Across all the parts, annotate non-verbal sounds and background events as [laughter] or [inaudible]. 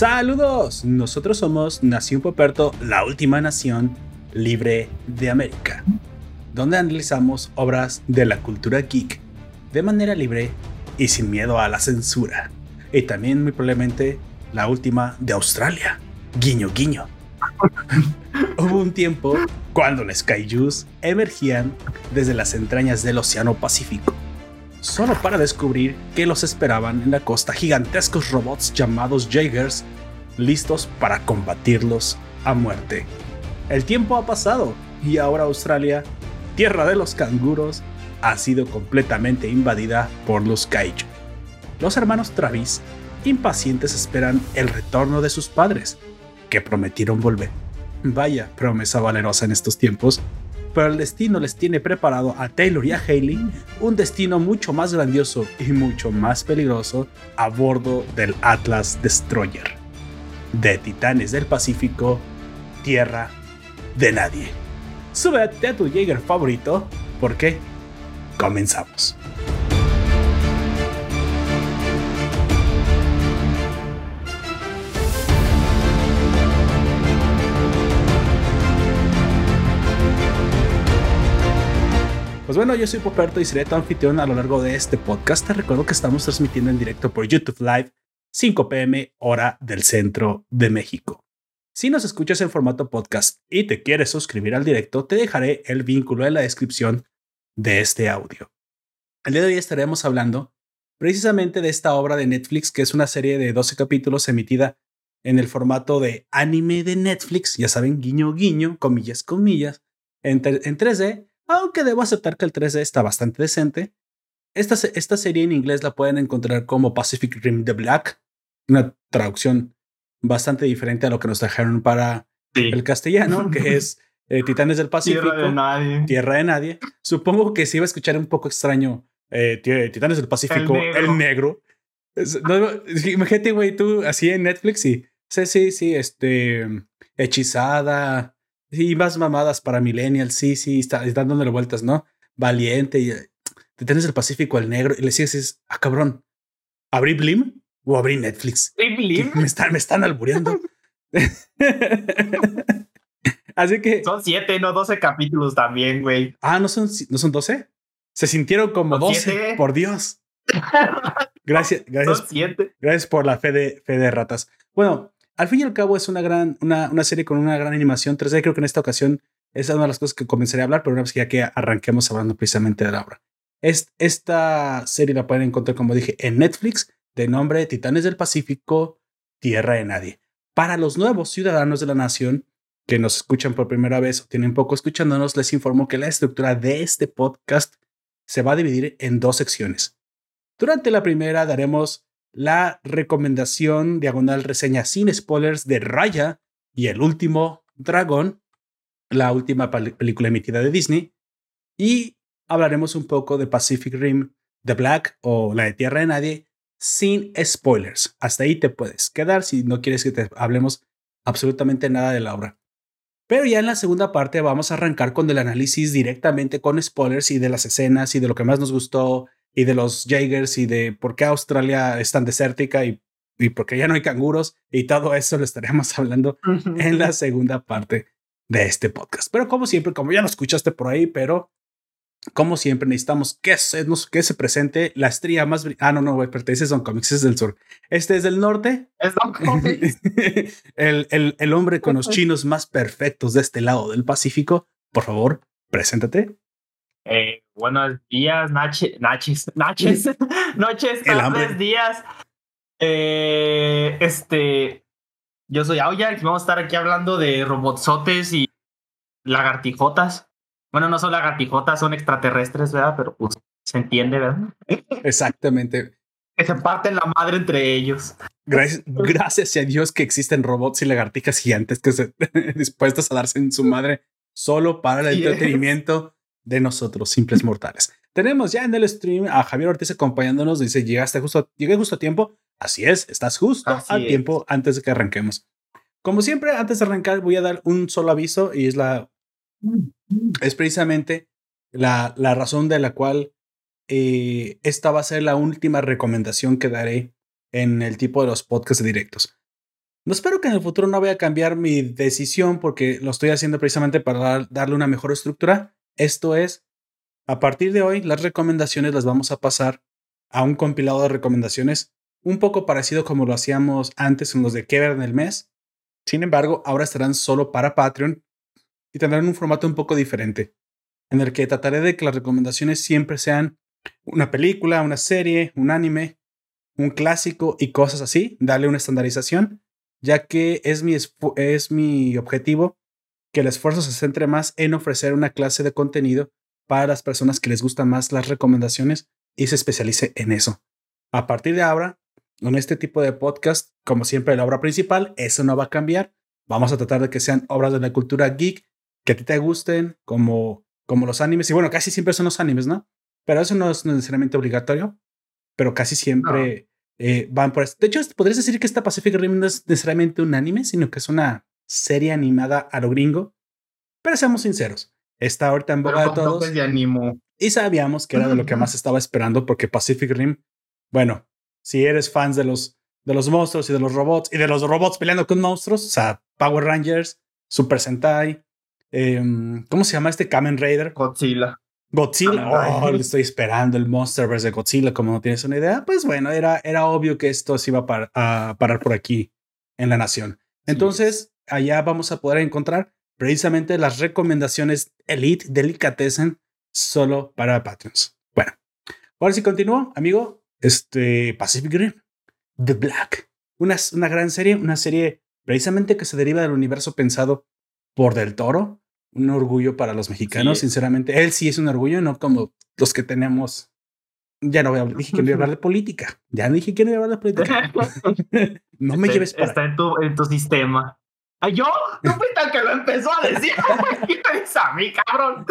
Saludos, nosotros somos Nación Poperto, la última nación libre de América, donde analizamos obras de la cultura geek de manera libre y sin miedo a la censura. Y también muy probablemente la última de Australia. Guiño, guiño. [laughs] Hubo un tiempo cuando los kaijus emergían desde las entrañas del Océano Pacífico, solo para descubrir que los esperaban en la costa gigantescos robots llamados Jaegers, listos para combatirlos a muerte. El tiempo ha pasado y ahora Australia, tierra de los canguros, ha sido completamente invadida por los kaiju. Los hermanos Travis, impacientes, esperan el retorno de sus padres, que prometieron volver. Vaya promesa valerosa en estos tiempos, pero el destino les tiene preparado a Taylor y a Haley un destino mucho más grandioso y mucho más peligroso a bordo del Atlas Destroyer. De Titanes del Pacífico, tierra de nadie. Súbete a tu Jaeger favorito, porque comenzamos. Pues bueno, yo soy Poperto y seré tu anfitrión a lo largo de este podcast. Te recuerdo que estamos transmitiendo en directo por YouTube Live 5 pm hora del centro de México. Si nos escuchas en formato podcast y te quieres suscribir al directo, te dejaré el vínculo en la descripción de este audio. El día de hoy estaremos hablando precisamente de esta obra de Netflix, que es una serie de 12 capítulos emitida en el formato de anime de Netflix, ya saben, guiño, guiño, comillas, comillas, en, en 3D aunque debo aceptar que el 3D está bastante decente. Esta, esta serie en inglés la pueden encontrar como Pacific Rim The Black, una traducción bastante diferente a lo que nos trajeron para el castellano, que [laughs] es eh, Titanes del Pacífico. Tierra de nadie. Tierra de nadie. Supongo que se iba a escuchar un poco extraño eh, Titanes del Pacífico, el negro. imagínate, güey, tú así en Netflix y sí, sí, sí, este, hechizada, y más mamadas para millennials, sí, sí, está, están dándole vueltas, ¿no? Valiente y te tienes el Pacífico al negro y le dices, ah, cabrón, ¿abrí Blim o abrí Netflix? Blim? [laughs] Me están, me están albureando. [laughs] Así que. Son siete, no doce capítulos también, güey. Ah, ¿no son, ¿no son doce? Se sintieron como doce, por Dios. Gracias, [laughs] gracias. Son siete. Gracias por la fe de, fe de ratas. Bueno, al fin y al cabo es una gran, una, una serie con una gran animación 3D. Creo que en esta ocasión es una de las cosas que comenzaré a hablar, pero una vez que ya que arranquemos hablando precisamente de la obra. esta serie la pueden encontrar, como dije, en Netflix, de nombre Titanes del Pacífico, Tierra de Nadie. Para los nuevos ciudadanos de la nación que nos escuchan por primera vez o tienen poco escuchándonos, les informo que la estructura de este podcast se va a dividir en dos secciones. Durante la primera daremos la recomendación diagonal reseña sin spoilers de Raya y el último dragón, la última película emitida de Disney, y hablaremos un poco de Pacific Rim The Black o la de Tierra de Nadie sin spoilers. Hasta ahí te puedes quedar si no quieres que te hablemos absolutamente nada de la obra. Pero ya en la segunda parte vamos a arrancar con el análisis directamente con spoilers y de las escenas y de lo que más nos gustó y de los Jaegers y de por qué Australia es tan desértica y, y por qué ya no hay canguros y todo eso lo estaremos [laughs] hablando en la segunda parte de este podcast. Pero como siempre, como ya lo escuchaste por ahí, pero como siempre necesitamos que se, que se presente la estrella más... Ah, no, no, güey, pertenece a Don Comics, es del sur. Este es del norte. Es Don Comics. [laughs] el, el, el hombre con los chinos más perfectos de este lado del Pacífico. Por favor, preséntate. Eh, buenos días, Naches, Naches, Naches, [laughs] noches, tardes, días. Eh, este, yo soy Auya y vamos a estar aquí hablando de robotsotes y lagartijotas. Bueno, no son lagartijotas, son extraterrestres, ¿verdad? Pero pues se entiende, ¿verdad? Exactamente. Que se parten la madre entre ellos. Gracias, gracias a Dios que existen robots y lagartijas gigantes que se [laughs] dispuestos a darse en su madre solo para el entretenimiento de nosotros, simples mortales. Tenemos ya en el stream a Javier Ortiz acompañándonos. Dice, llegaste justo, llegué justo a tiempo. Así es, estás justo a tiempo antes de que arranquemos. Como siempre, antes de arrancar, voy a dar un solo aviso y es la, es precisamente la, la razón de la cual eh, esta va a ser la última recomendación que daré en el tipo de los podcasts directos. No espero que en el futuro no vaya a cambiar mi decisión porque lo estoy haciendo precisamente para darle una mejor estructura. Esto es, a partir de hoy, las recomendaciones las vamos a pasar a un compilado de recomendaciones un poco parecido como lo hacíamos antes en los de que ver en el mes. Sin embargo, ahora estarán solo para Patreon y tendrán un formato un poco diferente, en el que trataré de que las recomendaciones siempre sean una película, una serie, un anime, un clásico y cosas así, darle una estandarización, ya que es mi, es mi objetivo que el esfuerzo se centre más en ofrecer una clase de contenido para las personas que les gustan más las recomendaciones y se especialice en eso. A partir de ahora, en este tipo de podcast, como siempre, la obra principal, eso no va a cambiar. Vamos a tratar de que sean obras de la cultura geek que a ti te gusten, como, como los animes. Y bueno, casi siempre son los animes, ¿no? Pero eso no es necesariamente obligatorio, pero casi siempre eh, van por esto. De hecho, podrías decir que esta Pacific Rim no es necesariamente un anime, sino que es una serie animada a lo gringo. Pero seamos sinceros, está ahorita en boga de todos. Y sabíamos que era de lo que más [laughs] estaba esperando porque Pacific Rim, bueno, si eres fans de los, de los monstruos y de los robots y de los robots peleando con monstruos, o sea, Power Rangers, Super Sentai, em, ¿cómo se llama este Kamen Rider? Godzilla. Godzilla, oh, estoy esperando el Monsterverse de Godzilla, como no tienes una idea. Pues bueno, era, era obvio que esto se iba a, parar por aquí en la nación. Entonces, allá vamos a poder encontrar precisamente las recomendaciones Elite Delicatessen solo para Patreons. Bueno, ahora sí continúo, amigo este Pacific Rim, The Black, una, una gran serie, una serie precisamente que se deriva del universo pensado por Del Toro, un orgullo para los mexicanos, sinceramente. Él sí es un orgullo, no como los que tenemos. Ya no voy a dije que no voy a hablar de política. Ya dije que no voy a hablar de política. [laughs] [laughs] no me lleves para. Está en tu, en tu sistema. ¿Ay, yo? ¿Tú fuiste el que lo empezó a decir? [laughs] ¿Qué te dices a mí, cabrón?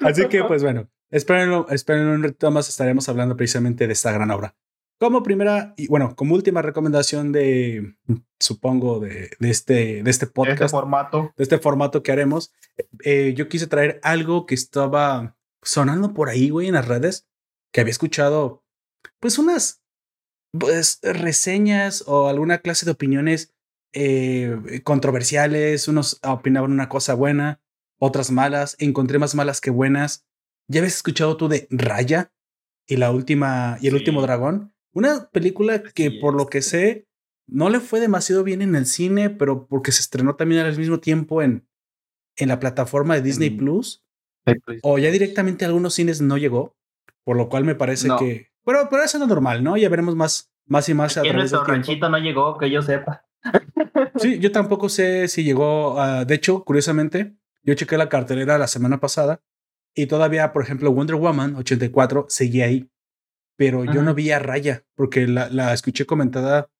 Así que, pues bueno, Espérenlo, espérenlo un ratito más, estaremos hablando precisamente de esta gran obra. Como primera, y bueno, como última recomendación de, supongo, de, de este, de este podcast. Este formato. De este formato que haremos, eh, yo quise traer algo que estaba sonando por ahí, güey, en las redes, que había escuchado, pues unas, pues, reseñas o alguna clase de opiniones eh, controversiales. Unos opinaban una cosa buena, otras malas. Encontré más malas que buenas. ¿Ya habías escuchado tú de Raya y la última y el último dragón? Una película que por lo que sé no le fue demasiado bien en el cine, pero porque se estrenó también al mismo tiempo en, en la plataforma de Disney Plus. O ya directamente a algunos cines no llegó, por lo cual me parece que. Pero, pero eso es lo normal, ¿no? Ya veremos más, más y más. en nuestro ranchito no llegó, que yo sepa. Sí, yo tampoco sé si llegó. de hecho, curiosamente, yo chequé la cartelera la semana pasada y todavía, por ejemplo, Wonder Woman 84 seguía ahí, pero yo no vi a Raya porque la, la escuché comentada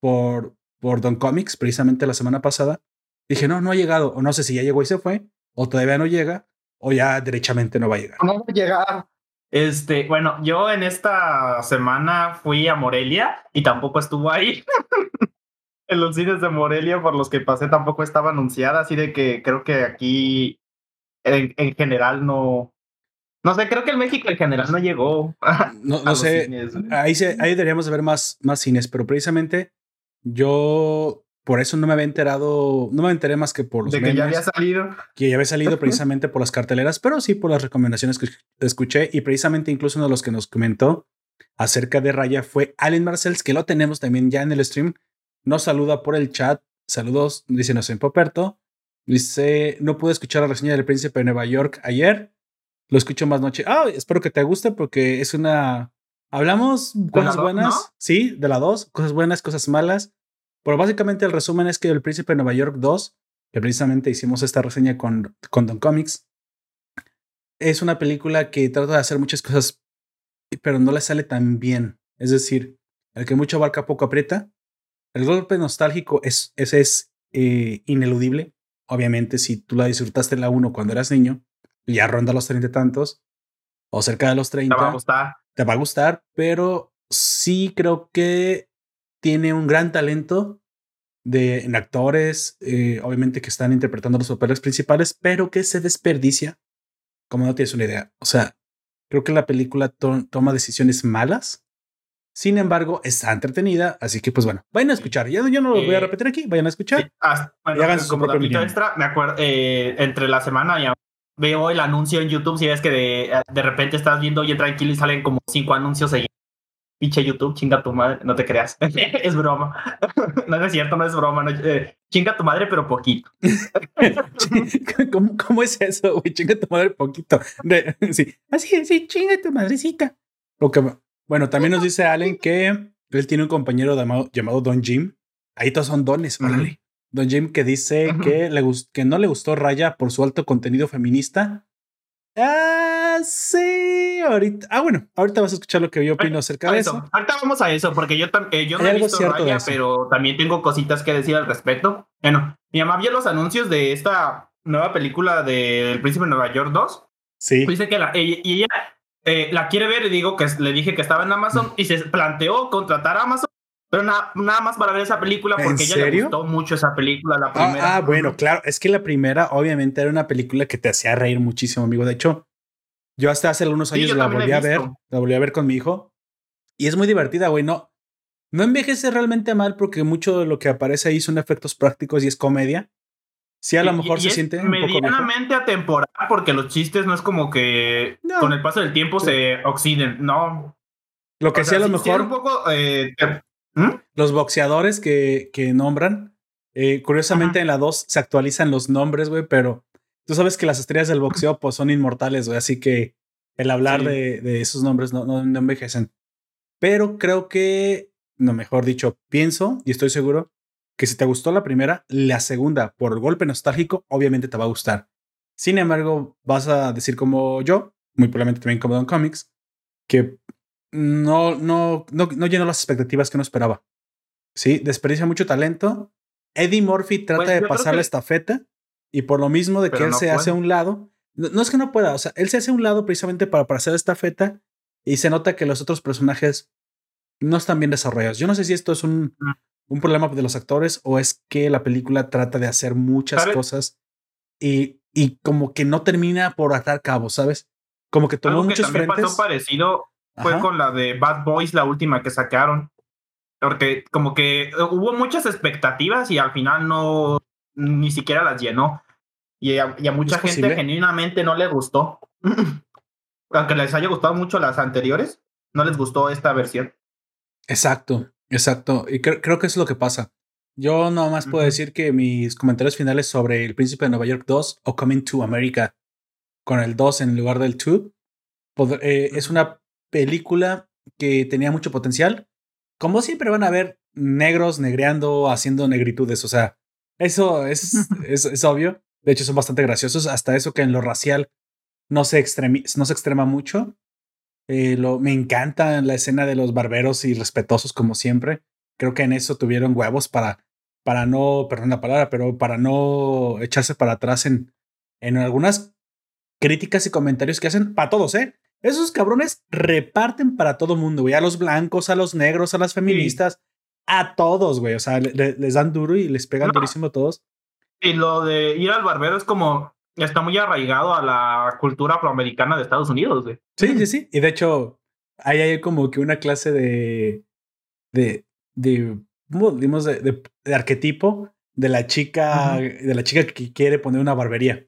por, por Don Comics precisamente la semana pasada. Dije, no, no ha llegado, o no sé si ya llegó y se fue, o todavía no llega, o ya derechamente no va a llegar. No va a llegar. Este, bueno, yo en esta semana fui a Morelia y tampoco estuvo ahí. [laughs] en los cines de Morelia por los que pasé tampoco estaba anunciada, así de que creo que aquí en, general no. No sé, creo que el México en general no llegó. [laughs] no, no sé. ahí, ahí deberíamos ver más, más cines, pero precisamente yo por eso no me había enterado, no me enteré más que por los De que ya había salido. Que ya había salido [laughs] precisamente por las carteleras, pero sí por las recomendaciones que escuché y precisamente incluso uno de los que nos comentó acerca de Raya fue Allen Marcells, que lo tenemos también ya en el stream. Nos saluda por el chat. Saludos, dice en Poperto. Dice, no pude escuchar la reseña del Príncipe de Nueva York ayer. Lo escucho más noche. Ah, espero que te guste porque es una... Hablamos cosas buenas, sí, de la dos, cosas buenas, cosas malas. Pero básicamente el resumen es que El Príncipe de Nueva York 2, que precisamente hicimos esta reseña con, con Don Comics, es una película que trata de hacer muchas cosas, pero no le sale tan bien. Es decir, el que mucho abarca poco aprieta. El golpe nostálgico es, ese es eh, ineludible. Obviamente, si tú la disfrutaste la 1 cuando eras niño, ya ronda los treinta y tantos, o cerca de los 30. Te va a gustar. Te va a gustar, pero sí creo que tiene un gran talento de en actores, eh, obviamente que están interpretando los papeles principales, pero que se desperdicia, como no tienes una idea. O sea, creo que la película toma decisiones malas Sin embargo, está entretenida, así que pues bueno, vayan a escuchar. Ya yo no lo voy a eh, repetir aquí, vayan a escuchar. y hagan su como propio extra, me acuerdo, eh, entre la semana ya veo el anuncio en YouTube, si ves que de, de repente estás viendo y tranquilo y salen como cinco anuncios seguidos. Pinche YouTube, chinga tu madre, no te creas. [laughs] es broma. [laughs] no es cierto, no es broma. Eh, chinga tu madre, pero poquito. [laughs] ¿Cómo, ¿Cómo, es eso, güey? Chinga tu madre poquito. sí, así, sí, chinga tu madrecita. Lo que, bueno, también nos dice Allen que él tiene un compañero llamado, Don Jim. Ahí todos son dones, órale. Don Jim que dice que, le que no le gustó Raya por su alto contenido feminista. Ah, sí, ahorita. Ah, bueno, ahorita vas a escuchar lo que yo opino acerca de eso. Ahorita vamos a eso, porque yo, también eh, yo no he visto Raya, pero también tengo cositas que decir al respecto. Bueno, mi mamá vio los anuncios de esta nueva película del Príncipe de Nueva York 2. Sí. Dice que la, y ella eh, la quiere ver y digo que le dije que estaba en Amazon y se planteó contratar a Amazon, pero nada más para ver esa película porque ella le gustó mucho esa película, la ah, primera. Ah, bueno, claro, es que la primera obviamente era una película que te hacía reír muchísimo, amigo. De hecho, yo hasta hace algunos años la volví a ver, la volví a ver con mi hijo y es muy divertida, güey. No, no envejece realmente mal porque mucho de lo que aparece ahí son efectos prácticos y es comedia. Sí, a lo mejor se siente medianamente atemporal porque los chistes no es como que con el paso del tiempo se oxiden, no. Lo que sí a lo mejor un poco eh, ¿Mm? los boxeadores que, que nombran, eh, curiosamente en la 2 se actualizan los nombres, güey, pero tú sabes que las estrellas del boxeo pues son inmortales, güey, así que el hablar de, de, esos nombres no, no, no envejecen. Pero creo que, no, mejor dicho, pienso y estoy seguro que si te gustó la primera, la segunda, por el golpe nostálgico, obviamente te va a gustar. Sin embargo, vas a decir como yo, muy probablemente también como Don Comics, que no, no, no, no llenó las expectativas que uno esperaba. Sí, desperdicia mucho talento. Eddie Murphy trata pues, de pasar la estafeta y por lo mismo de que él se hace a un lado, no, es que no pueda, o sea, él se hace a un lado precisamente para pasar la estafeta y se nota que los otros personajes no están bien desarrollados. Yo no sé si esto es un, mm un problema de los actores o es que la película trata de hacer muchas cosas y, y como que no termina por atar cabos, ¿sabes? Como que tomó Algo que también pasó parecido fue con la de Bad Boys, la última que sacaron. Porque como que hubo muchas expectativas y al final no, ni siquiera las llenó. Y a, mucha gente genuinamente no le gustó. [clears throat] Aunque les haya gustado mucho las anteriores, no les gustó esta versión. Exacto. Exacto, y creo que es lo que pasa. Yo nada más puedo decir que mis comentarios finales sobre El Príncipe de Nueva York 2 o Coming to America con el 2 en lugar del 2 eh, es una película que tenía mucho potencial. Como siempre van a ver negros negreando, haciendo negritudes, o sea, eso es, [laughs] es, es, obvio. De hecho, son bastante graciosos. Hasta eso que en lo racial no se, no se extrema mucho. Eh, lo, me encanta la escena de los barberos y respetuosos como siempre. Creo que en eso tuvieron huevos para, para no, perdón la palabra, pero para no echarse para atrás en, en algunas críticas y comentarios que hacen para todos, ¿eh? Esos cabrones reparten para todo mundo, güey. A los blancos, a los negros, a las feministas, a todos, güey. O sea, les dan duro y les pegan durísimo a todos. Y lo de ir al barbero es como, está muy arraigado a la cultura afroamericana de Estados Unidos. Güey. Sí, sí, sí. Y de hecho, ahí hay como que una clase de. de. de. digamos, de, de, arquetipo de la chica. de la chica que quiere poner una barbería.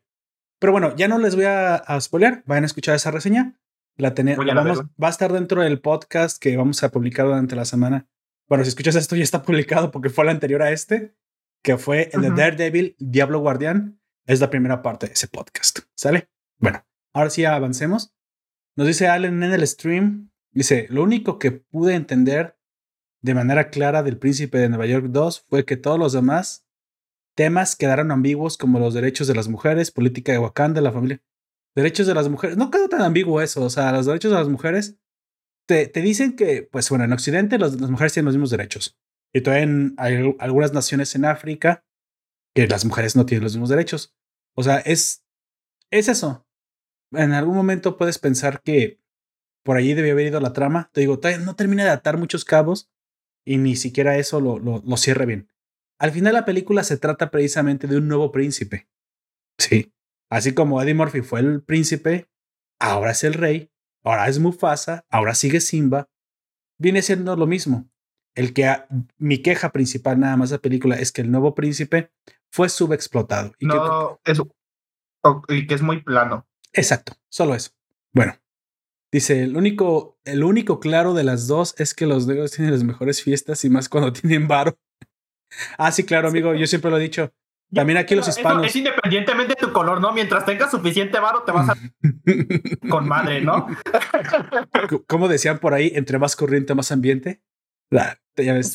Pero bueno, ya no les voy a, a spoiler. Vayan a escuchar esa reseña. La tenemos. va a estar dentro del podcast que vamos a publicar durante la semana. Bueno, si escuchas esto, ya está publicado porque fue el anterior a este, que fue el de Daredevil, Diablo Guardián es la primera parte de ese podcast. ¿Sale? Bueno, ahora sí avancemos. Nos dice Allen en el stream, dice, lo único que pude entender de manera clara del Príncipe de Nueva York 2 fue que todos los demás temas quedaron ambiguos como los derechos de las mujeres, política de Wakanda, la familia. Derechos de las mujeres. No quedó tan ambiguo eso. O sea, los derechos de las mujeres te, te dicen que, pues bueno, en Occidente las mujeres tienen los mismos derechos. Y todavía hay algunas naciones en África que las mujeres no tienen los mismos derechos. O sea, es, es eso. En algún momento puedes pensar que por allí debió haber ido la trama. Te digo, no termina de atar muchos cabos y ni siquiera eso lo, lo, lo cierra bien. Al final la película se trata precisamente de un nuevo príncipe. Sí. Así como Eddie Murphy fue el príncipe, ahora es el rey, ahora es Mufasa, ahora sigue Simba. viene siendo lo mismo. El que mi queja principal nada más de la película es que el nuevo príncipe fue subexplotado. Y no, eso. Y que es muy plano. Exacto, solo eso. Bueno, dice, el único, el único claro de las dos es que los negros tienen las mejores fiestas y más cuando [laughs] tienen varo. ah, sí, claro, amigo, yo siempre lo he dicho. También aquí los hispanos. es independientemente de tu color, ¿no? Mientras tengas suficiente varo, te vas a. [laughs] con madre, ¿no? Como decían por ahí, entre más corriente, más ambiente. La, ya ves,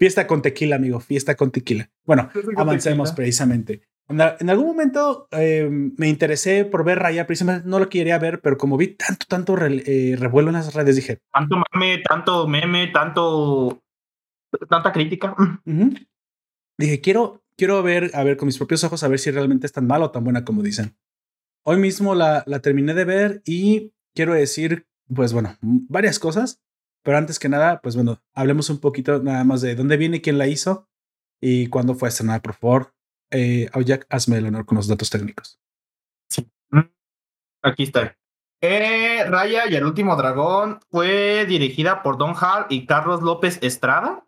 fiesta con tequila, amigo, fiesta con tequila. Bueno, avancemos precisamente. En, algún momento eh, me interesé por ver Raya, precisamente no lo quería ver, pero como vi tanto, tanto eh, revuelo en las redes, dije. Tanto meme, tanto meme, tanto. tanta crítica. [clears throat] Dije, quiero, quiero ver, a ver, con mis propios ojos, a ver si realmente es tan mala o tan buena como dicen. Hoy mismo la, la terminé de ver y quiero decir, pues bueno, varias cosas, pero antes que nada, pues bueno, hablemos un poquito nada más de dónde viene, quién la hizo y cuándo fue estrenada, por favor. Eh, Jack, hazme el honor con los datos técnicos. Sí. Mm, aquí está. Eh, Raya y el último dragón fue dirigida por Don Hall y Carlos López Estrada.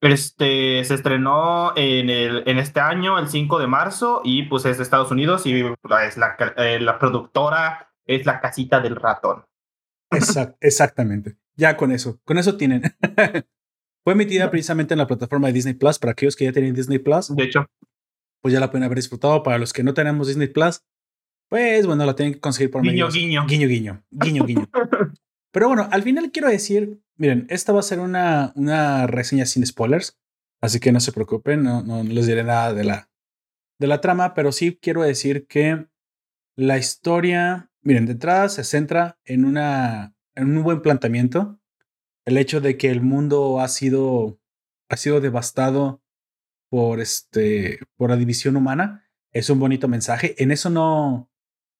Este se estrenó en, el, en este año, el 5 de marzo, y pues es de Estados Unidos y es la, eh, la productora es la casita del ratón. exactamente. Ya con eso, con eso tienen. [laughs] Fue emitida precisamente en la plataforma de Disney Plus para aquellos que ya tienen Disney Plus. De hecho, pues ya la pueden haber disfrutado. Para los que no tenemos Disney Plus, pues bueno, la tienen que conseguir por medio. Guiño, guiño. Guiño, guiño. Guiño, [laughs] Pero bueno, al final quiero decir Miren, esta va a ser una, una reseña sin spoilers, así que no se preocupen, no, no les diré nada de la, de la trama, pero sí quiero decir que la historia, miren, de entrada se centra en, una, en un buen planteamiento. El hecho de que el mundo ha sido, ha sido devastado por, este, por la división humana es un bonito mensaje. En eso no,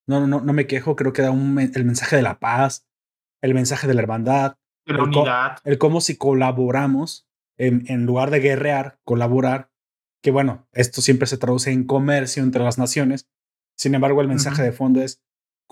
no, no, no me quejo, creo que da un, el mensaje de la paz, el mensaje de la hermandad, el, unidad. el cómo si colaboramos en, en lugar de guerrear, colaborar, que bueno, esto siempre se traduce en comercio entre las naciones. Sin embargo, el mensaje de fondo es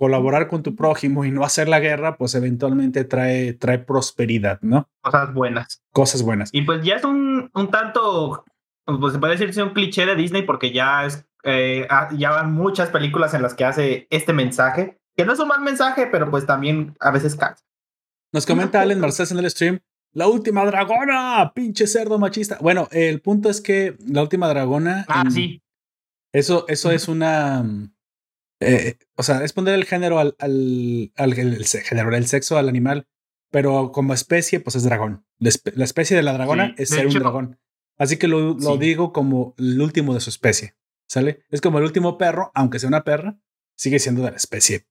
colaborar con tu prójimo y no hacer la guerra, pues eventualmente trae, trae prosperidad, ¿no? Cosas buenas. Cosas buenas. Y pues ya es un, un tanto, pues se puede decir un cliché de Disney porque ya es, eh, ya van muchas películas en las que hace este mensaje, que no es un mal mensaje, pero pues también a veces cansa. Nos comenta Allen Marcés en el stream. La última dragona, pinche cerdo machista. Bueno, el punto es que la última dragona. Ah, sí. Eso, eso es una. Eh, o sea, es poner el género al, al, al el, género, el sexo al animal, pero como especie, pues es dragón. La, especie de la dragona es ser un dragón. Así que lo, lo digo como el último de su especie. ¿Sale? Es como el último perro, aunque sea una perra, sigue siendo de la especie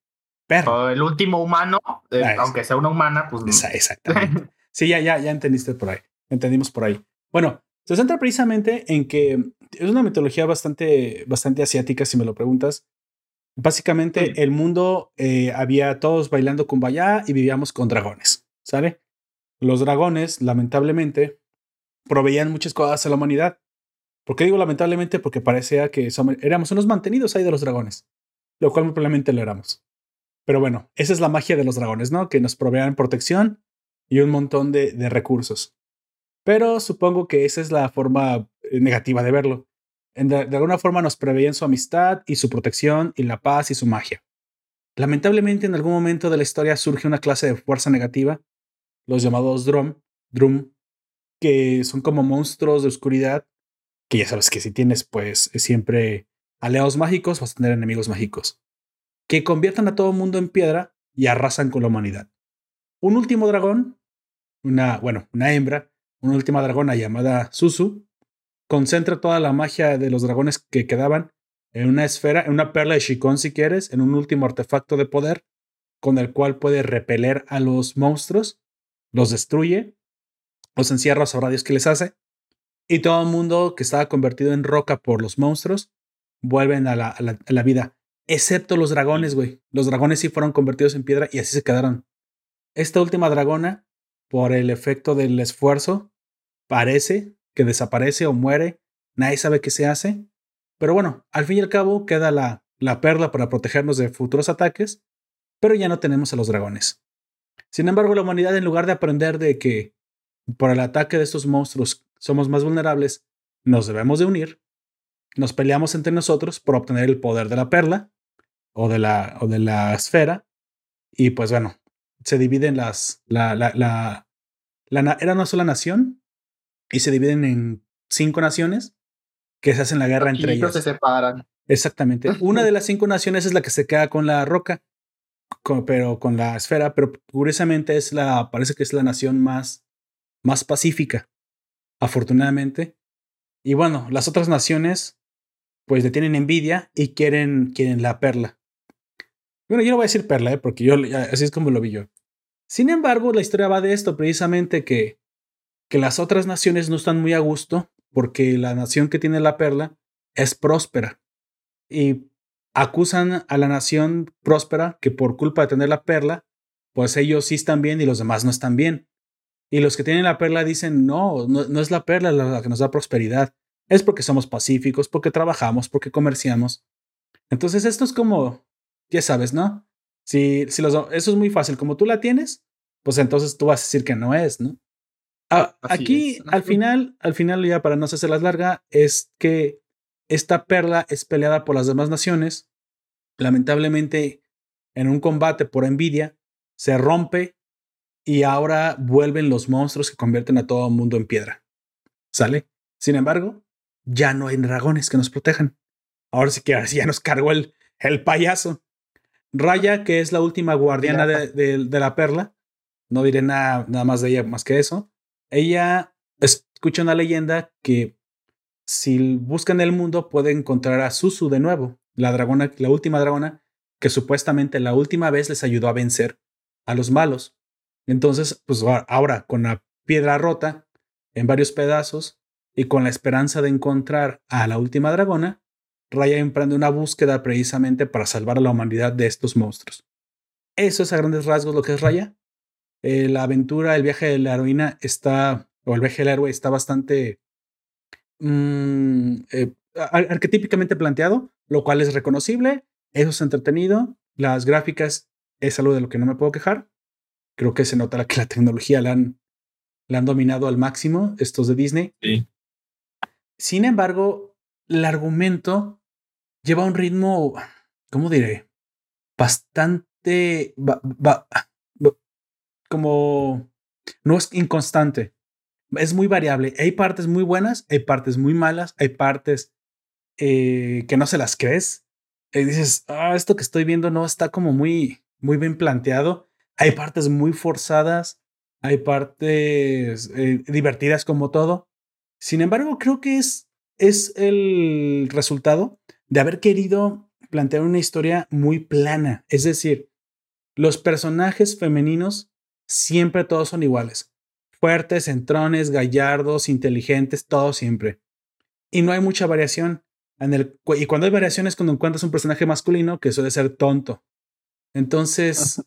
el último humano, eh, ah, aunque sea una humana, pues. exactamente. [laughs] sí, ya, ya, ya entendiste por ahí. Entendimos por ahí. Bueno, se centra precisamente en que es una mitología bastante, bastante asiática, si me lo preguntas. Básicamente, el mundo eh, había todos bailando con kumbaya y vivíamos con dragones, ¿sale? Los dragones, lamentablemente, proveían muchas cosas a la humanidad. ¿Por qué digo lamentablemente? Porque parecía que éramos unos mantenidos ahí de los dragones, lo cual probablemente lo éramos. Pero bueno, esa es la magia de los dragones, ¿no? Que nos provean protección y un montón de, recursos. Pero supongo que esa es la forma eh, negativa de verlo. De, alguna forma nos preveían su amistad y su protección y la paz y su magia. Lamentablemente en algún momento de la historia surge una clase de fuerza negativa, los llamados Drum, Drum, que son como monstruos de oscuridad, que ya sabes que si tienes pues siempre aliados mágicos vas a tener enemigos mágicos que conviertan a todo mundo en piedra y arrasan con la humanidad. Un último dragón, una, bueno, una hembra, una última dragona llamada Susu, concentra toda la magia de los dragones que quedaban en una esfera, en una perla de Shikon si quieres, en un último artefacto de poder con el cual puede repeler a los monstruos, los destruye, los encierra, sabrá Dios qué les hace, y todo el mundo que estaba convertido en roca por los monstruos vuelven a la, a la vida excepto los dragones, güey. Los dragones sí fueron convertidos en piedra y así se quedaron. Esta última dragona, por el efecto del esfuerzo, parece que desaparece o muere. Nadie sabe qué se hace. Pero bueno, al fin y al cabo queda la, la perla para protegernos de futuros ataques, pero ya no tenemos a los dragones. Sin embargo, la humanidad, en lugar de aprender de que por el ataque de estos monstruos somos más vulnerables, nos debemos de unir, nos peleamos entre nosotros por obtener el poder de la perla o de la, o de la esfera, y pues bueno, se dividen las, la, la, la, la, era una sola nación, y se dividen en cinco naciones que se hacen la guerra entre ellos. se separan. Exactamente. [laughs] Una de las cinco naciones es la que se queda con la roca, pero con la esfera, pero curiosamente es la, parece que es la nación más, más pacífica, afortunadamente. Y bueno, las otras naciones, pues le tienen envidia y quieren, quieren la perla. Bueno, yo no voy a decir perla, ¿eh? porque yo, así es como lo vi yo. Sin embargo, la historia va de esto, precisamente que, que las otras naciones no están muy a gusto porque la nación que tiene la perla es próspera y acusan a la nación próspera que por culpa de tener la perla, pues ellos sí están bien y los demás no están bien. Y los que tienen la perla dicen, no, no, es la perla la que nos da prosperidad, es porque somos pacíficos, porque trabajamos, porque comerciamos. Entonces esto es como, ya sabes, ¿no? Si, si eso es muy fácil, como tú la tienes, pues entonces tú vas a decir que no es, ¿no? Ah, aquí, al final, al final, ya para no hacerlas larga, es que esta perla es peleada por las demás naciones. Lamentablemente, en un combate por envidia, se rompe y ahora vuelven los monstruos que convierten a todo el mundo en piedra. ¿Sale? Sin embargo, ya no hay dragones que nos protejan. Ahora sí que ahora ya nos cargó el, el payaso. Raya, que es la última guardiana de, la perla, no diré nada, nada más de ella más que eso. Ella escucha una leyenda que si buscan el mundo puede encontrar a Susu de nuevo, la dragona, la última dragona que supuestamente la última vez les ayudó a vencer a los malos. Entonces, pues ahora con la piedra rota en varios pedazos y con la esperanza de encontrar a la última dragona, Raya emprende una búsqueda precisamente para salvar a la humanidad de estos monstruos. Eso es a grandes rasgos lo que es Raya. Eh, la aventura, el viaje de la heroína está, o el viaje del héroe está bastante mm, eh, arquetípicamente planteado, lo cual es reconocible, eso es entretenido, las gráficas es algo de lo que no me puedo quejar. Creo que se nota que la tecnología la han, la han dominado al máximo, estos de Disney. Sin embargo, el argumento lleva un ritmo, ¿cómo diré? Bastante como no es inconstante, es muy variable. Hay partes muy buenas, hay partes muy malas, hay partes eh, que no se las crees. Y dices, ah, esto que estoy viendo no está como muy, muy bien planteado. Hay partes muy forzadas, hay partes eh, divertidas como todo. Sin embargo, creo que es, es el resultado de haber querido plantear una historia muy plana. Es decir, los personajes femeninos siempre todos son iguales. Fuertes, entrones, gallardos, inteligentes, todos siempre. Y no hay mucha variación. En el, y cuando hay variaciones, cuando encuentras un personaje masculino que suele ser tonto. Entonces,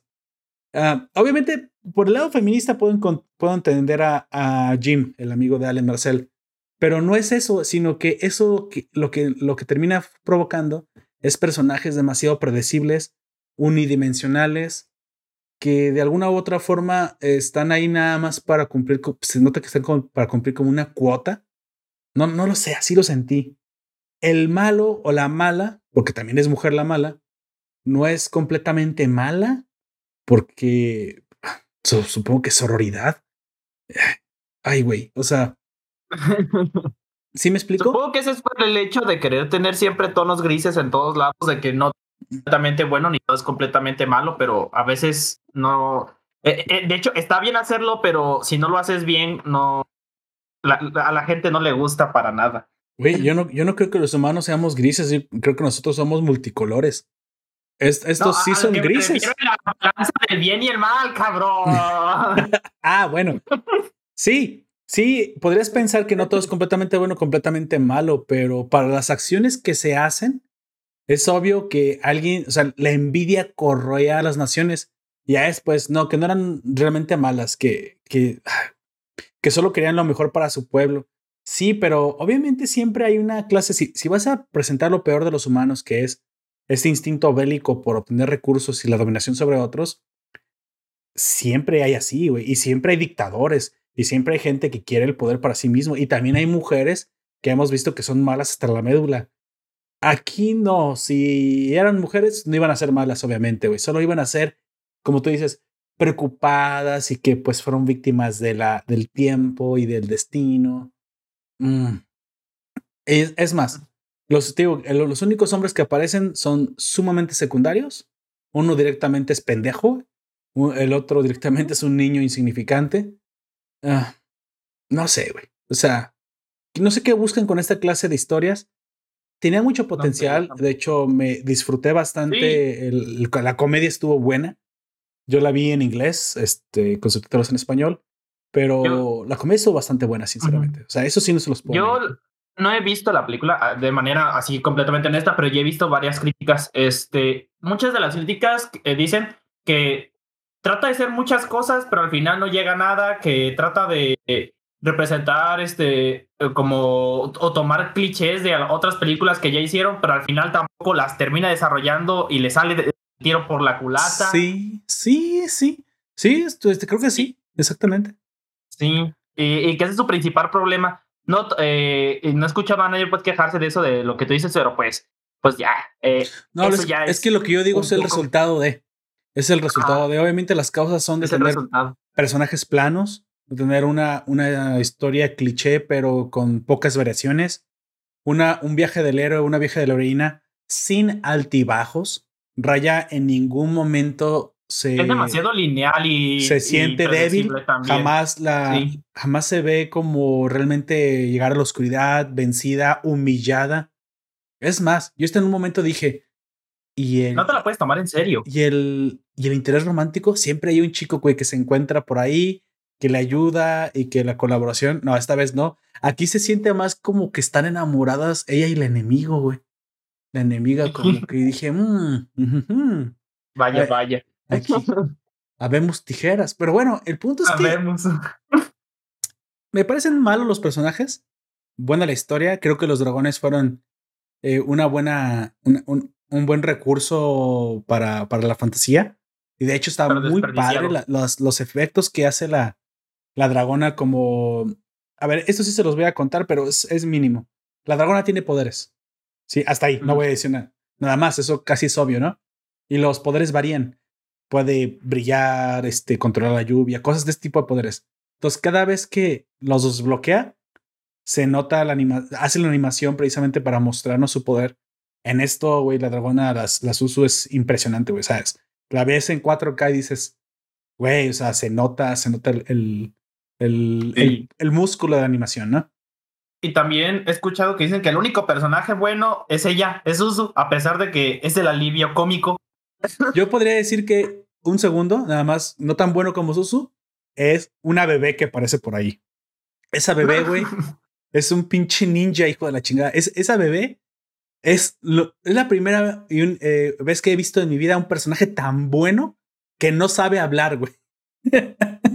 ah, obviamente, por el lado feminista puedo, puedo entender a, a, Jim, el amigo de Allen Marcel, pero no es eso, sino que eso lo, que, lo que termina provocando es personajes demasiado predecibles, unidimensionales, que de alguna u otra forma están ahí nada más para cumplir, se nota que están para cumplir como una cuota. No, no lo sé, así lo sentí. El malo o la mala, porque también es mujer la mala, no es completamente mala, porque supongo que es sororidad. Ay, güey, o sea. [laughs] ¿Sí me explico? Supongo que ese es por el hecho de querer tener siempre tonos grises en todos lados, de que no completamente bueno ni todo es completamente malo, pero a veces no. Eh, eh, de hecho, está bien hacerlo, pero si no lo haces bien, no. a la gente no le gusta para nada. Güey, yo no, yo no creo que los humanos seamos grises, yo creo que nosotros somos multicolores. estos sí son grises. La balanza del bien y el mal, cabrón. [laughs] ah, bueno. Sí, sí, podrías pensar que no todo es completamente bueno, completamente malo, pero para las acciones que se hacen, es obvio que alguien, o sea, la envidia corroía a las naciones. Ya después, no, que no eran realmente malas, que, que, que solo querían lo mejor para su pueblo. Sí, pero obviamente siempre hay una clase, si, si vas a presentar lo peor de los humanos, que es este instinto bélico por obtener recursos y la dominación sobre otros, siempre hay así, güey, y siempre hay dictadores, Y siempre hay gente que quiere el poder para sí mismo. Y también hay mujeres que hemos visto que son malas hasta la médula. Aquí no, si eran mujeres, no iban a ser malas, obviamente, güey. Solo iban a ser, como tú dices, preocupadas y que pues fueron víctimas de la, del tiempo y del destino. Mm. Es, más, los, digo, los únicos hombres que aparecen son sumamente secundarios. Uno directamente es pendejo, el otro directamente es un niño insignificante. Ah, no sé, güey. O sea, no sé qué buscan con esta clase de historias. Tenía mucho potencial. De hecho, me disfruté bastante. la comedia estuvo buena. Yo la vi en inglés, este, con subtítulos en español. Pero la comedia estuvo bastante buena, sinceramente. O sea, eso sí no se los puedo. Yo no he visto la película ah, de manera así completamente honesta, pero ya he visto varias críticas. Este, muchas de las críticas eh, dicen que trata de ser muchas cosas, pero al final no llega a nada, que trata de representar este como o tomar clichés de otras películas que ya hicieron, pero al final tampoco las termina desarrollando y le sale de tiro por la culata. Sí, sí, sí. Sí, este, creo que sí, exactamente. Sí, y, que ese es su principal problema. No, eh, no escuchaba a nadie pues quejarse de eso, de lo que tú dices, pero pues, pues ya. Eh, no, es, ya es, que lo que yo digo es el resultado de. Es el resultado de. Obviamente las causas son de tener personajes planos, tener una, una historia cliché, pero con pocas variaciones. Una, un viaje del héroe, una viaje de la heroína sin altibajos. Raya en ningún momento se. Es demasiado lineal y. Se siente débil. Jamás, la, jamás se ve como realmente llegar a la oscuridad, vencida, humillada. Es más, yo hasta en un momento dije. Y no te la puedes tomar en serio. Y el, y el interés romántico, siempre hay un chico güey, que se encuentra por ahí, que le ayuda y que la colaboración, no, esta vez no. Aquí se siente más como que están enamoradas ella y el enemigo, güey. La enemiga, [laughs] como que dije, mmm, vaya, vaya. Aquí habemos tijeras. Pero bueno, el punto es que. [laughs] Me parecen malos los personajes. Buena la historia. Creo que los dragones fueron eh, una buena. un, un, buen recurso para, para la fantasía. Y de hecho está muy padre los, los efectos que hace la, la dragona como... A ver, esto sí se los voy a contar, pero es, es mínimo. La dragona tiene poderes. Sí, hasta ahí, no voy a decir nada. Nada más, eso casi es obvio, ¿no? Y los poderes varían. Puede brillar, este, controlar la lluvia, cosas de este tipo de poderes. Entonces, cada vez que los desbloquea, se nota la anima hace la animación precisamente para mostrarnos su poder. En esto, güey, la dragona, las, las uso es impresionante, güey, ¿sabes? La ves en 4K y dices, güey, o sea, se nota, se nota el, el, el, músculo de la animación, ¿no? Y también he escuchado que dicen que el único personaje bueno es ella, es Suzu, a pesar de que es el alivio cómico. [laughs] Yo podría decir que un segundo, nada más, no tan bueno como Suzu, es una bebé que aparece por ahí. Esa bebé, güey, [laughs] es un pinche ninja, hijo de la chingada. Es, esa bebé es, es la primera eh, vez que he visto en mi vida un personaje tan bueno que no sabe hablar, güey. [laughs]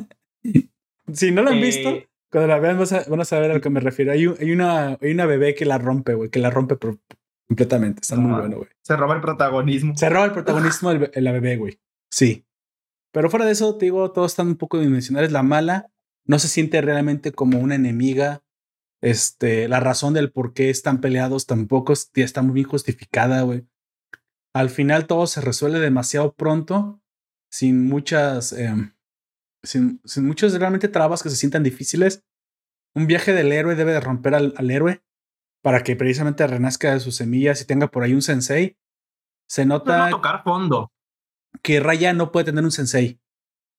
Si no lo han visto, eh, cuando la vean van a, saber a lo que me refiero. Hay, hay, una, hay una bebé que la rompe, güey, que la rompe completamente. Está muy bueno, güey. Se roba el protagonismo. Se roba el protagonismo de la bebé, güey. Sí. Pero fuera de eso, te digo, todos están un poco dimensionales. La mala no se siente realmente como una enemiga. Este, la razón del por qué están peleados tampoco está muy bien justificada, güey. Al final todo se resuelve demasiado pronto, sin muchas em, sin, sin muchos realmente trabas que se sientan difíciles. Un viaje del héroe debe de romper al, al héroe para que precisamente renazca de sus semillas y tenga por ahí un sensei. Se nota tocar fondo. que Raya no puede tener un sensei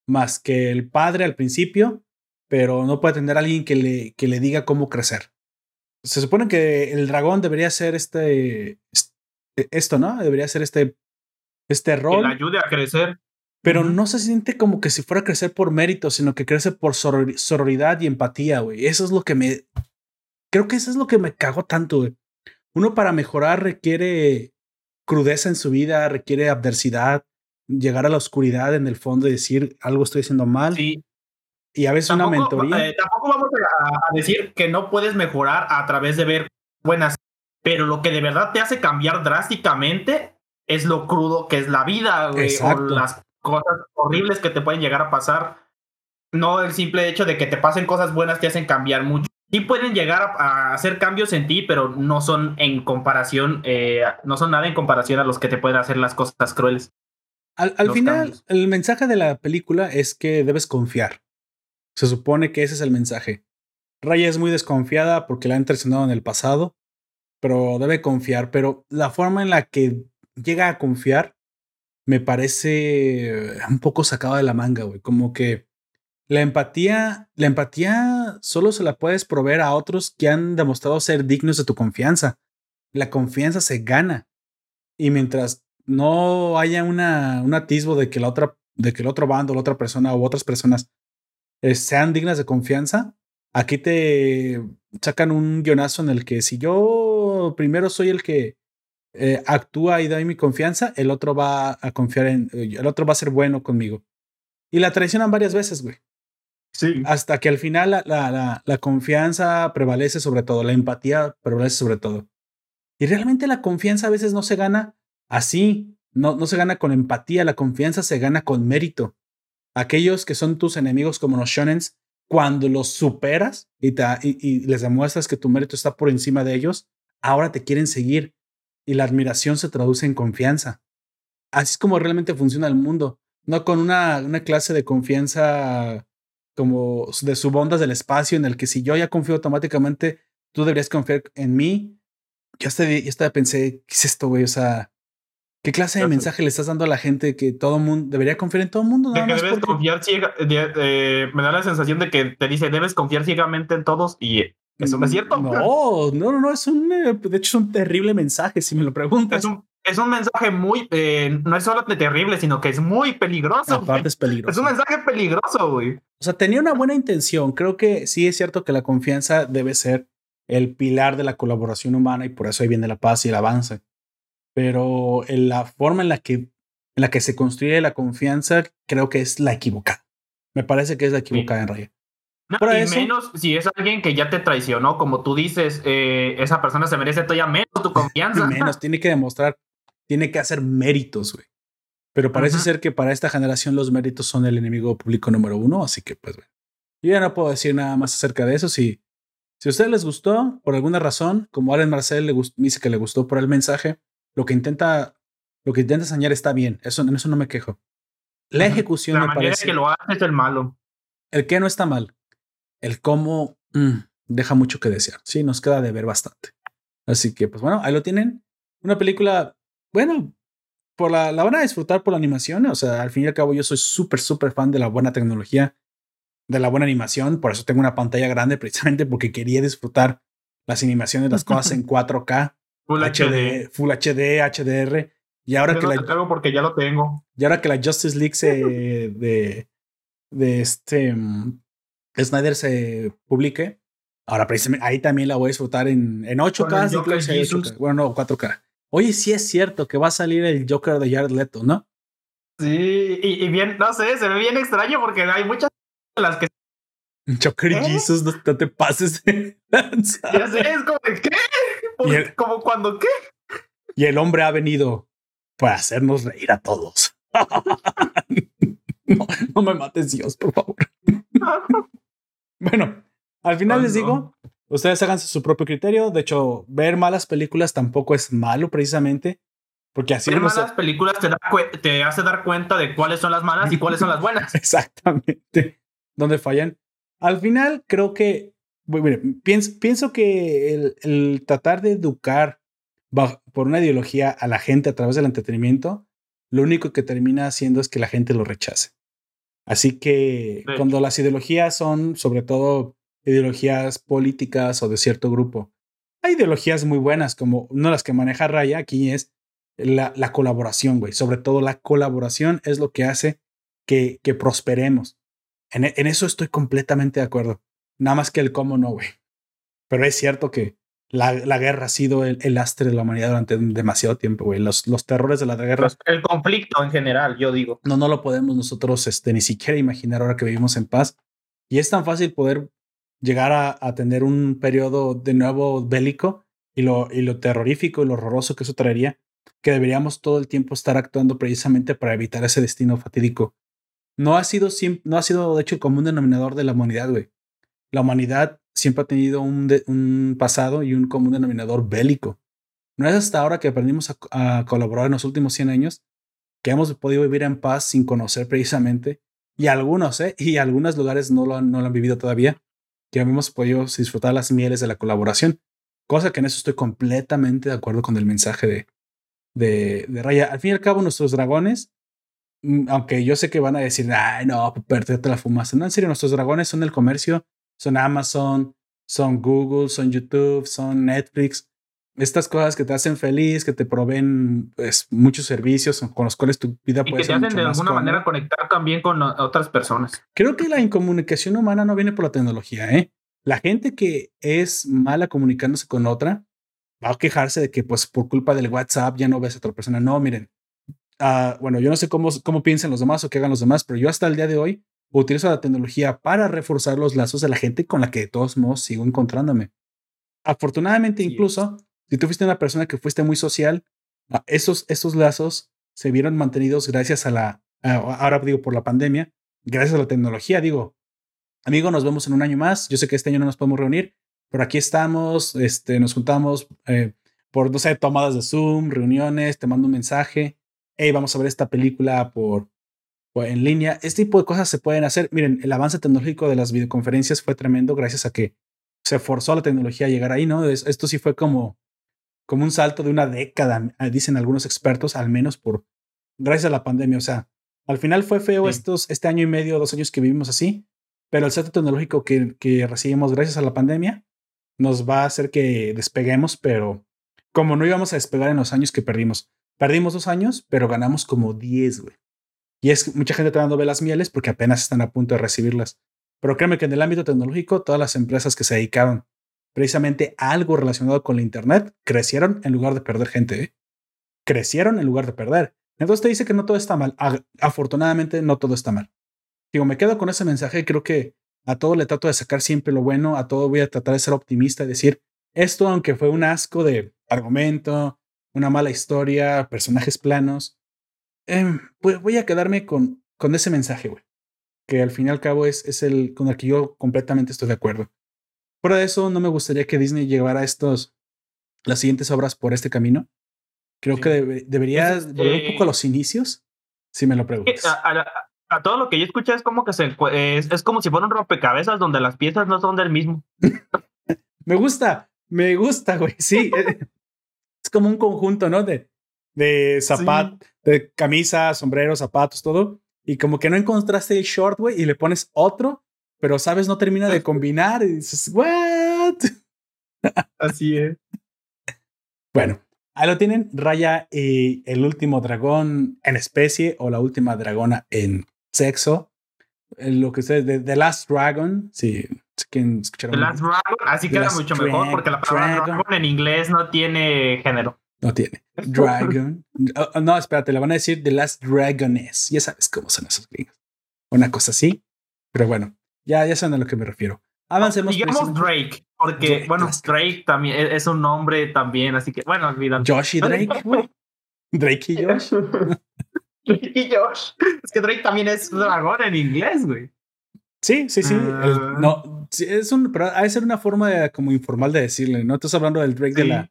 más que el padre al principio, pero no puede tener a alguien que le, que le diga cómo crecer. Se supone que el dragón debería ser este, esto, ¿no? Debería ser este, este rol. Que le ayude a crecer pero no se siente como que si fuera a crecer por mérito, sino que crece por sororidad y empatía, güey. Eso es lo que me... Creo que eso es lo que me cago tanto, güey. Uno para mejorar requiere crudeza en su vida, requiere adversidad, llegar a la oscuridad en el fondo y decir algo estoy haciendo mal. Sí. Y a veces una mentoría. Eh, tampoco vamos a, decir que no puedes mejorar a través de ver buenas, pero lo que de verdad te hace cambiar drásticamente es lo crudo que es la vida, güey, o las cosas horribles que te pueden llegar a pasar. no el simple hecho de que te pasen cosas buenas te hacen cambiar mucho. Sí pueden llegar a, hacer cambios en ti, pero no son en comparación, eh, no son nada en comparación a los que te pueden hacer las cosas crueles. Al, final, el mensaje de la película es que debes confiar. Se supone que ese es el mensaje. Raya es muy desconfiada porque la han traicionado en el pasado, pero debe confiar. Pero la forma en la que llega a confiar me parece un poco sacada de la manga, güey. Como que la empatía, la empatía solo se la puedes proveer a otros que han demostrado ser dignos de tu confianza. La confianza se gana. Y mientras no haya una, un atisbo de que la otra, de que el otro bando, la otra persona u otras personas eh, sean dignas de confianza, aquí te sacan un guionazo en el que si yo primero soy el que eh, actúa y da mi confianza, el otro va a confiar en, el otro va a ser bueno conmigo. Y la traicionan varias veces, güey. Sí. Hasta que al final la, la, la, confianza prevalece sobre todo, la empatía prevalece sobre todo. Y realmente la confianza a veces no se gana así, no, no se gana con empatía, la confianza se gana con mérito. Aquellos que son tus enemigos como los shonens, cuando los superas y, te, y, les demuestras que tu mérito está por encima de ellos, ahora te quieren seguir y la admiración se traduce en confianza. Así es como realmente funciona el mundo, no con una, una clase de confianza como de subondas del espacio en el que si yo ya confío automáticamente, tú deberías confiar en mí. Yo hasta, yo hasta pensé, ¿qué es esto, güey? O sea, ¿qué clase de mensaje le estás dando a la gente que todo mundo debería confiar en todo el mundo? de que debes confiar ciega, me da la sensación de que te dice, debes confiar ciegamente en todos y eso no es cierto. No, no, no, es un, eh, de hecho es un terrible mensaje, si me lo preguntas. Es un, es un mensaje muy, eh, no es solo terrible, sino que es muy peligroso. Aparte es peligroso. Es un mensaje peligroso, güey. O sea, tenía una buena intención. Creo que sí es cierto que la confianza debe ser el pilar de la colaboración humana y por eso ahí viene la paz y el avance. Pero en la forma en la que, en la que se construye la confianza, creo que es la equivocada. Me parece que es la equivocada en realidad. Y menos si es alguien que ya te traicionó, como tú dices, eh, esa persona se merece todavía menos tu confianza. [laughs] menos, tiene que demostrar tiene que hacer méritos, güey. Pero parece ser que para esta generación los méritos son el enemigo público número uno, así que pues bueno. Yo ya no puedo decir nada más acerca de eso. Si, si a ustedes les gustó, por alguna razón, como Alan Marcel le dice que le gustó por el mensaje, lo que intenta, lo que intenta enseñar está bien. Eso, en eso no me quejo. La ejecución la me parece. que lo hace es el malo. El que no está mal. El cómo mm, deja mucho que desear. Sí, nos queda de ver bastante. Así que, pues bueno, ahí lo tienen. Una película bueno, por la, la van a disfrutar por la animación. O sea, al fin y al cabo, yo soy súper, súper fan de la buena tecnología, de la buena animación. Por eso tengo una pantalla grande, precisamente porque quería disfrutar las animaciones, las cosas en [laughs] 4K, Full HD, Full HD, HDR. Y ahora que la. porque ya lo tengo. Y ahora que la Justice League se, [laughs] de, de este. Snyder se publique, ahora precisamente ahí también la voy a disfrutar en, en 8K, 8K. Bueno, no, 4K. Oye, sí es cierto que va a salir el Joker de Jared Leto, ¿no? Sí, y, bien, no sé, se ve bien extraño porque hay muchas las que. Joker ¿Eh? Jesus, no, te pases de [laughs] Ya sé, es como, ¿qué? como cuando, ¿qué? Y el hombre ha venido para hacernos reír a todos. [laughs] no, no me mates, Dios, por favor. [laughs] bueno, al final les digo, Ustedes háganse su propio criterio. De hecho, ver malas películas tampoco es malo precisamente. Porque así ver malas películas te, hace dar cuenta de cuáles son las malas y cuáles son las buenas. [laughs] Exactamente. Donde fallan. Al final, creo que. pienso, pienso, que el, el, tratar de educar por una ideología a la gente a través del entretenimiento, lo único que termina haciendo es que la gente lo rechace. Así que cuando las ideologías son, sobre todo, ideologías políticas o de cierto grupo. Hay ideologías muy buenas, como una de las que maneja Raya aquí es la, la colaboración, güey. Sobre todo la colaboración es lo que hace que, que prosperemos. En, en, eso estoy completamente de acuerdo. Nada más que el cómo no, güey. Pero es cierto que la, la guerra ha sido el, el, lastre de la humanidad durante demasiado tiempo, güey. Los, los terrores de la guerra. El conflicto en general, yo digo. No, no lo podemos nosotros este, ni siquiera imaginar ahora que vivimos en paz. Y es tan fácil poder llegar a, tener un periodo de nuevo bélico y lo, y lo terrorífico y lo horroroso que eso traería, que deberíamos todo el tiempo estar actuando precisamente para evitar ese destino fatídico. no ha sido, no ha sido de hecho el común denominador de la humanidad, güey. La humanidad siempre ha tenido un, un pasado y un común denominador bélico. No es hasta ahora que aprendimos a, colaborar en los últimos 100 años que hemos podido vivir en paz sin conocer precisamente. Y algunos, ¿eh? Y algunos lugares no lo, no lo han vivido todavía, que hemos podido disfrutar las mieles de la colaboración. Cosa que en eso estoy completamente de acuerdo con el mensaje de, de, de Raya. Al fin y al cabo, nuestros dragones, mm, aunque yo sé que van a decir, ay, no, perderte la fumaste. No, en serio, nuestros dragones son el comercio, son Amazon, son Google, son YouTube, son Netflix estas cosas que te hacen feliz, que te proveen pues, muchos servicios con los cuales tu vida puede ser. Y que te hacen de alguna manera conectar también con otras personas. Creo que la incomunicación humana no viene por la tecnología, ¿eh? La gente que es mala comunicándose con otra va a quejarse de que, pues, por culpa del WhatsApp ya no ves a otra persona. No, miren. Uh, bueno, yo no sé cómo, cómo piensan los demás o qué hagan los demás, pero yo hasta el día de hoy utilizo la tecnología para reforzar los lazos de la gente con la que de todos modos sigo encontrándome. Afortunadamente, incluso si tú fuiste una persona que fuiste muy social, ah, esos, esos lazos se vieron mantenidos gracias a la, ahora digo por la pandemia, gracias a la tecnología. Digo, amigo, nos vemos en un año más. Yo sé que este año no nos podemos reunir, pero aquí estamos, este, nos juntamos eh, por, no sé, tomadas de Zoom, reuniones, te mando un mensaje, hey, vamos a ver esta película por, en línea. Este tipo de cosas se pueden hacer. Miren, el avance tecnológico de las videoconferencias fue tremendo gracias a que se forzó la tecnología a llegar ahí, ¿no? Esto sí fue como como un salto de una década, ah, dicen algunos expertos, al menos por gracias a la pandemia. O sea, al final fue feo estos, este año y medio, dos años que vivimos así, pero el salto tecnológico que, que recibimos gracias a la pandemia nos va a hacer que despeguemos, pero como no íbamos a despegar en los años que perdimos. Perdimos dos años, pero ganamos como diez, güey. Y es mucha gente está dando velas mieles porque apenas están a punto de recibirlas. Pero créeme que en el ámbito tecnológico, todas las empresas que se dedicaron precisamente algo relacionado con la Internet, crecieron en lugar de perder gente. ¿eh? Crecieron en lugar de perder. Entonces te dice que no todo está mal. Afortunadamente no todo está mal. Digo, me quedo con ese mensaje. Creo que a todo le trato de sacar siempre lo bueno. A todo voy a tratar de ser optimista y decir, esto aunque fue un asco de argumento, una mala historia, personajes planos, eh, pues voy a quedarme con, con ese mensaje, güey. Que al fin y al cabo es, es el con el que yo completamente estoy de acuerdo. Fuera de eso, no me gustaría que Disney llevara estos, las siguientes obras por este camino. Creo que debería volver un poco a los inicios, si me lo preguntas. A, todo lo que yo escuché es como que se, es, es como si fuera un rompecabezas donde las piezas no son del mismo. [laughs] me gusta, me gusta, güey. Sí, eh, [laughs] es como un conjunto, ¿no? De, de zapatos, de camisas, sombreros, zapatos, todo. Y como que no encontraste el short, güey, y le pones otro pero sabes, no termina de combinar y dices, ¿what? [laughs] Así es. Bueno, ahí lo tienen, Raya y el último dragón en especie o la última dragona en sexo. Eh, lo que ustedes, de The Last Dragon, si quien escucharon. The Last Dragon, así queda mucho mejor porque la palabra dragon. en inglés no tiene género. No tiene. Dragon. Oh, oh, no, espérate, le van a decir The Last Dragoness. Ya sabes cómo son esos gringos. Una cosa así. Pero bueno, ya, ya saben a lo que me refiero. Avancemos. Digamos Drake, porque, bueno, Drake también e, es un nombre también, así que, bueno, olvídalo. Josh y Drake, Drake y Josh. [laughs] Drake y Josh. Es que Drake también es dragón en inglés, güey. Sí, sí, sí. Ah. no, es un, pero hay que ser una forma de, como informal de decirle, ¿no? Estás hablando del Drake de la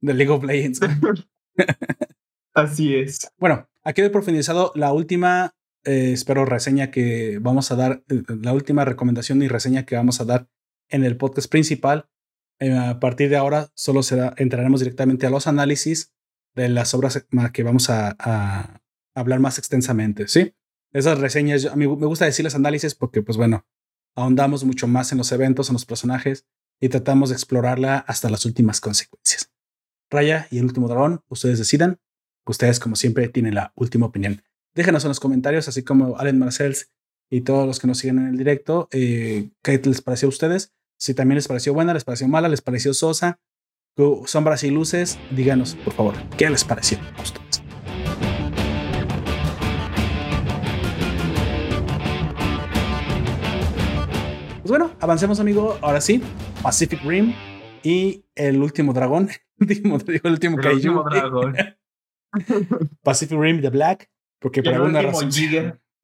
de League of Legends. [laughs] Así es. Bueno, aquí he profundizado la última eh, espero reseña que vamos a dar, eh, la última recomendación y reseña que vamos a dar en el podcast principal. Eh, a partir de ahora solo será, entraremos directamente a los análisis de las obras que vamos a, a hablar más extensamente, ¿sí? Esas reseñas, a mí me gusta decirles análisis porque, pues bueno, ahondamos mucho más en los eventos, en los personajes y tratamos de explorarla hasta las últimas consecuencias. Raya y el último dragón, ustedes decidan. Ustedes, como siempre, tienen la última opinión. Déjenos en los comentarios, así como Allen Marcells y todos los que nos siguen en el directo, eh, qué les pareció a ustedes. Si también les pareció buena, les pareció mala, les pareció sosa, sombras y luces, díganos, por favor, qué les pareció a ustedes. Pues bueno, avancemos, amigo. Ahora sí, Pacific Rim y el último dragón. [laughs] el último, el último dragón. [laughs] Pacific Rim The Black porque por alguna razón.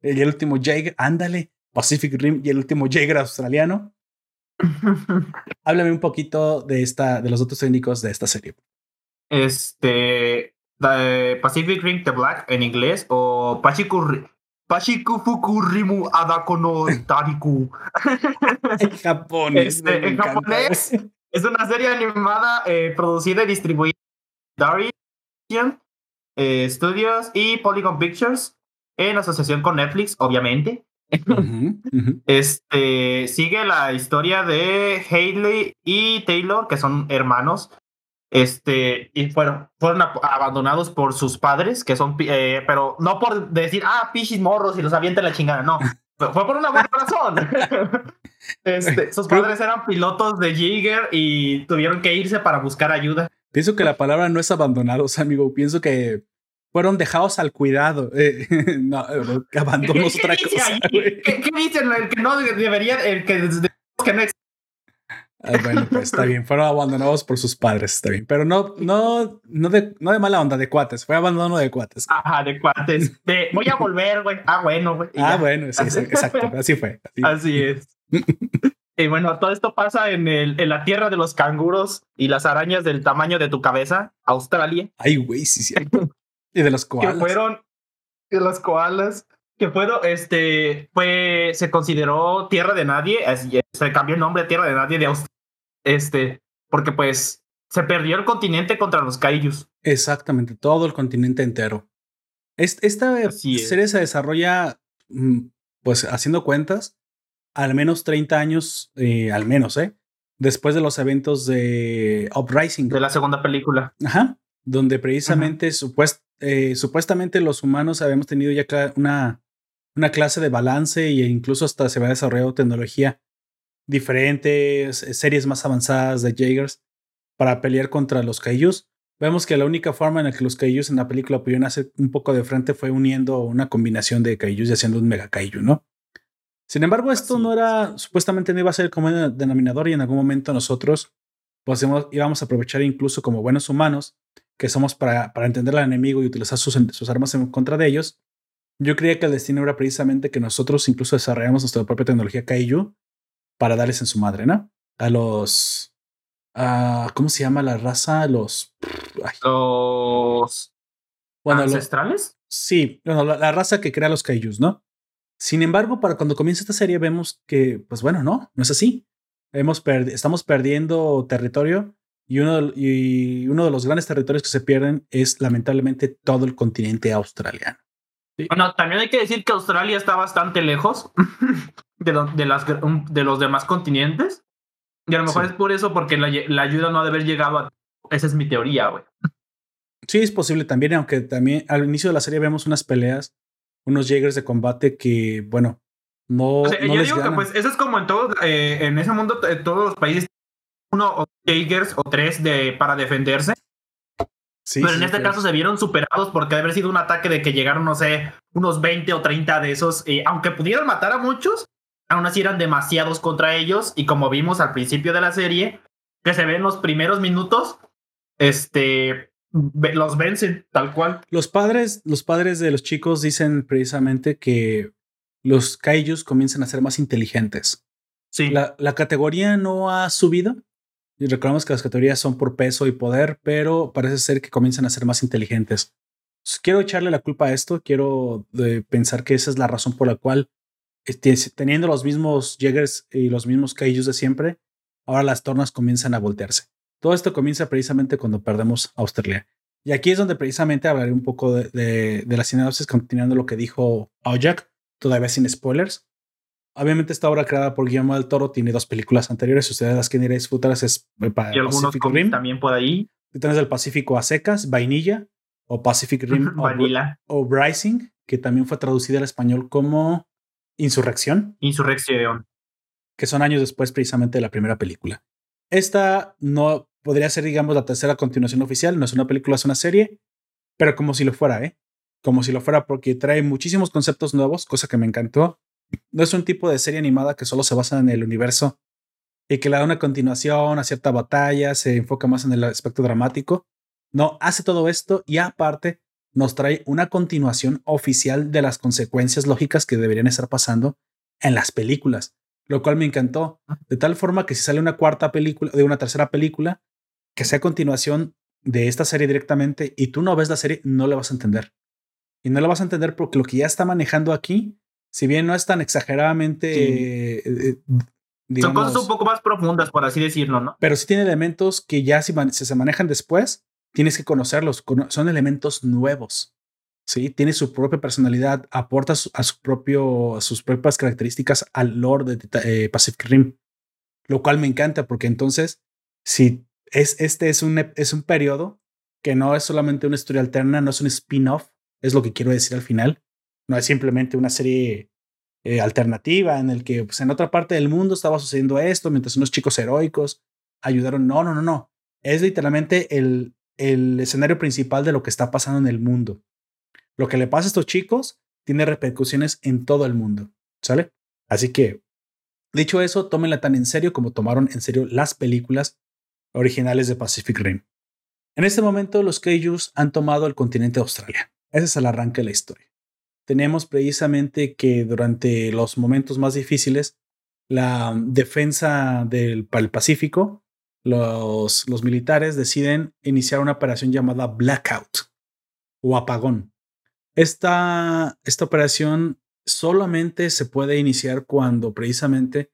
y el último Jaeger, ándale, Pacific Rim y el último Jaeger australiano. [laughs] Háblame un poquito de esta, de los otros técnicos de esta serie. Este Pacific Rim The Black en inglés o Pachiku Pashiku Fukurimu Adakono Tariku. en japonés. Este, en japonés es una serie animada eh, producida y distribuida por Darian eh, Studios y Polygon Pictures en asociación con Netflix, obviamente. Este sigue la historia de Hayley y Taylor, que son hermanos. Este, y fueron, fueron abandonados por sus padres, que son, eh, pero no por decir, ah, pichis morros y los avienta la chingada, no. [laughs] Fue por una buena [laughs] razón. [laughs] este, sus padres eran pilotos de Jaeger y tuvieron que irse para buscar ayuda. Pienso que la palabra no es abandonados, amigo. Pienso que fueron dejados al cuidado. Eh, [laughs] no, abandonos otra cosa. ¿Qué, ¿Qué, dicen? El que no debería, el que, que no ah, bueno, pues está bien. Fueron abandonados por sus padres, está bien. Pero no, no, no de, no de mala onda, de cuates. Fue abandono de cuates. Ajá, de cuates. De, voy a volver, güey. Ah, bueno, güey. Ah, bueno, sí, exacto. [laughs] Así fue. Así, es. y bueno, todo esto pasa en, el, en la tierra de los canguros y las arañas del tamaño de tu cabeza, Australia. Ay, güey, sí, sí. Y de los [laughs] koalas. Que fueron de los koalas. Que fueron, este, fue, se consideró tierra de nadie. Se cambió el nombre a tierra de nadie de Australia. Este, porque pues se perdió el continente contra los kaijus. Exactamente, todo el continente entero. Esta serie se desarrolla, mm, pues haciendo cuentas, al menos 30 años, eh, al menos, ¿eh? Después de los eventos de Uprising. De la segunda película. Ajá. Donde precisamente supuest eh, supuestamente los humanos habíamos tenido ya una, una clase de balance e incluso hasta se había desarrollado tecnología diferentes, eh, series más avanzadas de Jaegers para pelear contra los Kaijus. Vemos que la única forma en la que los Kaijus en la película pudieron hacer un poco de frente fue uniendo una combinación de Kaijus y haciendo un Mega Kaiju, ¿no? Sin embargo, esto no era, supuestamente no iba a ser como un denominador y en algún momento nosotros pues, íbamos a aprovechar incluso como buenos humanos que somos para, para entender al enemigo y utilizar sus, sus armas en contra de ellos, yo creía que el destino era precisamente que nosotros incluso desarrollamos nuestra propia tecnología Kaiju para darles en su madre, ¿no? A los. ¿Cómo se llama la raza? Los. Los. Bueno, ¿Ancestrales? sí, bueno, la, raza que crea los Kaijus, ¿no? Sin embargo, para cuando comienza esta serie vemos que, pues bueno, no, no es así. Hemos estamos perdiendo territorio y uno, y uno de los grandes territorios que se pierden es lamentablemente todo el continente australiano. Bueno, también hay que decir que Australia está bastante lejos [laughs] de, de, las, de los demás continentes. Y a lo mejor es por eso, porque la, la, ayuda no ha de haber llegado a... Esa es mi teoría, güey. Sí, es posible también, aunque también al inicio de la serie vemos unas peleas, unos Jaegers de combate que, bueno, no. O sea, yo digo que pues eso es como en todos, eh, en ese mundo, en todos los países uno o Jaegers o tres de, para defenderse. Sí, pero en este caso se vieron superados porque debe haber sido un ataque de que llegaron, no sé, unos 20 o 30 de esos. Y aunque pudieron matar a muchos, aún así eran demasiados contra ellos. Y como vimos al principio de la serie, que se ven los primeros minutos, este, los vencen tal cual. Los padres, los padres de los chicos dicen precisamente que los kaijus comienzan a ser más inteligentes. Sí. La, la categoría no ha subido, y recordamos que las categorías son por peso y poder, pero parece ser que comienzan a ser más inteligentes. quiero echarle la culpa a esto, quiero eh, pensar que esa es la razón por la cual, teniendo los mismos Jaggers y los mismos Kaijus de siempre, ahora las tornas comienzan a voltearse. Todo esto comienza precisamente cuando perdemos Australia. Y aquí es donde precisamente hablaré un poco de, de, de la sinopsis, continuando lo que dijo Aujak, todavía sin spoilers. Obviamente esta obra creada por Guillermo del Toro tiene dos películas anteriores. ustedes las quieren ir a disfrutar es eh, para y algunos Rim. también por ahí. Tienes el Pacífico a secas, Vainilla o Pacific Rim [laughs] o, Rising, que también fue traducida al español como Insurrección. Insurrección. Que son años después precisamente de la primera película. Esta no podría ser, digamos, la tercera continuación oficial. No es una película, es una serie, pero como si lo fuera, ¿eh? Como si lo fuera porque trae muchísimos conceptos nuevos, cosa que me encantó no es un tipo de serie animada que solo se basa en el universo y que le da una continuación a cierta batalla, se enfoca más en el aspecto dramático. No, hace todo esto y aparte nos trae una continuación oficial de las consecuencias lógicas que deberían estar pasando en las películas, lo cual me encantó. De tal forma que si sale una cuarta película, de una tercera película, que sea continuación de esta serie directamente y tú no ves la serie, no la vas a entender. Y no la vas a entender porque lo que ya está manejando aquí, si bien no es tan exageradamente... Eh, eh, Son cosas un poco más profundas, por así decirlo, ¿no? Pero sí tiene elementos que ya si, se manejan después, tienes que conocerlos. Son elementos nuevos. Sí, tiene su propia personalidad, aporta a su propio, sus propias características al lore de eh, Pacific Rim, lo cual me encanta porque entonces, si es, este es un, es un periodo que no es solamente una historia alterna, no es un spin-off, es lo que quiero decir al final, no es simplemente una serie eh, alternativa en el que pues, en otra parte del mundo estaba sucediendo esto mientras unos chicos heroicos ayudaron. No, no, no, no. Es literalmente el, el escenario principal de lo que está pasando en el mundo. Lo que le pasa a estos chicos tiene repercusiones en todo el mundo, ¿sale? Así que, dicho eso, tómenla tan en serio como tomaron en serio las películas originales de Pacific Rim. En este momento, los Kaijus han tomado el continente de Australia. Ese es el arranque de la historia. Tenemos precisamente que durante los momentos más difíciles, la defensa del Pacífico, los, militares deciden iniciar una operación llamada Blackout o apagón. Esta, esta operación solamente se puede iniciar cuando precisamente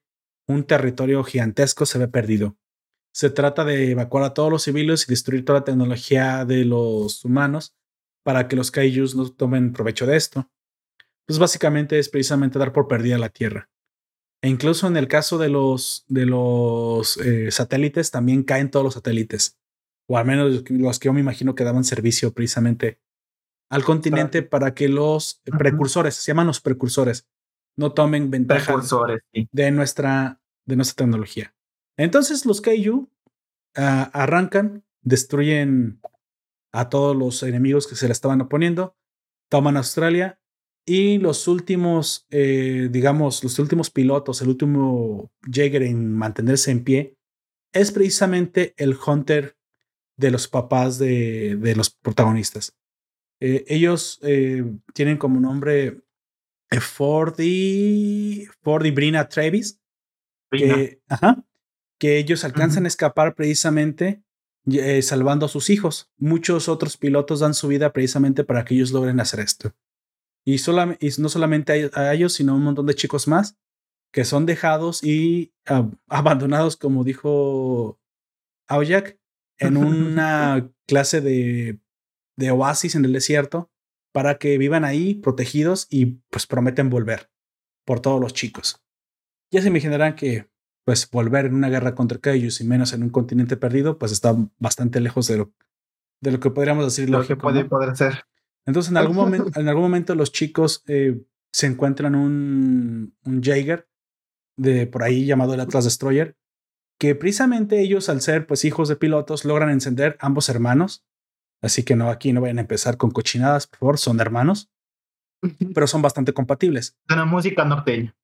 un territorio gigantesco se ve perdido. Se trata de evacuar a todos los civiles y destruir toda la tecnología de los humanos para que los kaijus no tomen provecho de esto. Pues básicamente es precisamente dar por perdida la Tierra. E incluso en el caso de los, de los eh, satélites, también caen todos los satélites. O al menos los que yo me imagino que daban servicio precisamente al continente para que los precursores, se llaman los precursores, no tomen ventaja de, nuestra, de nuestra tecnología. Entonces los Kaiju ah, arrancan, destruyen a todos los enemigos que se le estaban oponiendo, toman Australia y los últimos, eh, digamos, los últimos pilotos, el último Jaeger en mantenerse en pie, es precisamente el Hunter de los papás de, de los protagonistas. Eh, ellos eh, tienen como nombre Ford y, Ford y Brina Travis, Que, ajá, que ellos alcanzan a escapar precisamente eh, salvando a sus hijos. Muchos otros pilotos dan su vida precisamente para que ellos logren hacer esto. Y, y no solamente a, ellos, sino a un montón de chicos más que son dejados y [laughs] abandonados, como dijo Aoyak, en una [laughs] clase de, de oasis en el desierto para que vivan ahí protegidos y pues prometen volver por todos los chicos. Ya se imaginarán que pues volver en una guerra contra ellos y menos en un continente perdido, pues está bastante lejos de lo, de lo que podríamos decir lo que puede poder ser. Entonces, en algún momento, [laughs] en algún momento los chicos eh, se encuentran un, un Jaeger de por ahí llamado el Atlas Destroyer, que precisamente ellos, al ser pues hijos de pilotos, logran encender ambos hermanos. Así que no, aquí no vayan a empezar con cochinadas, por favor, son hermanos, pero son bastante compatibles. Una música norteña.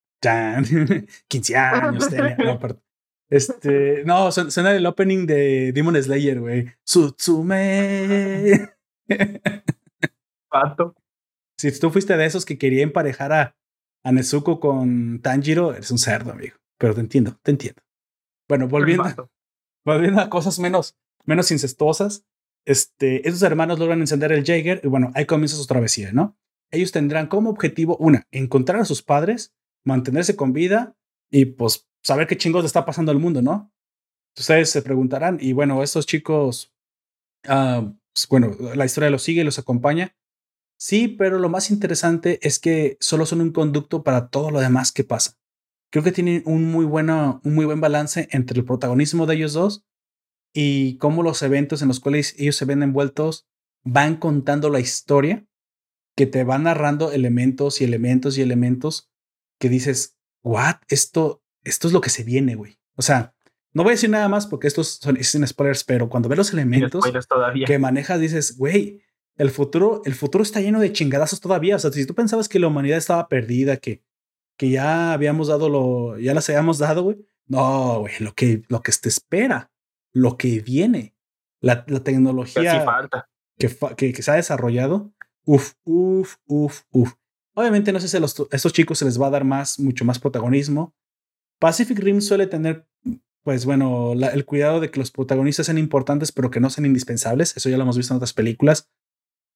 15 [laughs] años tenía. No, [laughs] Este, no, suena el opening de Demon Slayer, güey. Sutsume. Pato. Si tú fuiste de esos que quería emparejar a, a Nezuko con Tanjiro, eres un cerdo, amigo. Pero te entiendo, te entiendo. Bueno, volviendo, [laughs] volviendo a cosas menos, menos incestuosas. Este, esos hermanos logran encender el Jaeger y bueno, ahí comienza su travesía, ¿no? Ellos tendrán como objetivo, una, encontrar a sus padres mantenerse con vida y pues saber qué chingos le está pasando al mundo, ¿no? Ustedes se preguntarán, y bueno, estos chicos, uh, pues, bueno, la historia los sigue y los acompaña. Sí, pero lo más interesante es que solo son un conducto para todo lo demás que pasa. Creo que tienen un muy, bueno, un muy buen balance entre el protagonismo de ellos dos y cómo los eventos en los cuales ellos se ven envueltos van contando la historia, que te van narrando elementos y elementos y elementos que dices, what? Esto, esto es lo que se viene, güey. O sea, no voy a decir nada más porque estos son sin spoilers, pero cuando ves los elementos que manejas, dices, güey, el futuro, el futuro está lleno de chingadazos todavía. O sea, si tú pensabas que la humanidad estaba perdida, que, que ya habíamos dado lo, ya las habíamos dado, güey. No, güey, lo que, lo que te espera, lo que viene, la, la tecnología falta. Que, que, que, se ha desarrollado, uf, uf, uf, uf. Obviamente no sé si a, estos chicos se les va a dar más, mucho más protagonismo. Pacific Rim suele tener, pues bueno, el cuidado de que los protagonistas sean importantes, pero que no sean indispensables. Eso ya lo hemos visto en otras películas.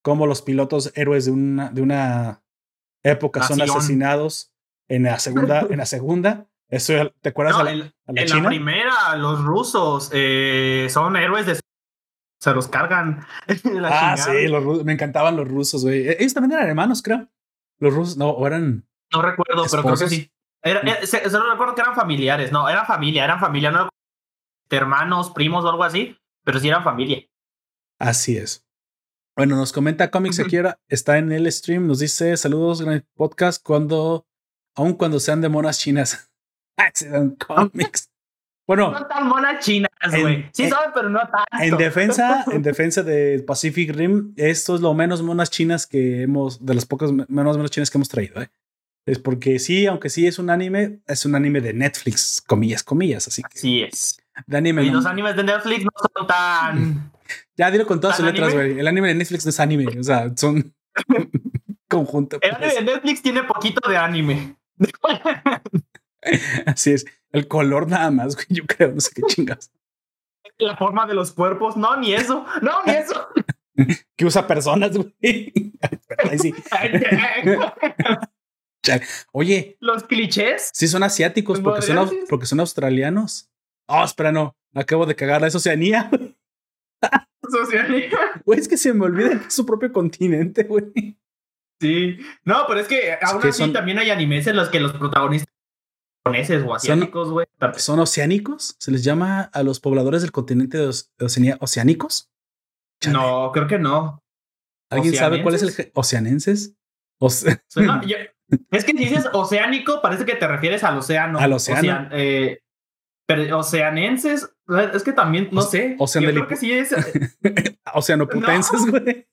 Como los pilotos héroes de una, de una época son asesinados en la segunda, en la segunda. Eso, ¿Te acuerdas? a la, en la primera, los rusos eh, son héroes de se los cargan. [laughs] ah, sí, los, me encantaban los rusos, güey. E, ellos también eran hermanos, creo. Los rusos, no, o eran. No recuerdo, pero creo que sí. Era, solo recuerdo que eran familiares, no, eran familia, eran familia, no hermanos, primos o algo así, pero sí eran familia. Así es. Bueno, nos comenta Comics Akira, está en el stream, nos dice saludos, gran podcast, cuando, aun cuando sean de monas chinas. [laughs] Accident Comics. Bueno. No tan monas chinas, güey. Sí saben, pero no tanto. En defensa, en [laughs] defensa de Pacific Rim, esto es lo menos monas chinas que hemos, de las pocas menos monas chinas que hemos traído, ¿eh? Es porque sí, aunque sí es un anime, es un anime de Netflix, comillas, comillas, así que. Sí es. De anime. Y los animes de Netflix no son tan. [laughs] Ya dilo con todas sus letras, güey. El anime de Netflix no es anime, o sea, son [laughs] conjunto. El anime de Netflix tiene poquito de anime. [laughs] Así es. El color nada más, güey. Yo creo, no sé qué chingas. La forma de los cuerpos, no, ni eso, no, ni eso. [laughs] que usa personas, güey. Ahí sí. Oye. Los clichés. Sí, son asiáticos porque son, porque son australianos. Oh, espera, no. Acabo de cagar. Es Oceanía. ¿Es Oceanía. Güey, es que se me olvida su propio continente, güey. Sí. No, pero es que aún así también hay animes en los que los protagonistas son japoneses o asiáticos, güey. ¿Son oceánicos? ¿Se les llama a los pobladores del continente de Oceanía oceánicos? No, creo que no. ¿Alguien sabe cuál es el oceanenses? Es que si dices oceánico, parece que te refieres al océano. Al océano. Eh, pero oceanenses, es que también, no sé. Ocean yo creo que sí es. [laughs] Oceanoputenses, güey.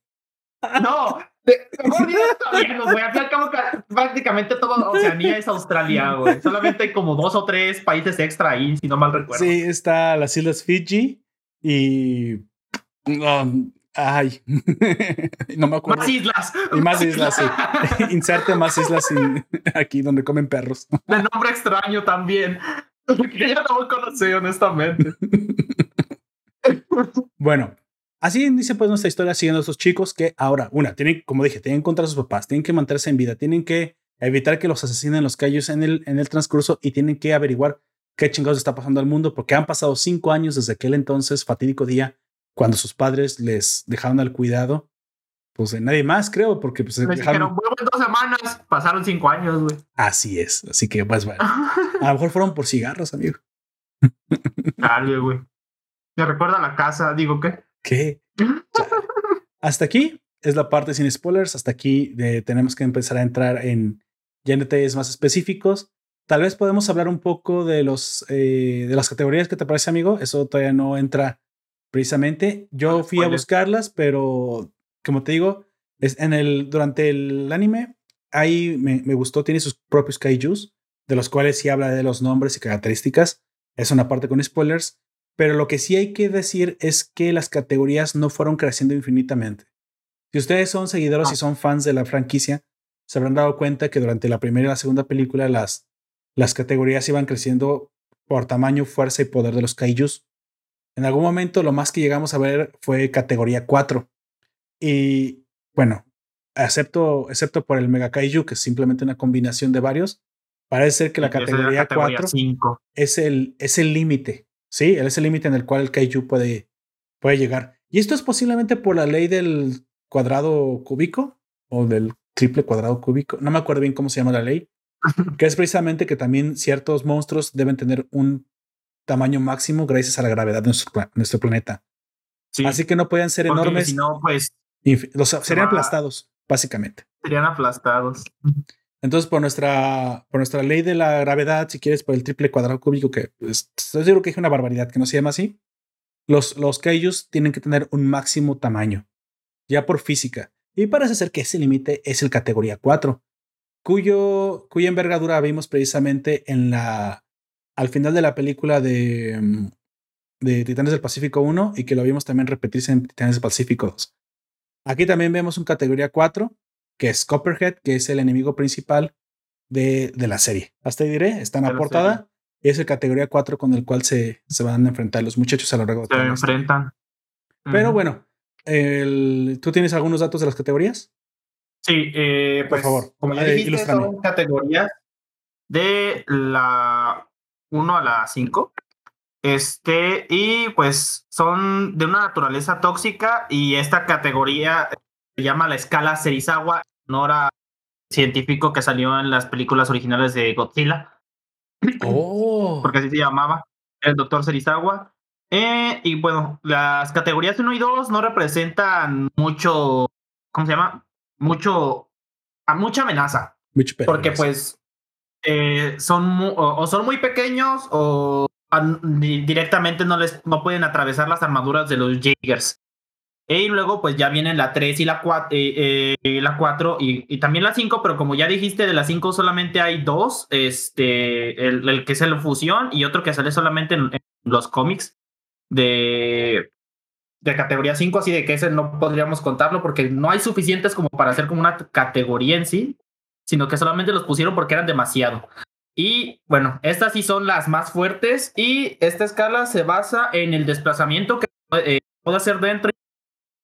No, güey. [laughs] Al cabo, prácticamente toda Oceanía es Australia, güey. Solamente hay como dos o tres países extra ahí, si no mal recuerdo. Sí, está las Islas Fiji y. Um, Ay, [laughs] no me acuerdo. Más islas. Y más islas, sí. Inserte más islas aquí donde comen perros. De nombre extraño también. [laughs] Que yo no conocí, honestamente. [laughs] bueno, así dice pues nuestra historia siguiendo a esos chicos que ahora, una, tienen, como dije, tienen que encontrar a sus papás, tienen que mantenerse en vida, tienen que evitar que los asesinen los callos en el, en el transcurso y tienen que averiguar qué chingados está pasando al mundo porque han pasado cinco años desde aquel entonces fatídico día cuando sus padres les dejaron al cuidado, pues de nadie más, creo, porque pues les dejaron... dijeron, dos semanas, pasaron cinco años, güey. Así es, así que pues bueno, [laughs] a lo mejor fueron por cigarros, amigo. [laughs] Dale, güey. Me recuerda la casa, digo, ¿qué? ¿Qué? hasta aquí es la parte sin spoilers, hasta aquí tenemos que empezar a entrar en ya en detalles más específicos. Tal vez podemos hablar un poco de los eh, de las categorías que te parece, amigo. Eso todavía no entra Precisamente, yo fui a buscarlas, pero como te digo, es en el, durante el anime, ahí me, me, gustó, tiene sus propios kaijus, de los cuales sí habla de los nombres y características. Es una parte con spoilers, pero lo que sí hay que decir es que las categorías no fueron creciendo infinitamente. Si ustedes son seguidores y son fans de la franquicia, se habrán dado cuenta que durante la primera y la segunda película las, las categorías iban creciendo por tamaño, fuerza y poder de los kaijus. En algún momento lo más que llegamos a ver fue categoría 4. Y bueno, excepto, excepto por el Mega Kaiju, que es simplemente una combinación de varios, parece ser que la categoría, 4 es el es el límite. Sí, es el límite en el cual el Kaiju puede, puede llegar. Y esto es posiblemente por la ley del cuadrado cúbico o del triple cuadrado cúbico. No me acuerdo bien cómo se llama la ley. [laughs] que es precisamente que también ciertos monstruos deben tener un tamaño máximo gracias a la gravedad de nuestro, nuestro planeta. Así que no pueden ser enormes. Si no, pues. serían aplastados, básicamente. Serían aplastados. Entonces, por nuestra, por nuestra ley de la gravedad, si quieres, por el triple cuadrado cúbico, que pues, seguro que es una barbaridad que no se llama así, los, los kaijus tienen que tener un máximo tamaño, ya por física. Y parece ser que ese límite es el categoría 4, cuyo, cuya envergadura vimos precisamente en la, al final de la película de, mm, de Titanes del Pacífico 1 y que lo vimos también repetirse en Titanes del Pacífico 2. Aquí también vemos un categoría 4, que es Copperhead, que es el enemigo principal de, de la serie. Hasta ahí diré, está en la, portada. Y es el categoría 4 con el cual se, se van a enfrentar los muchachos a lo largo de Se enfrentan. Pero bueno, el, ¿tú tienes algunos datos de las categorías? Sí, eh, pues, Por favor, como ya dijiste, son categorías de la 1 a la 5. Este, y pues son de una naturaleza tóxica y esta categoría se llama la escala Serizawa, honor científico que salió en las películas originales de Godzilla. [clears throat] Oh. Porque así se llamaba, el doctor Serizawa. Eh, y bueno, las categorías 1 y 2 no representan mucho, ¿cómo se llama? Mucho, a mucha amenaza. porque pues eh, son o, son muy pequeños o directamente no les no pueden atravesar las armaduras de los Jaegers. Y luego pues ya vienen la 3 y la 4, eh, la 4 y, también la 5, pero como ya dijiste, de la 5 solamente hay dos, este, el, que es el fusión y otro que sale solamente en, los cómics de, de categoría 5, así de que ese no podríamos contarlo porque no hay suficientes como para hacer como una categoría en sí, sino que solamente los pusieron porque eran demasiado. Y bueno, estas sí son las más fuertes y esta escala se basa en el desplazamiento que eh, puede hacer dentro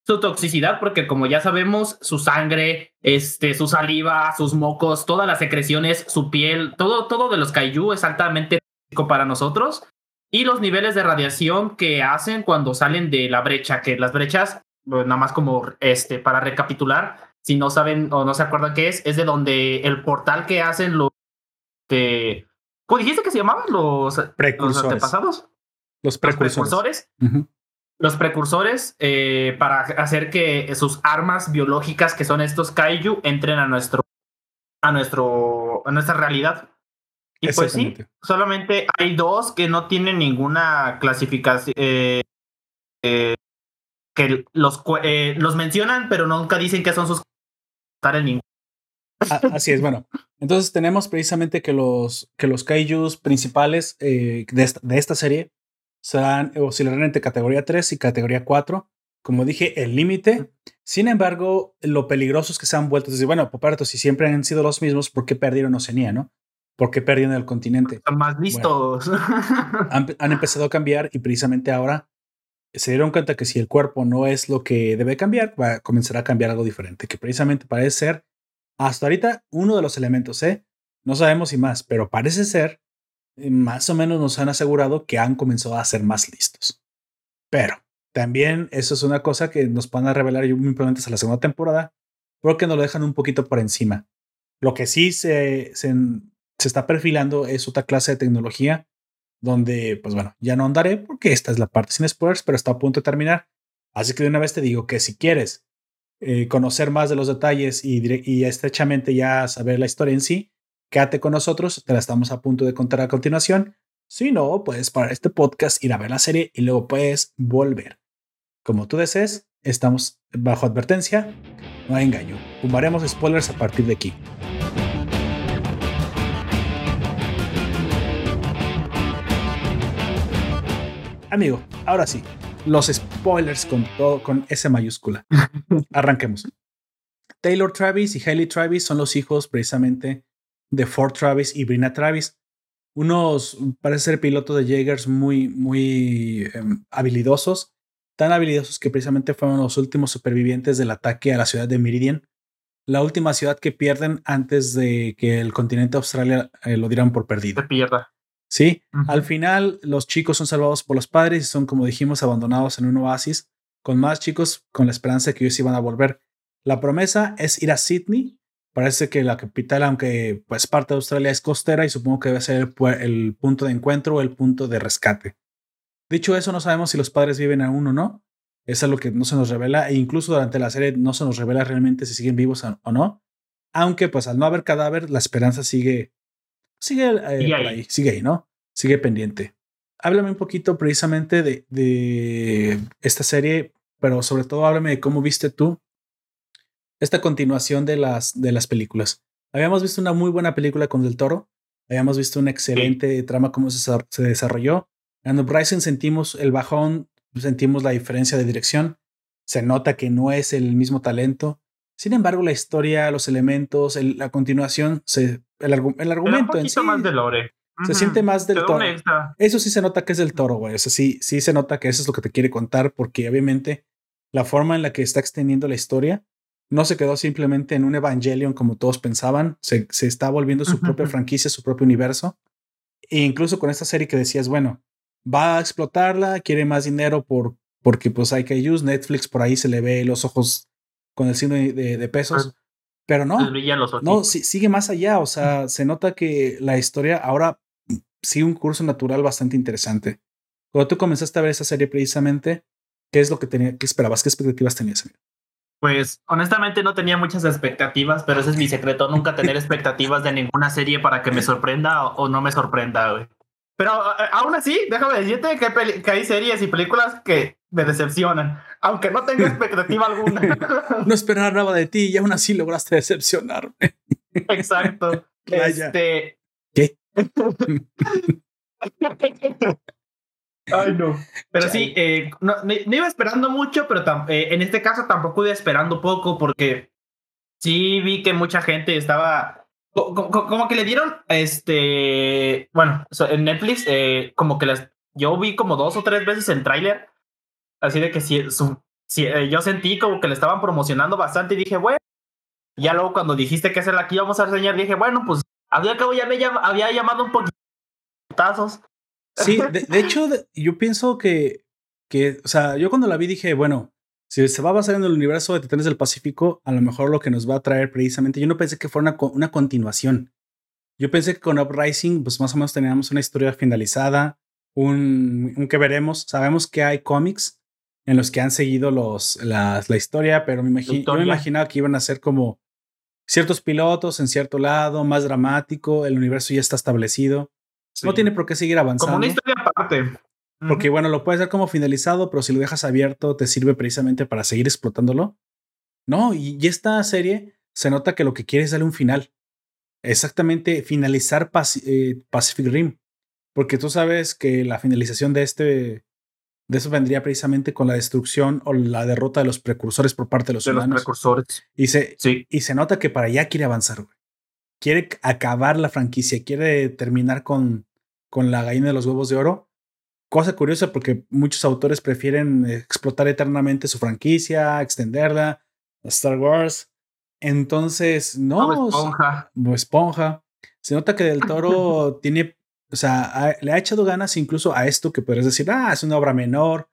su toxicidad, porque como ya sabemos, su sangre, este, su saliva, sus mocos, todas las secreciones, su piel, todo, todo de los kaiju es altamente tóxico para nosotros. Y los niveles de radiación que hacen cuando salen de la brecha, que las brechas, nada más como este, para recapitular, si no saben o no se acuerdan qué es, es de donde el portal que hacen los este, ¿Cómo dijiste que se llamaban los, precursores. los antepasados? Los precursores. Los precursores. Eh, para hacer que sus armas biológicas, que son estos kaiju, entren a nuestro, a nuestro, a nuestra realidad. Y pues sí, solamente hay dos que no tienen ninguna clasificación. Eh, eh, que los, los mencionan, pero nunca dicen que son sus en ningún Así es, bueno. Entonces tenemos precisamente que los, que los kaijus principales de, esta, de, esta, serie serán, oscilarán entre categoría 3 y categoría 4. Como dije, el límite. Sin embargo, lo peligroso es que se han vuelto. Decir, bueno, Poparto, si siempre han sido los mismos, ¿por qué perdieron Oceanía, no? ¿Por qué perdieron el continente? Están más listos. han, [laughs] han empezado a cambiar y precisamente ahora se dieron cuenta que si el cuerpo no es lo que debe cambiar, va a comenzar a cambiar algo diferente, que precisamente parece ser hasta ahorita, uno de los elementos, ¿eh? No sabemos si más, pero parece ser, más o menos nos han asegurado que han comenzado a ser más listos. Pero también eso es una cosa que nos van a revelar simplemente hasta la segunda temporada, porque nos lo dejan un poquito por encima. Lo que sí se, se, se está perfilando es otra clase de tecnología donde, pues bueno, ya no andaré porque esta es la parte sin spoilers, pero está a punto de terminar. Así que de una vez te digo que si quieres eh, conocer más de los detalles y, estrechamente ya saber la historia en sí, quédate con nosotros, te la estamos a punto de contar a continuación. Si no, puedes parar este podcast, ir a ver la serie y luego puedes volver. Como tú desees, estamos bajo advertencia, no hay engaño. Fumaremos spoilers a partir de aquí. Amigo, ahora sí, los spoilers con todo, con S mayúscula. [laughs] Arranquemos. Taylor Travis y Haley Travis son los hijos precisamente de Ford Travis y Brina Travis. Unos, parece ser pilotos de Jaegers muy, muy em, habilidosos. Tan habilidosos que precisamente fueron los últimos supervivientes del ataque a la ciudad de Meridian. La última ciudad que pierden antes de que el continente Australia eh, lo dieran por perdido. Se pierda. Sí, al final los chicos son salvados por los padres y son, como dijimos, abandonados en un oasis con más chicos con la esperanza de que ellos iban a volver. La promesa es ir a Sydney. Parece que la capital, aunque pues parte de Australia es costera y supongo que debe ser el, punto de encuentro o el punto de rescate. Dicho eso, no sabemos si los padres viven aún o no. Es algo que no se nos revela e incluso durante la serie no se nos revela realmente si siguen vivos o no. Aunque pues al no haber cadáver, la esperanza sigue sigue eh, ahí. sigue ahí, ¿no? Sigue pendiente. Háblame un poquito precisamente de, de esta serie, pero sobre todo háblame de cómo viste tú esta continuación de las, de las películas. Habíamos visto una muy buena película con Del Toro, habíamos visto una excelente trama, cómo se, se desarrolló. En Uprising sentimos el bajón, sentimos la diferencia de dirección. se nota que no es el mismo talento. Sin embargo, la historia, los elementos, la continuación, se, el, argumento en sí. más de lore. Se siente más del toro. Eso sí se nota que es del toro, güey. Eso sí, sí se nota que eso es lo que te quiere contar, porque obviamente la forma en la que está extendiendo la historia no se quedó simplemente en un Evangelion como todos pensaban, se, se está volviendo su propia franquicia, su propio universo. E incluso con esta serie que decías, bueno, va a explotarla, quiere más dinero por, porque pues hay que use Netflix por ahí se le ve los ojos con el signo de, pesos. Pero no, no, sigue más allá. O sea, se nota que la historia ahora sigue un curso natural bastante interesante. Cuando tú comenzaste a ver esa serie precisamente, ¿qué es lo que, tenía, qué esperabas? ¿Qué expectativas tenías? Pues honestamente no tenía muchas expectativas, pero ese es mi secreto, nunca [laughs] tener expectativas de ninguna serie para que me sorprenda o, no me sorprenda, güey. Pero eh, aún así, déjame decirte que, que, hay series y películas que me decepcionan, aunque no tenga expectativa alguna. [laughs] no esperaba nada de ti y aún así lograste decepcionarme. Exacto. [laughs] Este... ¿Qué? Ay, no. Pero sí, eh, no, iba esperando mucho, pero eh, en este caso tampoco iba esperando poco porque sí vi que mucha gente estaba como, que le dieron, este, bueno, en Netflix, eh, como que las, yo vi como dos o tres veces el tráiler, así de que si, si yo sentí como que le estaban promocionando bastante y dije, bueno, ya luego cuando dijiste que es la que íbamos a reseñar, dije, bueno, pues al cabo ya me había llamado un poquito tazos Sí, [laughs] de, hecho, yo pienso que, que, o sea, yo cuando la vi dije, bueno, si se va a basar en el universo de Titanes del Pacífico, a lo mejor lo que nos va a traer precisamente, yo no pensé que fuera una, una continuación. Yo pensé que con Uprising, pues más o menos teníamos una historia finalizada, un, un que veremos. Sabemos que hay cómics en los que han seguido los, la, la historia, pero me imagino, yo me imaginaba que iban a ser como ciertos pilotos en cierto lado, más dramático, el universo ya está establecido. No tiene por qué seguir avanzando. Como una historia aparte. Porque, bueno, lo puedes hacer como finalizado, pero si lo dejas abierto, te sirve precisamente para seguir explotándolo. No, y, esta serie se nota que lo que quiere es darle un final. Exactamente, finalizar eh, Pacific Rim. Porque tú sabes que la finalización de este. De eso vendría precisamente con la destrucción o la derrota de los precursores por parte de los de humanos. Los precursores. Y se, y se nota que para allá quiere avanzar, güey quiere acabar la franquicia, quiere terminar con, con la gallina de los huevos de oro. Cosa curiosa porque muchos autores prefieren explotar eternamente su franquicia, extenderla, Star Wars. Entonces, no. esponja. esponja. Se nota que Del [laughs] Toro tiene, o sea, le ha echado ganas incluso a esto que podrías decir, ah, es una obra menor,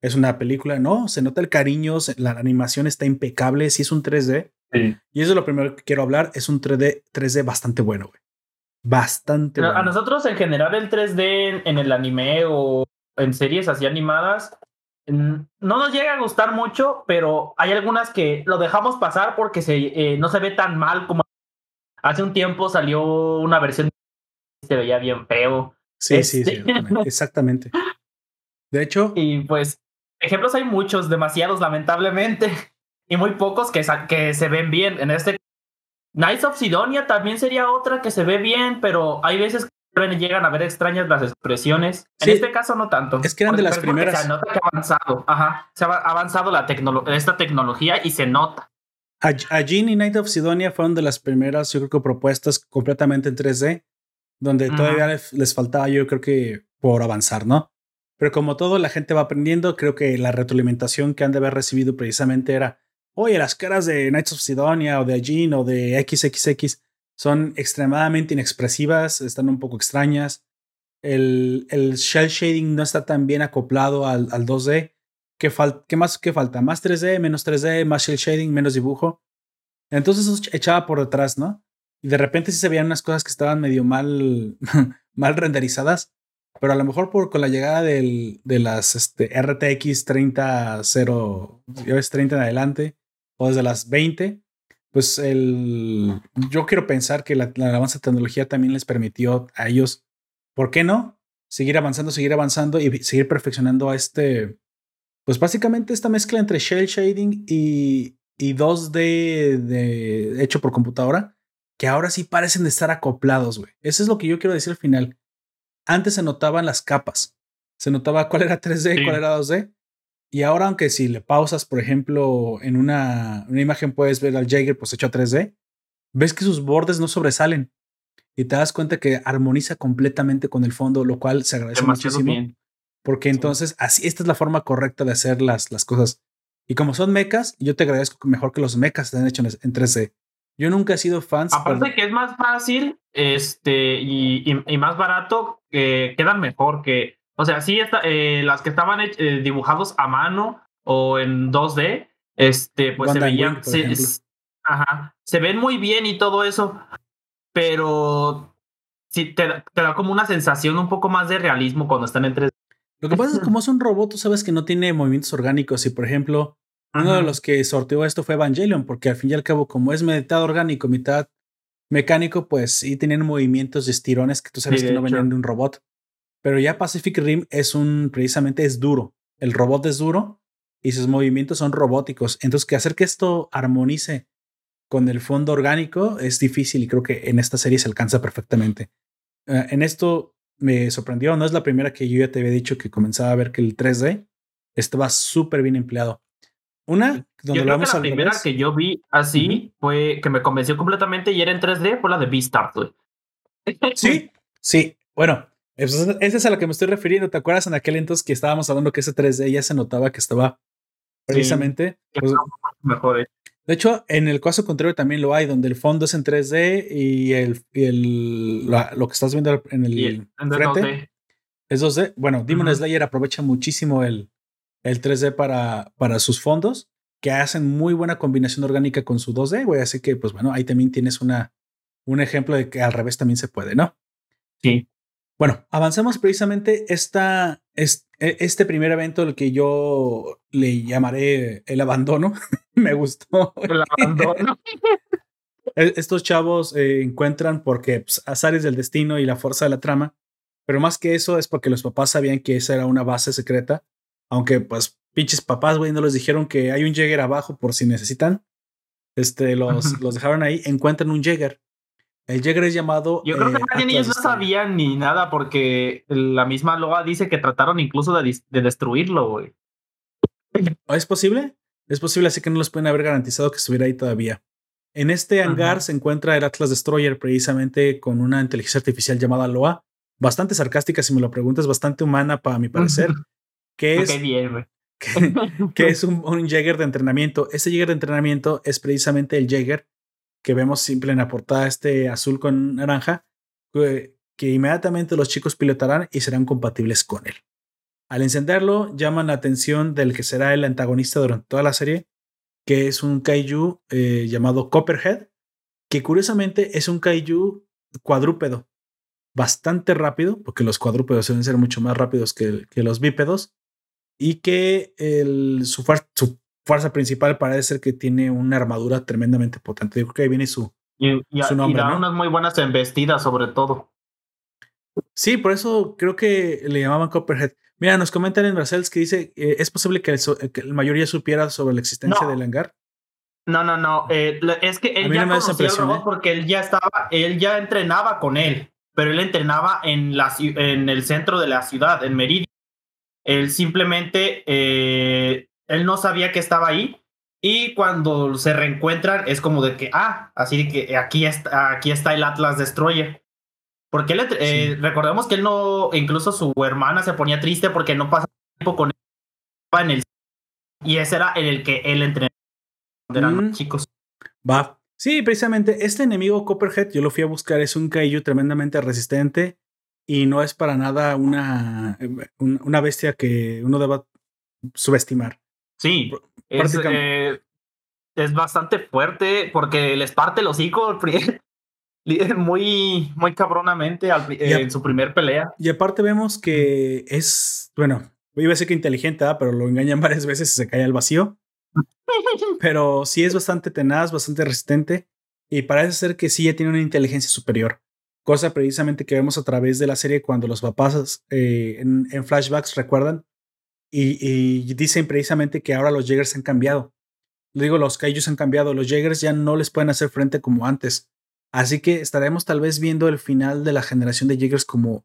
es una película. No, se nota el cariño, la animación está impecable, si es un 3D. Y eso es lo primero que quiero hablar. Es un 3D, 3D bastante bueno, güey. Bastante bueno. A nosotros, en general, el 3D en el anime o en series así animadas, no nos llega a gustar mucho, pero hay algunas que lo dejamos pasar porque se, eh, no se ve tan mal como hace un tiempo salió una versión que se veía bien feo. Sí, sí, sí, este [laughs] exactamente. De hecho. Y pues, ejemplos hay muchos, demasiados, lamentablemente y muy pocos que, que se ven bien. En este Knights of Sidonia también sería otra que se ve bien, pero hay veces que llegan a ver extrañas las expresiones. En este caso no tanto. Es que eran de las primeras. Se nota que ha avanzado, ajá, se ha avanzado la esta tecnología y se nota. A, a y Night of Sidonia fueron de las primeras, yo creo que propuestas completamente en 3D, donde todavía les, les, faltaba, yo creo que por avanzar, ¿no? Pero como todo, la gente va aprendiendo. Creo que la retroalimentación que han de haber recibido precisamente era oye, las caras de Knights of Sidonia o de Ajin o de XXX son extremadamente inexpresivas, están un poco extrañas. El, el shell shading no está tan bien acoplado al, al 2D. ¿Qué, ¿Qué, más qué falta? ¿Más 3D, menos 3D, más shell shading, menos dibujo? Entonces eso echaba por detrás, ¿no? Y de repente sí se veían unas cosas que estaban medio mal, [laughs] mal renderizadas, pero a lo mejor por, con la llegada del, de las este, RTX 30, 0, 30 en adelante, desde las 20, pues el, yo quiero pensar que la, la avance de tecnología también les permitió a ellos, ¿por qué no? Seguir avanzando, seguir avanzando y seguir perfeccionando a este, pues básicamente esta mezcla entre shell shading y, y 2D de, hecho por computadora, que ahora sí parecen de estar acoplados, güey. Eso es lo que yo quiero decir al final. Antes se notaban las capas, se notaba cuál era 3D y cuál era 2D. Y ahora, aunque si le pausas, por ejemplo, en una, una imagen puedes ver al Jaeger pues hecho a 3D, ves que sus bordes no sobresalen y te das cuenta que armoniza completamente con el fondo, lo cual se agradece muchísimo. Porque entonces así, esta es la forma correcta de hacer las, las cosas. Y como son mechas, yo te agradezco mejor que los mechas estén hechos en 3D. Yo nunca he sido fan. Aparte que es más fácil este, y, y, más barato, que quedan mejor que... O sea, sí, está, eh, las que estaban eh, dibujados a mano o en 2D, este, pues se veían... Se, ajá, se ven muy bien y todo eso, pero sí te, te, da como una sensación un poco más de realismo cuando están en 3D. Lo que pasa es que como es un robot, tú sabes que no tiene movimientos orgánicos y por ejemplo, uno de los que sorteó esto fue Evangelion, porque al fin y al cabo, como es mitad orgánico, mitad mecánico, pues sí tienen movimientos de estirones que tú sabes que no venían de un robot. Pero ya Pacific Rim es un, precisamente es duro. El robot es duro y sus movimientos son robóticos. Entonces, que hacer que esto armonice con el fondo orgánico es difícil y creo que en esta serie se alcanza perfectamente. Eh, en esto me sorprendió, no es la primera que yo ya te había dicho que comenzaba a ver que el 3D estaba súper bien empleado. Una, donde yo creo que la primera que yo vi así fue que me convenció completamente y era en 3D, fue la de Beastars, Sí, sí. Bueno, esa es a la que me estoy refiriendo. ¿Te acuerdas en aquel entonces que estábamos hablando que ese 3D ya se notaba que estaba precisamente pues, mejor? Eh. De hecho, en el caso contrario también lo hay, donde el fondo es en 3D y el, el lo que estás viendo en el, frente es 2D. Bueno, Demon Slayer aprovecha muchísimo el, el 3D para, para sus fondos, que hacen muy buena combinación orgánica con su 2D, güey. Así que, pues bueno, ahí también tienes una, un ejemplo de que al revés también se puede, ¿no? Sí. Bueno, avancemos precisamente esta, e, este primer evento, el que yo le llamaré el abandono. [laughs] Me gustó. El abandono. [laughs] E, estos chavos eh, encuentran porque pues, azares del destino y la fuerza de la trama, pero más que eso es porque los papás sabían que esa era una base secreta, aunque pues pinches papás, güey, no les dijeron que hay un Jäger abajo por si necesitan. Este, los, los dejaron ahí, encuentran un Jäger el Jäger es llamado. Yo creo que eh, ellos no sabían ni nada porque la misma Loa dice que trataron incluso de, destruirlo, güey. ¿Es posible? Es posible, así que no les pueden haber garantizado que estuviera ahí todavía. En este hangar se encuentra el Atlas Destroyer, precisamente con una inteligencia artificial llamada Loa, bastante sarcástica, si me lo preguntas, bastante humana para mi parecer. que es, [laughs] que, es un, un Jäger de entrenamiento. Ese Jäger de entrenamiento es precisamente el Jäger que vemos simple en la portada, este azul con naranja, que, inmediatamente los chicos pilotarán y serán compatibles con él. Al encenderlo, llaman la atención del que será el antagonista durante toda la serie, que es un kaiju eh, llamado Copperhead, que curiosamente es un kaiju cuadrúpedo, bastante rápido, porque los cuadrúpedos suelen ser mucho más rápidos que, los bípedos, y que el, su, su, fuerza principal parece ser que tiene una armadura tremendamente potente. Yo creo que ahí viene su, su nombre. Y da unas muy buenas embestidas, sobre todo. Sí, por eso creo que le llamaban Copperhead. Mira, nos comentan en Brasels que dice: eh, ¿es posible que, la mayoría supiera sobre la existencia del hangar? No, no, no. Eh, es que él ya conocía el robot porque él ya estaba, él ya entrenaba con él, pero él entrenaba en, la, en el centro de la ciudad, en Meridian. Él simplemente eh, él no sabía que estaba ahí. Y cuando se reencuentran es como de que, ah, así que aquí está, aquí está el Atlas Destroyer. Porque él, eh, recordemos que él no, incluso su hermana se ponía triste porque no pasaba tiempo con él en el y ese era en el que él entrenaba eran mm. chicos. Va. Sí, precisamente este enemigo Copperhead, yo lo fui a buscar, es un kaiju tremendamente resistente y no es para nada una, una bestia que uno deba subestimar. Sí, es, eh, es, bastante fuerte porque les parte el hocico [laughs] muy, muy cabronamente en su primer pelea. Y aparte vemos que es, bueno, iba a decir que inteligente, pero lo engañan [laughs] varias veces y se cae al vacío. [laughs] pero sí es bastante tenaz, bastante resistente y parece ser que sí ya tiene una inteligencia superior. Cosa precisamente que vemos a través de la serie cuando los papás eh, en, en flashbacks recuerdan y, dicen precisamente que ahora los Jaegers han cambiado. digo, los Kaijus han cambiado. Los Jaegers ya no les pueden hacer frente como antes. Así que estaremos tal vez viendo el final de la generación de Jaegers como,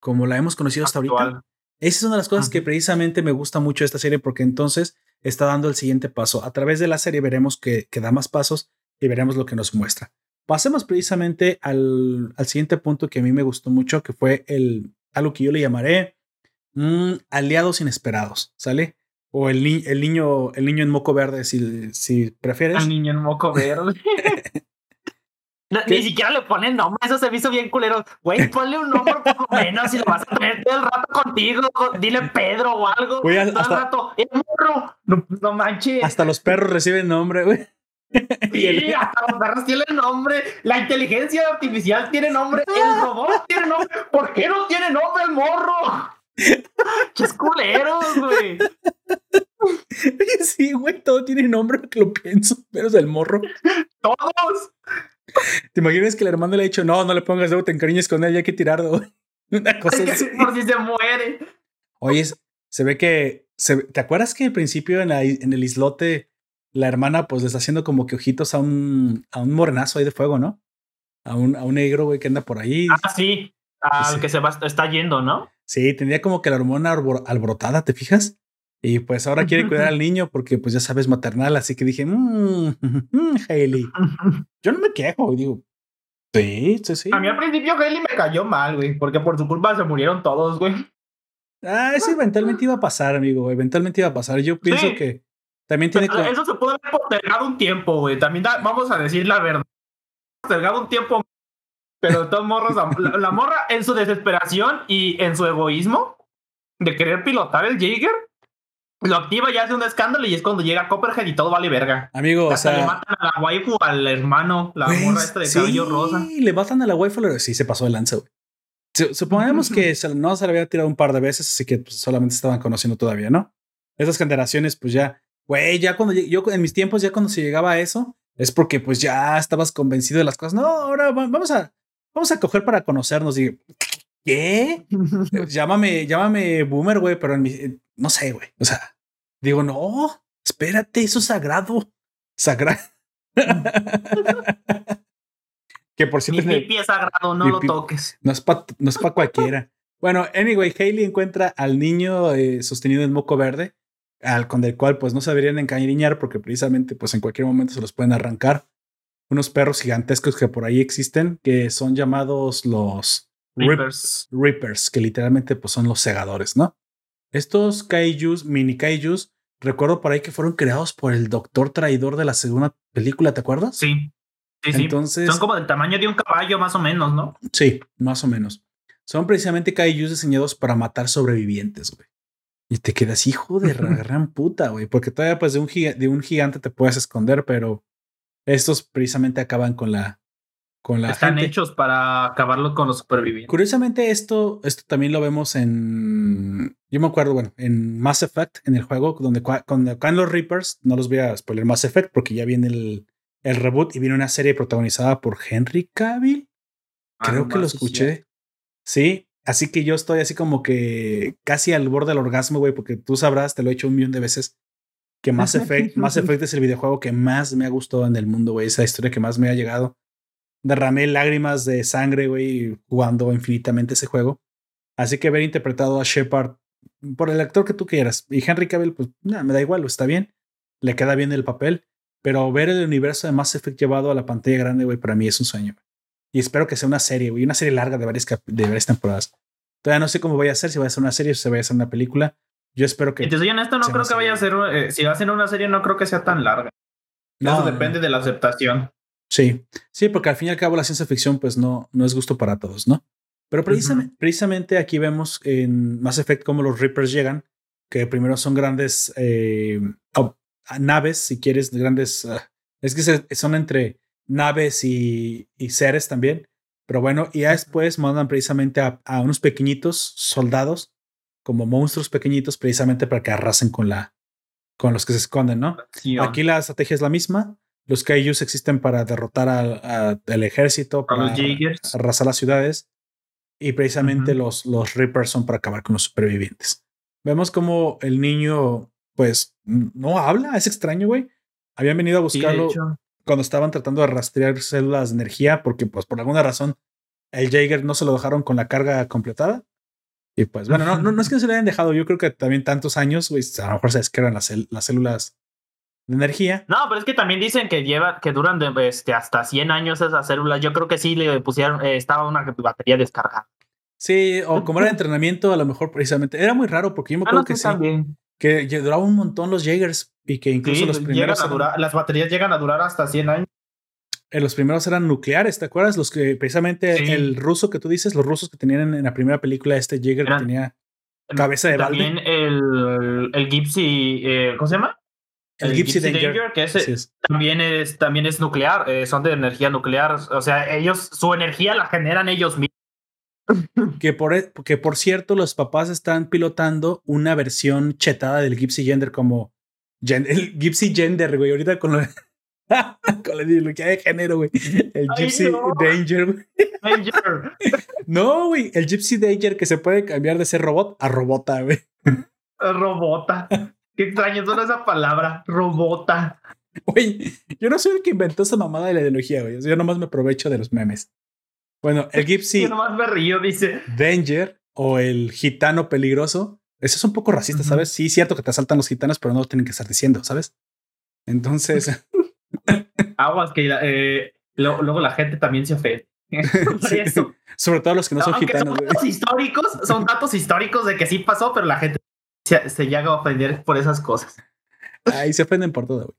como la hemos conocido hasta ahorita. Esa es una de las cosas que precisamente me gusta mucho de esta serie porque entonces está dando el siguiente paso. A través de la serie veremos que, que da más pasos y veremos lo que nos muestra. Pasemos precisamente al, al, siguiente punto que a mí me gustó mucho, que fue el, algo que yo le llamaré mm, aliados inesperados, ¿sale? O el, el, niño, el niño en moco verde, si, si prefieres. El niño en moco verde. [laughs] ni siquiera le ponen nombre, eso se me hizo bien culero. Güey, ponle un nombre por lo menos si lo vas a tener todo el rato contigo. Dile Pedro o algo. todo el rato. ¡El morro! No, no manches. Hasta los perros reciben nombre, güey. [laughs] Sí, hasta los perros tienen nombre. La inteligencia artificial tiene nombre. El [laughs] robot tiene nombre. ¿Por qué no tiene nombre el morro? ¡Qué culeros, güey! Sí, güey, todo tiene nombre, que lo pienso, menos el morro. ¡Todos! ¿Te imaginas que el hermano le ha dicho, no, no le pongas deuda, te encariñes con él, ya hay que tirarlo? [laughs] Una cosa así. Por si se muere. Oye, se ve que. ¿Te acuerdas que al principio en, en el islote la hermana pues le está haciendo como que ojitos a un, a un morenazo ahí de fuego, ¿no? A un, a un negro, güey, que anda por ahí. Ah, sí. Al que se va, está yendo, ¿no? Sí, tenía como que la hormona alborotada, ¿te fijas? Y pues ahora quiere cuidar al niño porque pues ya sabes maternal, así que dije, mmm, [laughs] Hailey. Yo no me quejo, digo, sí, sí, sí. A mí al principio Hailey me cayó mal, güey, porque por su culpa se murieron todos, güey. Ah, eso eventualmente iba a pasar, amigo, eventualmente iba a pasar. Yo pienso que también tiene que... Eso se pudo haber postergado un tiempo, güey. También vamos a decir la verdad. Postergado un tiempo, pero de todos morros, la morra en su desesperación y en su egoísmo de querer pilotar el Jaeger lo activa y hace un escándalo y es cuando llega Copperhead y todo vale verga. Amigo, o sea. Le matan a la waifu al hermano, la pues, morra esta de cabello rosa. Sí, le matan a la waifu, sí, se pasó de lanza, güey. Supongamos que no se le había tirado un par de veces, así que pues, solamente estaban conociendo todavía, ¿no? Esas generaciones, pues ya, güey, ya cuando yo en mis tiempos, ya cuando se llegaba a eso, es porque pues ya estabas convencido de las cosas. No, ahora vamos a, vamos a coger para conocernos. Y, ¿qué? [laughs] llámame, llámame boomer, güey, pero en mi, no sé, güey. O sea, digo, no, espérate, eso es sagrado. Sagrado. [laughs] que por cierto. Mi pie es sagrado, no lo toques. No es para no es pa cualquiera. bueno, anyway, Hailey encuentra al niño eh, sostenido en moco verde, al, con el cual pues no se deberían encariñar porque precisamente pues en cualquier momento se los pueden arrancar. Unos perros gigantescos que por ahí existen, que son llamados los Reapers. Reapers, que literalmente pues son los segadores, ¿no? Estos kaijus, mini kaijus, recuerdo por ahí que fueron creados por el doctor traidor de la segunda película, ¿te acuerdas? Sí. Sí, Entonces, Son como del tamaño de un caballo, más o menos, ¿no? Sí, más o menos. Son precisamente kaijus diseñados para matar sobrevivientes, güey. Y te quedas hijo de [laughs] gran puta, güey. Porque todavía, pues, de un, de un gigante te puedes esconder, pero estos precisamente acaban con la, están hechos para acabarlo con los supervivientes. Curiosamente, esto, esto también lo vemos en. Yo me acuerdo, bueno, en Mass Effect, en el juego, donde cuando caen los Reapers, no los voy a spoiler Mass Effect porque ya viene el, el reboot y viene una serie protagonizada por Henry Cavill. Ah, Creo que lo escuché. Sí, así que yo estoy así como que casi al borde del orgasmo, güey, porque tú sabrás, te lo he hecho un millón de veces. Que Mass Effect, Mass Effect es el videojuego que más me ha gustado en el mundo, güey. Esa historia que más me ha llegado derramé lágrimas de sangre, güey, jugando infinitamente ese juego. Así que haber interpretado a Shepard por el actor que tú quieras. Y Henry Cavill, pues nada, me da igual, está bien. Le queda bien el papel. Pero ver el universo de Mass Effect llevado a la pantalla grande, güey, para mí es un sueño. Y espero que sea una serie, güey, una serie larga de varias, de varias temporadas. Todavía no sé cómo vaya a ser, si va a ser una serie o si va a ser una película. Yo espero que. Y te soy honesto, no creo que vaya a ser. Eh, si va a ser una serie, no creo que sea tan larga. No, Eso depende de la aceptación. Sí, sí, porque al fin y al cabo la ciencia ficción pues no, no es gusto para todos, ¿no? Pero precisamente, precisamente aquí vemos en Mass Effect cómo los Reapers llegan, que primero son grandes eh, naves, si quieres, grandes... Ah, es que son entre naves y, y, seres también, pero bueno, y ya después mandan precisamente a, a, unos pequeñitos soldados, como monstruos pequeñitos, precisamente para que arrasen con, la, con los que se esconden, ¿no? Aquí la estrategia es la misma los Kaijus existen para derrotar al ejército, para arrasar las ciudades. Y precisamente los, los Reapers son para acabar con los supervivientes. Vemos como el niño, pues, no habla, es extraño, güey. Habían venido a buscarlo cuando estaban tratando de rastrear células de energía, porque, pues, por alguna razón, el Jaeger no se lo dejaron con la carga completada. Y pues bueno, no, [laughs] no, es que no se le hayan dejado, yo creo que también tantos años, güey, a lo mejor se descargan las, las células de energía. No, pero es que también dicen que lleva, que duran este, hasta 100 años esas células. Yo creo que sí le pusieron, eh, estaba una batería descargada. Sí, o como era entrenamiento, a lo mejor precisamente. Era muy raro porque yo me ah, acuerdo que sí. Que duraba un montón los Jaegers y que incluso los primeros. las baterías llegan a durar hasta 100 años. Eh, los primeros eran nucleares, ¿te acuerdas? Los que precisamente el ruso que tú dices, los rusos que tenían en, la primera película, este Jaeger que tenía cabeza de balde. También el, el Gypsy, eh, ¿cómo se llama? El, Gypsy, Danger, que es. también es también es nuclear, eh, son de energía nuclear, o sea, ellos su energía la generan ellos mismos. Que por, e, que por cierto, los papás están pilotando una versión chetada del Gypsy Gender como el Gypsy Gender, güey. Ahorita con lo, con la ideología de género, güey. El Gypsy Danger, güey. Danger. [laughs] no, güey. El Gypsy Danger que se puede cambiar de ser robot a robota, güey. Robota. Qué extraño suena esa palabra, robota. Güey, yo no soy el que inventó esa mamada de la ideología, güey. Yo nomás me aprovecho de los memes. Bueno, el Gypsy. yo nomás me río, dice. Danger o el gitano peligroso. Ese es un poco racista, ¿sabes? Sí, es cierto que te asaltan los gitanos, pero no lo tienen que estar diciendo, ¿sabes? Entonces. [laughs] Aguas que eh, luego la gente también se ofende. [laughs] Sobre todo los que no, son gitanos. Son datos históricos, son datos históricos de que sí pasó, pero la gente se, llega a ofender por esas cosas. Ahí se ofenden por todo, güey.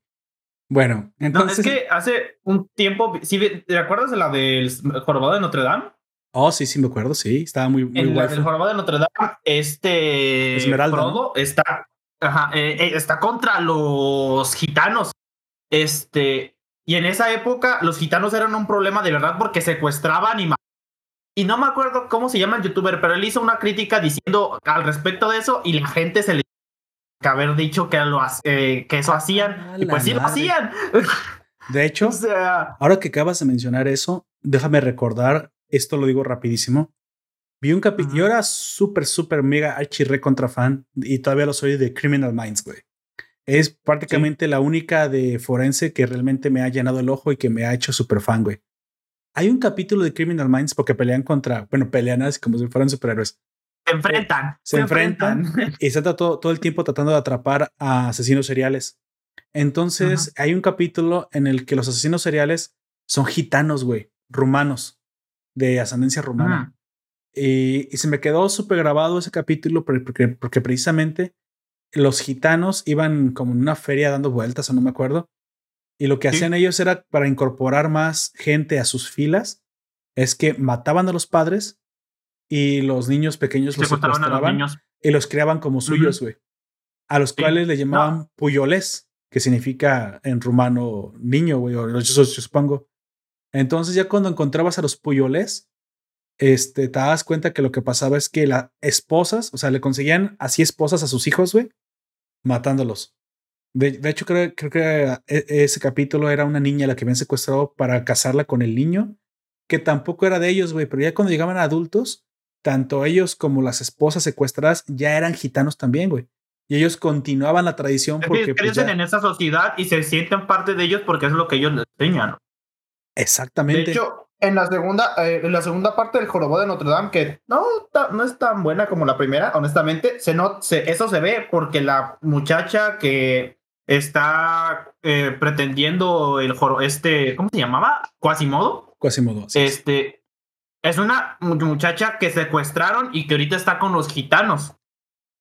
Bueno, entonces. es que hace un tiempo, ¿te acuerdas de la del jorobado de Notre Dame? Oh, sí, sí, me acuerdo, sí. Estaba muy, muy En la del jorobado de Notre Dame, este. Esmeralda. está, ajá, eh, eh, está contra los gitanos. Este. Y en esa época, los gitanos eran un problema de verdad porque secuestraban y y no me acuerdo cómo se llama el youtuber, pero él hizo una crítica diciendo al respecto de eso y la gente se le que haber dicho que, lo, eh, que eso hacían. y pues sí lo hacían. [laughs] De hecho, [laughs] ahora que acabas de mencionar eso, déjame recordar, esto lo digo rapidísimo. Vi un capítulo, yo era súper, súper mega archirre contra fan y todavía lo soy de Criminal Minds, güey. Es prácticamente la única de forense que realmente me ha llenado el ojo y que me ha hecho súper fan, güey. Hay un capítulo de Criminal Minds porque pelean contra, bueno, pelean así como si fueran superhéroes. Se enfrentan. Se, enfrentan, y están todo, todo el tiempo tratando de atrapar a asesinos seriales. Entonces, hay un capítulo en el que los asesinos seriales son gitanos, güey, rumanos, de ascendencia rumana. y, se me quedó súper grabado ese capítulo porque, porque precisamente los gitanos iban como en una feria dando vueltas, o no me acuerdo, y lo que hacían ellos era para incorporar más gente a sus filas, es que mataban a los padres y los niños pequeños los secuestraban y los creaban como suyos, güey. A los cuales le llamaban puyoles, que significa en rumano niño, güey, o yo, supongo. Entonces ya cuando encontrabas a los puyoles, este, te das cuenta que lo que pasaba es que las esposas, o sea, le conseguían así esposas a sus hijos, güey, matándolos. De, hecho, creo, creo que e, ese capítulo era una niña la que habían secuestrado para casarla con el niño, que tampoco era de ellos, güey, pero ya cuando llegaban a adultos, tanto ellos como las esposas secuestradas ya eran gitanos también, güey. Y ellos continuaban la tradición porque... Pues, crecen en esa sociedad y se sienten parte de ellos porque es lo que ellos les enseñan. Exactamente. De hecho, en la segunda, eh, en la segunda parte del jorobado de Notre Dame, que no, no es tan buena como la primera, honestamente, se no, se, eso se ve porque la muchacha que está eh, pretendiendo el joro, este, ¿cómo se llamaba? Quasimodo. Quasimodo. Este, es una muchacha que secuestraron y que ahorita está con los gitanos.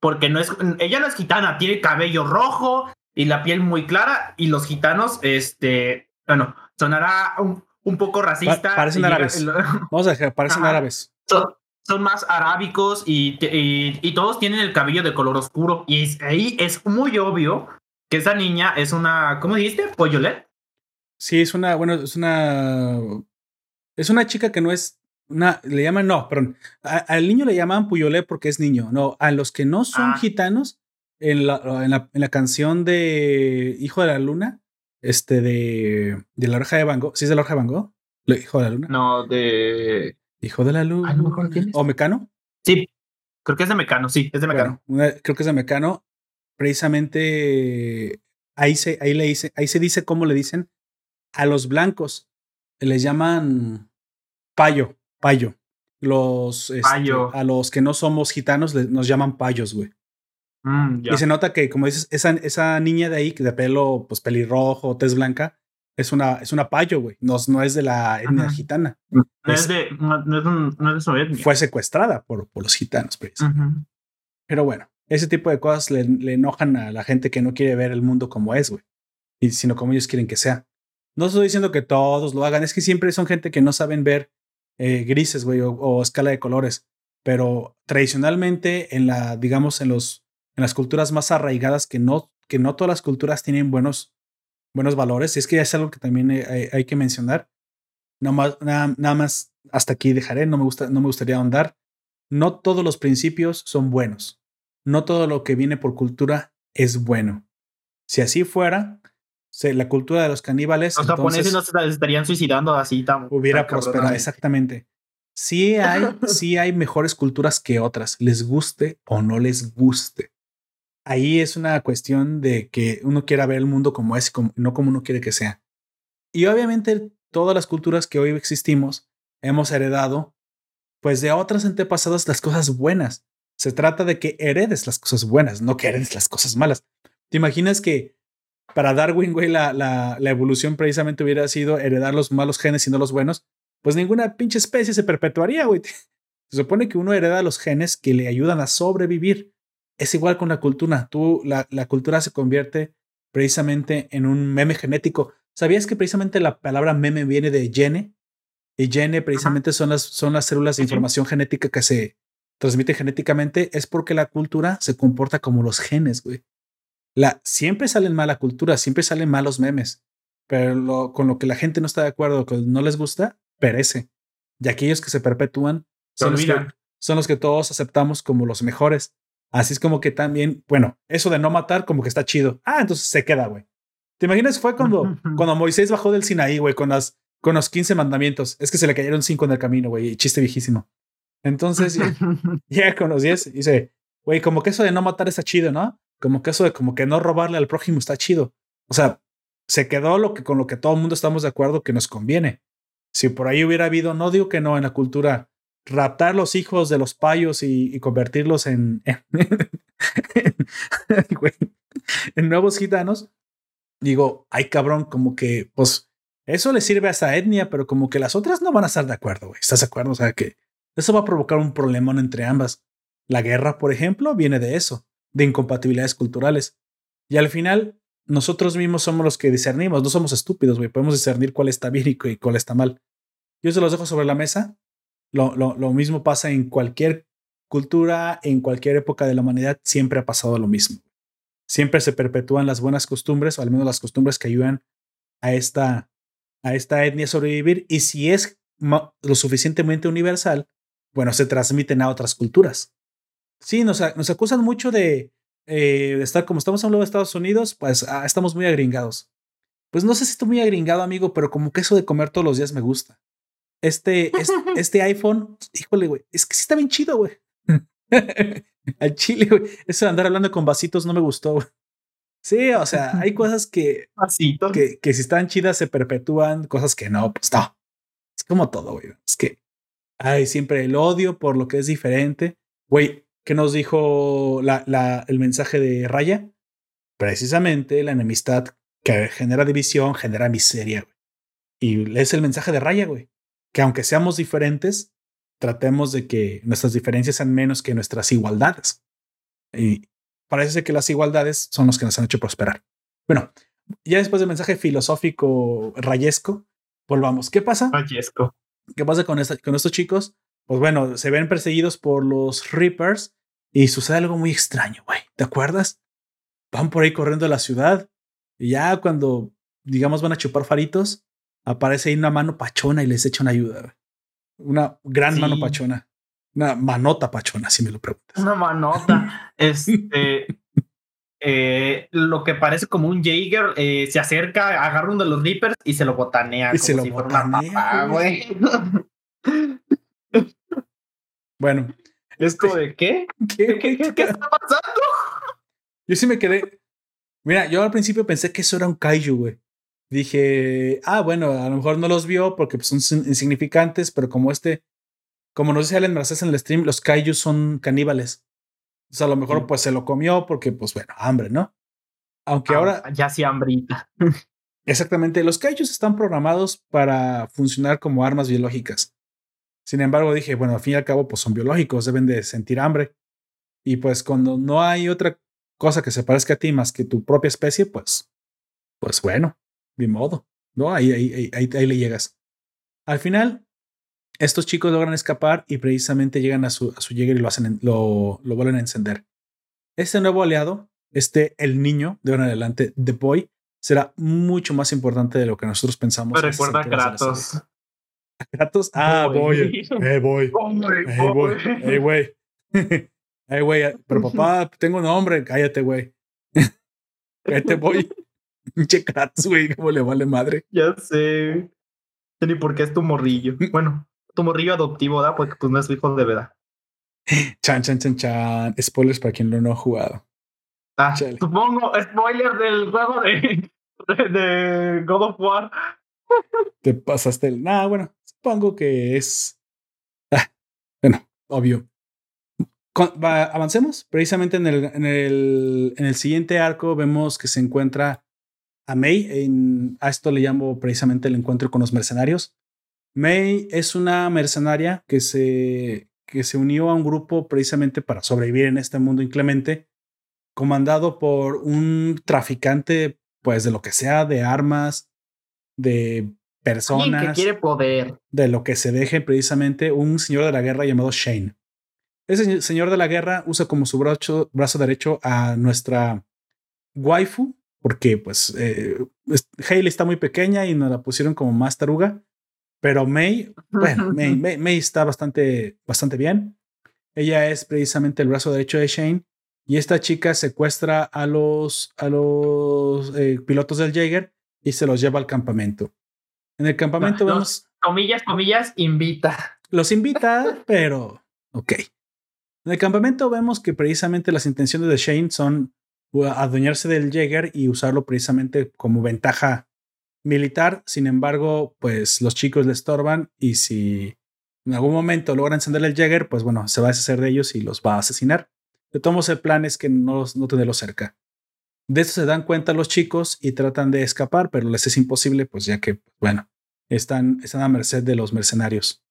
Porque no es, ella no es gitana, tiene cabello rojo y la piel muy clara y los gitanos, este, bueno, sonará un, poco racista. parecen árabes. [laughs] Vamos a dejar, parecen árabes. Son, más arábicos y, y, todos tienen el cabello de color oscuro. Y ahí es muy obvio que esa niña es una, ¿cómo dijiste? ¿Pollolet? Sí, es una, bueno, es una, es una chica que no es una, le llaman, no, perdón, al niño le llaman Puyolet porque es niño, no, a los que no son ah. gitanos, en la, en la, en, la, canción de Hijo de la Luna, este de, de la oreja de Van Gogh, ¿sí es de la oreja de Van Gogh? Hijo de la Luna. No, de... Hijo de la Luna. ¿O Mecano? Sí, creo que es de Mecano, sí, es de Mecano. creo que es de Mecano precisamente ahí se, ahí, le dice, ahí se dice cómo le dicen a los blancos. Les llaman payo, payo. los este, a los que no somos gitanos nos llaman payos, güey. Mm, y se nota que, como dices, esa, esa niña de ahí, de pelo pues pelirrojo, tez blanca, es una, es una payo, güey. No, no es de la etnia gitana. No es, de, no, es su etnia. Fue secuestrada por, por los gitanos, precisamente. Pero bueno, ese tipo de cosas le, le, enojan a la gente que no quiere ver el mundo como es, güey. Y sino como ellos quieren que sea. No estoy diciendo que todos lo hagan, es que siempre son gente que no saben ver eh, grises, güey, o, escala de colores. Pero tradicionalmente, en la, digamos, en los, en las culturas más arraigadas, que no, que no todas las culturas tienen buenos, buenos valores, y es que es algo que también hay, que mencionar. Nada más, nada, más hasta aquí dejaré, no me, gusta, no me gustaría ahondar. No todos los principios son buenos. No todo lo que viene por cultura es bueno. Si así fuera, la cultura de los caníbales. Los japoneses no se estarían suicidando así tan. Hubiera prosperado, exactamente. Sí hay, [laughs] sí hay mejores culturas que otras, les guste o no les guste. Ahí es una cuestión de que uno quiera ver el mundo como es, como, no como uno quiere que sea. Y obviamente todas las culturas que hoy existimos hemos heredado, pues de otras antepasadas las cosas buenas. Se trata de que heredes las cosas buenas, no que heredes las cosas malas. ¿Te imaginas que para Darwin, güey, la, la, evolución precisamente hubiera sido heredar los malos genes y no los buenos, pues ninguna pinche especie se perpetuaría, güey. [laughs] Se supone que uno hereda los genes que le ayudan a sobrevivir. Es igual con la cultura. Tú, la, la cultura se convierte precisamente en un meme genético. ¿Sabías que precisamente la palabra meme viene de gene? Y gene precisamente son las, son las células de información genética que se transmiten genéticamente. Es porque la cultura se comporta como los genes, güey siempre salen mala cultura, siempre salen malos memes, pero con lo que la gente no está de acuerdo, que no les gusta, perece. Y aquellos que se perpetúan son los que, son los que todos aceptamos como los mejores. Así es como que también, bueno, eso de no matar como que está chido. Ah, entonces se queda, güey. ¿Te imaginas? Fue cuando, cuando Moisés bajó del Sinaí, güey, con, las, con los 15 mandamientos. Es que se le cayeron 5 en el camino, güey, chiste viejísimo. Entonces, llega [laughs] con los 10 y dice, güey, como que eso de no matar está chido, ¿no? como que eso de como que no robarle al prójimo está chido. O sea, se quedó lo que con lo que todo el mundo estamos de acuerdo que nos conviene. Si por ahí hubiera habido, no digo que no en la cultura, raptar los hijos de los payos y, convertirlos [laughs] en, en, nuevos gitanos, digo, ay cabrón, como que, pues, eso le sirve a esa etnia, pero como que las otras no van a estar de acuerdo, güey. ¿Estás de acuerdo? O sea, que eso va a provocar un problemón entre ambas. La guerra, por ejemplo, viene de eso de incompatibilidades culturales. Y al final, nosotros mismos somos los que discernimos, no somos estúpidos, güey. Podemos discernir cuál está bien y cuál está mal. Yo se los dejo sobre la mesa. Lo, lo, mismo pasa en cualquier cultura, en cualquier época de la humanidad, siempre ha pasado lo mismo. Siempre se perpetúan las buenas costumbres, o al menos las costumbres que ayudan a esta, a esta etnia a sobrevivir. Y si es lo suficientemente universal, bueno, se transmiten a otras culturas. Sí, nos, nos acusan mucho de, eh, estar como estamos hablando de Estados Unidos, pues ah, estamos muy agringados. Pues no sé si estoy muy agringado, amigo, pero como que eso de comer todos los días me gusta. Este, [laughs] este, iPhone, híjole, güey, es que sí está bien chido, güey. [laughs] Al chile, güey. Eso de andar hablando con vasitos no me gustó, güey. Sí, o sea, hay [laughs] cosas que, que, que si están chidas se perpetúan, cosas que no, pues no. Es como todo, güey. Es que hay siempre el odio por lo que es diferente. Güey, ¿Qué nos dijo la, la, el mensaje de Raya? Precisamente la enemistad que genera división genera miseria. Güey. Y es el mensaje de Raya, güey. Que aunque seamos diferentes, tratemos de que nuestras diferencias sean menos que nuestras igualdades. Y parece que las igualdades son los que nos han hecho prosperar. Bueno, ya después del mensaje filosófico rayesco, volvamos. ¿Qué pasa? Rayesco. ¿Qué pasa con, esta, con estos chicos? Pues bueno, se ven perseguidos por los Reapers y sucede algo muy extraño, güey. ¿Te acuerdas? Van por ahí corriendo a la ciudad y ya cuando, digamos, van a chupar faritos, aparece ahí una mano pachona y les echa una ayuda. Una gran mano pachona. Una manota pachona, si me lo preguntas. Una manota. [laughs] este. Eh, lo que parece como un Jaeger eh, se acerca, agarra uno de los Reapers y se lo botanea. Y se lo botanea. güey. bueno, este, de ¿qué? ¿Qué, qué, qué, está pasando? Yo sí me quedé. Mira, yo al principio pensé que eso era un kaiju, güey. Dije, ah, bueno, a lo mejor no los vio porque pues, son insignificantes, pero como este, como nos dice Alan Mercedes en el stream, los kaijus son caníbales. O sea, a lo mejor pues se lo comió porque, pues bueno, hambre, ¿no? Aunque Ah, ahora, Ya sí, hambrita. exactamente, los kaijus están programados para funcionar como armas biológicas. Sin embargo, dije, bueno, al fin y al cabo, pues son biológicos, deben de sentir hambre. Y pues cuando no hay otra cosa que se parezca a ti más que tu propia especie, pues, pues bueno, de modo, ¿no? Ahí, ahí, ahí, ahí, ahí le llegas. Al final, estos chicos logran escapar y precisamente llegan a su, a su Jäger y lo, hacen, en- lo, lo vuelven a encender. Este nuevo aliado, este, el niño, de ahora en adelante, The Boy, será mucho más importante de lo que nosotros pensamos. Me a recuerda a Kratos. serie. Kratos, [laughs] ah, Boy. Boy. Eh, Boy. Hombre, Ey, güey. Ey, güey. Ey, güey. Pero [laughs] papá, tengo nombre. Cállate, güey. [laughs] Cállate, voy. Pinche Kratos, güey. ¿Cómo le vale madre? Ya sé. Ya Ni por qué es tu morrillo. [laughs] Bueno, tu morrillo adoptivo, ¿da? Porque pues no es su hijo de verdad. Chan, chan, chan, chan. Spoilers para quien no ha jugado. Ah, Chale. supongo, spoiler del juego de, de, de God of War. Te pasaste el. Nah, bueno, supongo que es. Ah, bueno, obvio. Con- va- avancemos. Precisamente en el, en, el, en el siguiente arco vemos que se encuentra a May. En, a esto le llamo precisamente el encuentro con los mercenarios. May es una mercenaria que se, que se unió a un grupo precisamente para sobrevivir en este mundo inclemente, comandado por un traficante, pues de lo que sea, de armas, de personas que quiere poder. de lo que se deje precisamente un señor de la guerra llamado Shane. Ese señor de la guerra usa como su brazo, brazo derecho a nuestra waifu, porque pues eh, está muy pequeña y nos la pusieron como más taruga, pero May, bueno, [laughs] May, May- May está bastante, bastante bien. Ella es precisamente el brazo derecho de Shane y esta chica secuestra a los, a los eh, pilotos del Jaeger y se los lleva al campamento. En el campamento Los- vemos Comillas, comillas, invita. los invita, [laughs] pero ok. En el campamento vemos que precisamente las intenciones de Shane son adueñarse del Jäger y usarlo precisamente como ventaja militar. Sin embargo, pues los chicos le estorban y si en algún momento logra encender el Jäger, pues bueno, se va a deshacer de ellos y los va a asesinar. De todos el plan es que no, no tenerlos cerca. De esto se dan cuenta los chicos y tratan de escapar, pero les es imposible, pues ya que, bueno, están, están a merced de los mercenarios.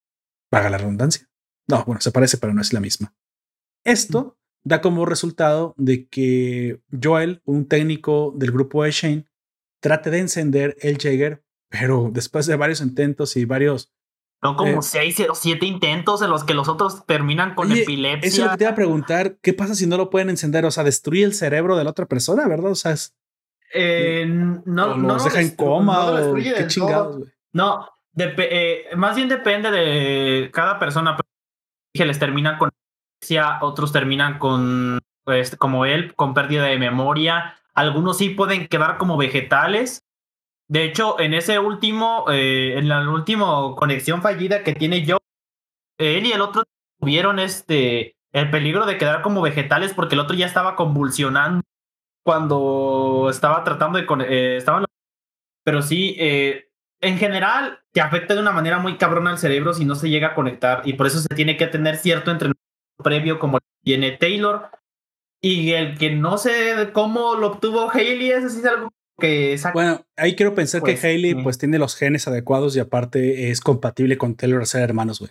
Paga la redundancia. No, bueno, se parece, pero no es la misma. Esto da como resultado de que Joel, un técnico del grupo de Shane, trate de encender el Jaeger, pero [laughs] después de varios intentos y varios... Son como Eh. seis o siete intentos en los que los otros terminan con Oye, epilepsia. Eso es lo que te iba a preguntar, ¿qué pasa si no lo pueden encender? O sea, destruye el cerebro de la otra persona, ¿verdad? O sea, es, Eh, no, o no los lo deja en coma no o qué chingados. No, eh, más bien depende de cada persona. Que les terminan con otros terminan con, pues, como él, con pérdida de memoria. Algunos sí pueden quedar como vegetales. De hecho, en ese último, eh, en la última conexión fallida que tiene yo, él y el otro tuvieron este el peligro de quedar como vegetales porque el otro ya estaba convulsionando cuando estaba tratando de eh, estaban pero sí eh, en general te afecta de una manera muy cabrona al cerebro si no se llega a conectar y por eso se tiene que tener cierto entrenamiento previo como tiene Taylor y el que no sé cómo lo obtuvo Haley ese sí es algo que saca Bueno, ahí quiero pensar Pues, que Hailey sí. pues tiene los genes adecuados y aparte es compatible con Taylor a ser hermanos, güey.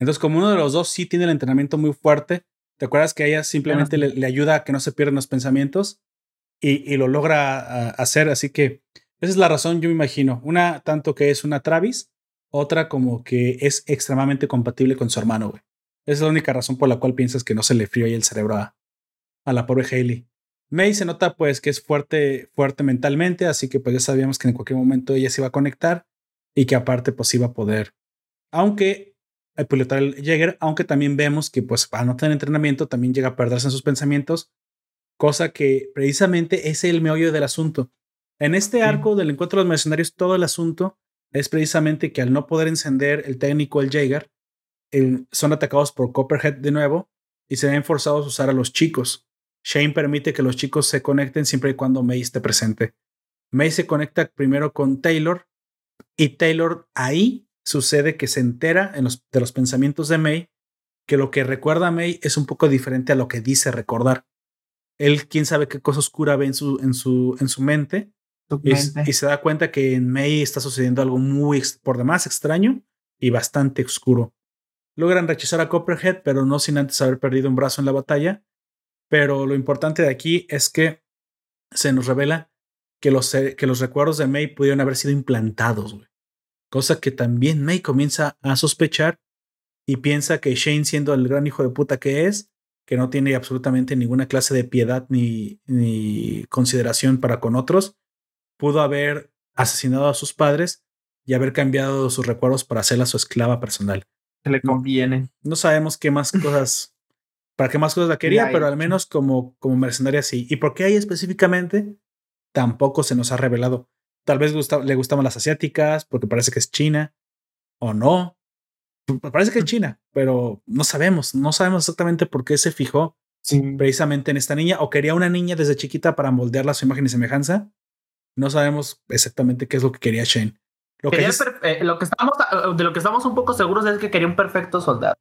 Entonces, como uno de los dos sí tiene el entrenamiento muy fuerte, ¿te acuerdas que ella simplemente le, le ayuda a que no se pierdan los pensamientos y, y lo logra a- hacer? Así que esa es la razón, yo me imagino. Una tanto que es una Travis, otra como que es extremadamente compatible con su hermano, güey. Esa es la única razón por la cual piensas que no se le frío ahí el cerebro a, a la pobre Hailey. May se nota pues que es fuerte, fuerte mentalmente, así que pues ya sabíamos que en cualquier momento ella se iba a conectar y que aparte pues iba a poder, aunque eh, pilotar el Jäger, aunque también vemos que pues al no tener entrenamiento también llega a perderse en sus pensamientos, cosa que precisamente es el meollo del asunto. En este arco del encuentro de los mercenarios, todo el asunto es precisamente que al no poder encender el técnico, el Jaeger, el- son atacados por Copperhead de nuevo y se ven forzados a usar a los chicos. Shane permite que los chicos se conecten siempre y cuando May esté presente. May se conecta primero con Taylor y Taylor ahí sucede que se entera en los, de los pensamientos de May que lo que recuerda a May es un poco diferente a lo que dice recordar. Él, quién sabe qué cosa oscura ve en su, en su, en su mente, y, se da cuenta que en May está sucediendo algo muy por demás extraño y bastante oscuro. Logran rechazar a Copperhead, pero no sin antes haber perdido un brazo en la batalla. Pero lo importante de aquí es que se nos revela que los, que los recuerdos de May pudieron haber sido implantados, Cosa que también May comienza a sospechar y piensa que Shane, siendo el gran hijo de puta que es, que no tiene absolutamente ninguna clase de piedad ni, ni consideración para con otros, pudo haber asesinado a sus padres y haber cambiado sus recuerdos para hacerla su esclava personal. Le conviene. No, sabemos qué más cosas, para qué más cosas la quería, pero al menos como, como mercenaria sí. ¿Y por qué ahí específicamente? Tampoco se nos ha revelado. Tal vez le gustaban las asiáticas, porque parece que es China, o no. Parece que es China, pero no sabemos, no sabemos exactamente por qué se fijó precisamente en esta niña, o quería una niña desde chiquita para moldearla a su imagen y semejanza. No sabemos exactamente qué es lo que quería Shane. Lo que, eh, lo que estamos, eh, de lo que estamos un poco seguros es que quería un perfecto soldado.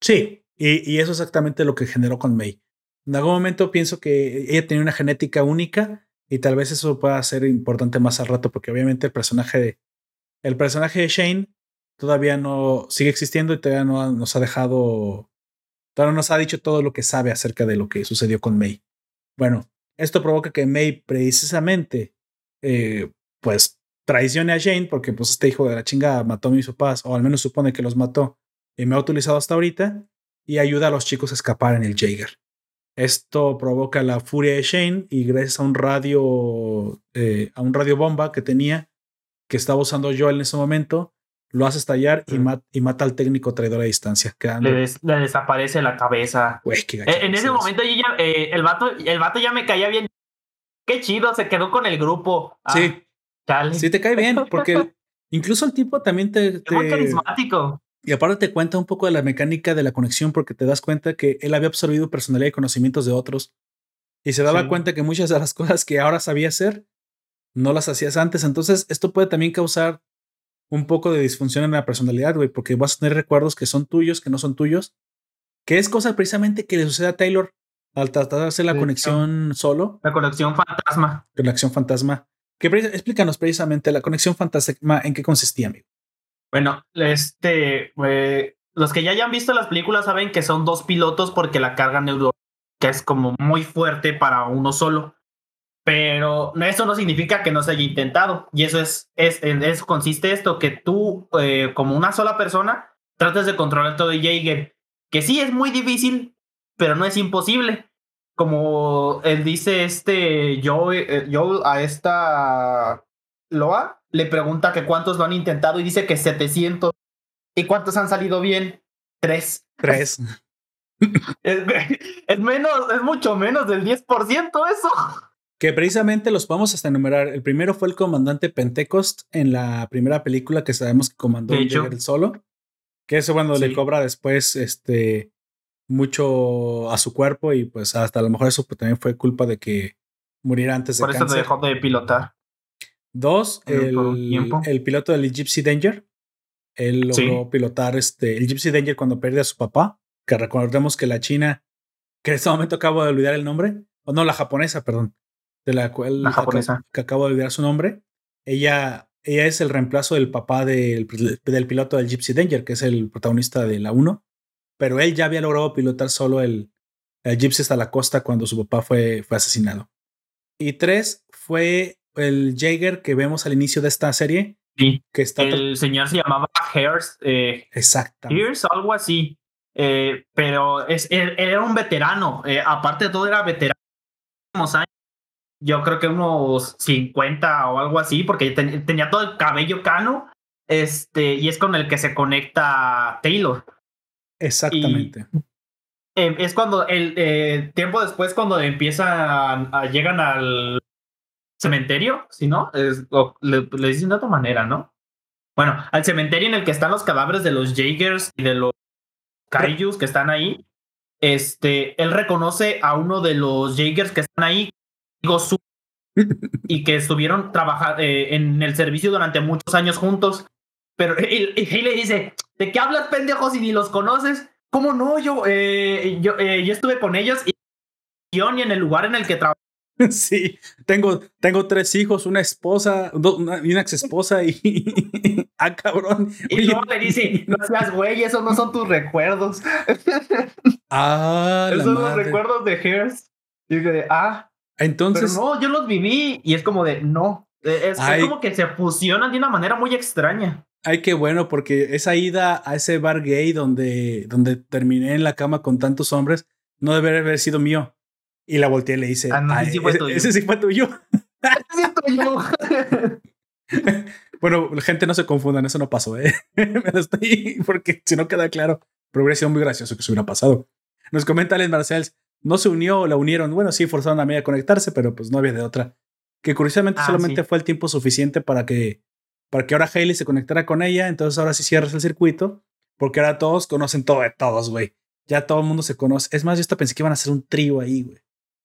Sí, y, y, eso es exactamente lo que generó con May. En algún momento pienso que ella tenía una genética única y tal vez eso pueda ser importante más al rato porque obviamente el personaje de, el personaje de Shane todavía no sigue existiendo y todavía no nos ha dejado, todavía no nos ha dicho todo lo que sabe acerca de lo que sucedió con May. Bueno, esto provoca que May precisamente, eh, pues, traicione a Jane porque pues este hijo de la chinga mató a mis papás, o al menos supone que los mató y me ha utilizado hasta ahorita, y ayuda a los chicos a escapar en el Jaeger. Esto provoca la furia de Shane y gracias a un radio, eh, a un radio bomba que tenía, que estaba usando Joel en ese momento, lo hace estallar y, y, mata al técnico traidor a distancia. Le, desaparece la cabeza. Eh, en ese momento eh, el, vato, el vato ya me caía bien. Qué chido, se quedó con el grupo. Ah, sí. Sí, te cae bien, [laughs] porque incluso el tipo también te. te... muy carismático. Y aparte te cuenta un poco de la mecánica de la conexión, porque te das cuenta que él había absorbido personalidad y conocimientos de otros. Y se daba cuenta que muchas de las [laughs] cosas que ahora sabía hacer no las hacías antes. Entonces, esto puede también causar un poco de disfunción en la personalidad, güey, porque vas a tener recuerdos que son tuyos, que no son tuyos, que es cosa precisamente que le sucede a Taylor al tratar de hacer la conexión solo. La conexión fantasma. Conexión fantasma. Que, explícanos precisamente la conexión fantasma, ¿en qué consistía, amigo? Bueno, este, los que ya hayan visto las películas saben que son dos pilotos porque la carga neurológica es como muy fuerte para uno solo. Pero eso no significa que no se haya intentado. Y eso es, es eso consiste esto, que tú, eh, como una sola persona, trates de controlar todo Jaeger. Que sí es muy difícil, pero no es imposible. Como él dice este yo, eh, yo a esta Loa, le pregunta que cuántos lo han intentado y dice que 700. ¿Y cuántos han salido bien? Tres. Tres. [laughs] es, [laughs] es, menos, es mucho menos del 10% eso que precisamente los podemos hasta enumerar. El primero fue el comandante Pentecost en la primera película que sabemos que comandó el solo. Que eso, bueno, le cobra después este mucho a su cuerpo y pues hasta a lo mejor eso pues, también fue culpa de que muriera antes de Por eso dejó de pilotar. Dos, el, el, piloto del Gypsy Danger. Él logró pilotar este, el Gypsy Danger cuando perdió a su papá. Que recordemos que la china, que en este momento acabo de olvidar el nombre, o no, la japonesa, perdón de la cual Que, acabo de olvidar su nombre. Ella, ella es el reemplazo del papá del, del, piloto del Gypsy Danger, que es el protagonista de la 1. Pero él ya había logrado pilotar solo el, el Gypsy hasta la costa cuando su papá fue, fue asesinado. Y tres fue el Jaeger que vemos al inicio de esta serie. Sí. Que está el señor se llamaba Hearst. Eh, Exactamente. algo así. Eh, pero es, él, era un veterano. Eh, aparte de todo, era veterano yo creo que unos 50 o algo así, porque tenía todo el cabello cano, este, y es con el que se conecta Taylor. Exactamente. Em, es cuando el eh, tiempo después, cuando empiezan, a, llegan al cementerio, si no, es, le, dicen de otra manera, ¿no? Bueno, al cementerio en el que están los cadáveres de los Jaegers y de los Kaijus que están ahí. Este, él reconoce a uno de los Jaegers que están ahí [laughs] y que estuvieron trabajando eh, en el servicio durante muchos años juntos. pero y, le dice, ¿de qué hablas, pendejo, si ni los conoces? ¿Cómo no? Yo, eh, yo, eh, yo estuve con ellos y, y en el lugar en el que trabajé [laughs] Sí, tengo, tengo tres hijos, una esposa, una, una ex esposa y. [laughs] ah, cabrón. Y luego le dice: No seas güey, esos no son tus recuerdos. [laughs] ah, Esos son los recuerdos de Hairs. Y de, ah. Entonces. Pero no, yo los viví y es como de, no. Es, como que se fusionan de una manera muy extraña. Ay, qué bueno, porque esa ida a ese bar gay donde, donde terminé en la cama con tantos hombres no debe haber sido mío. Y la volteé y le dice, ah, ese, sí fue tuyo. ese tuyo. [laughs] bueno, gente no se confundan, eso no pasó, ¿eh? [laughs] Me lo estoy, porque si no queda claro, pero hubiera sido muy gracioso que eso hubiera pasado. Nos comenta Alex Marcells, no se unió, la unieron. Bueno, sí, forzaron a mí a conectarse, pero pues no había de otra. Que curiosamente ah, solamente fue el tiempo suficiente para que, para que ahora Hailey se conectara con ella. Entonces ahora sí cierras el circuito, porque ahora todos conocen todo de todos, güey. Ya todo el mundo se conoce. Es más, yo hasta pensé que iban a hacer un trío ahí, güey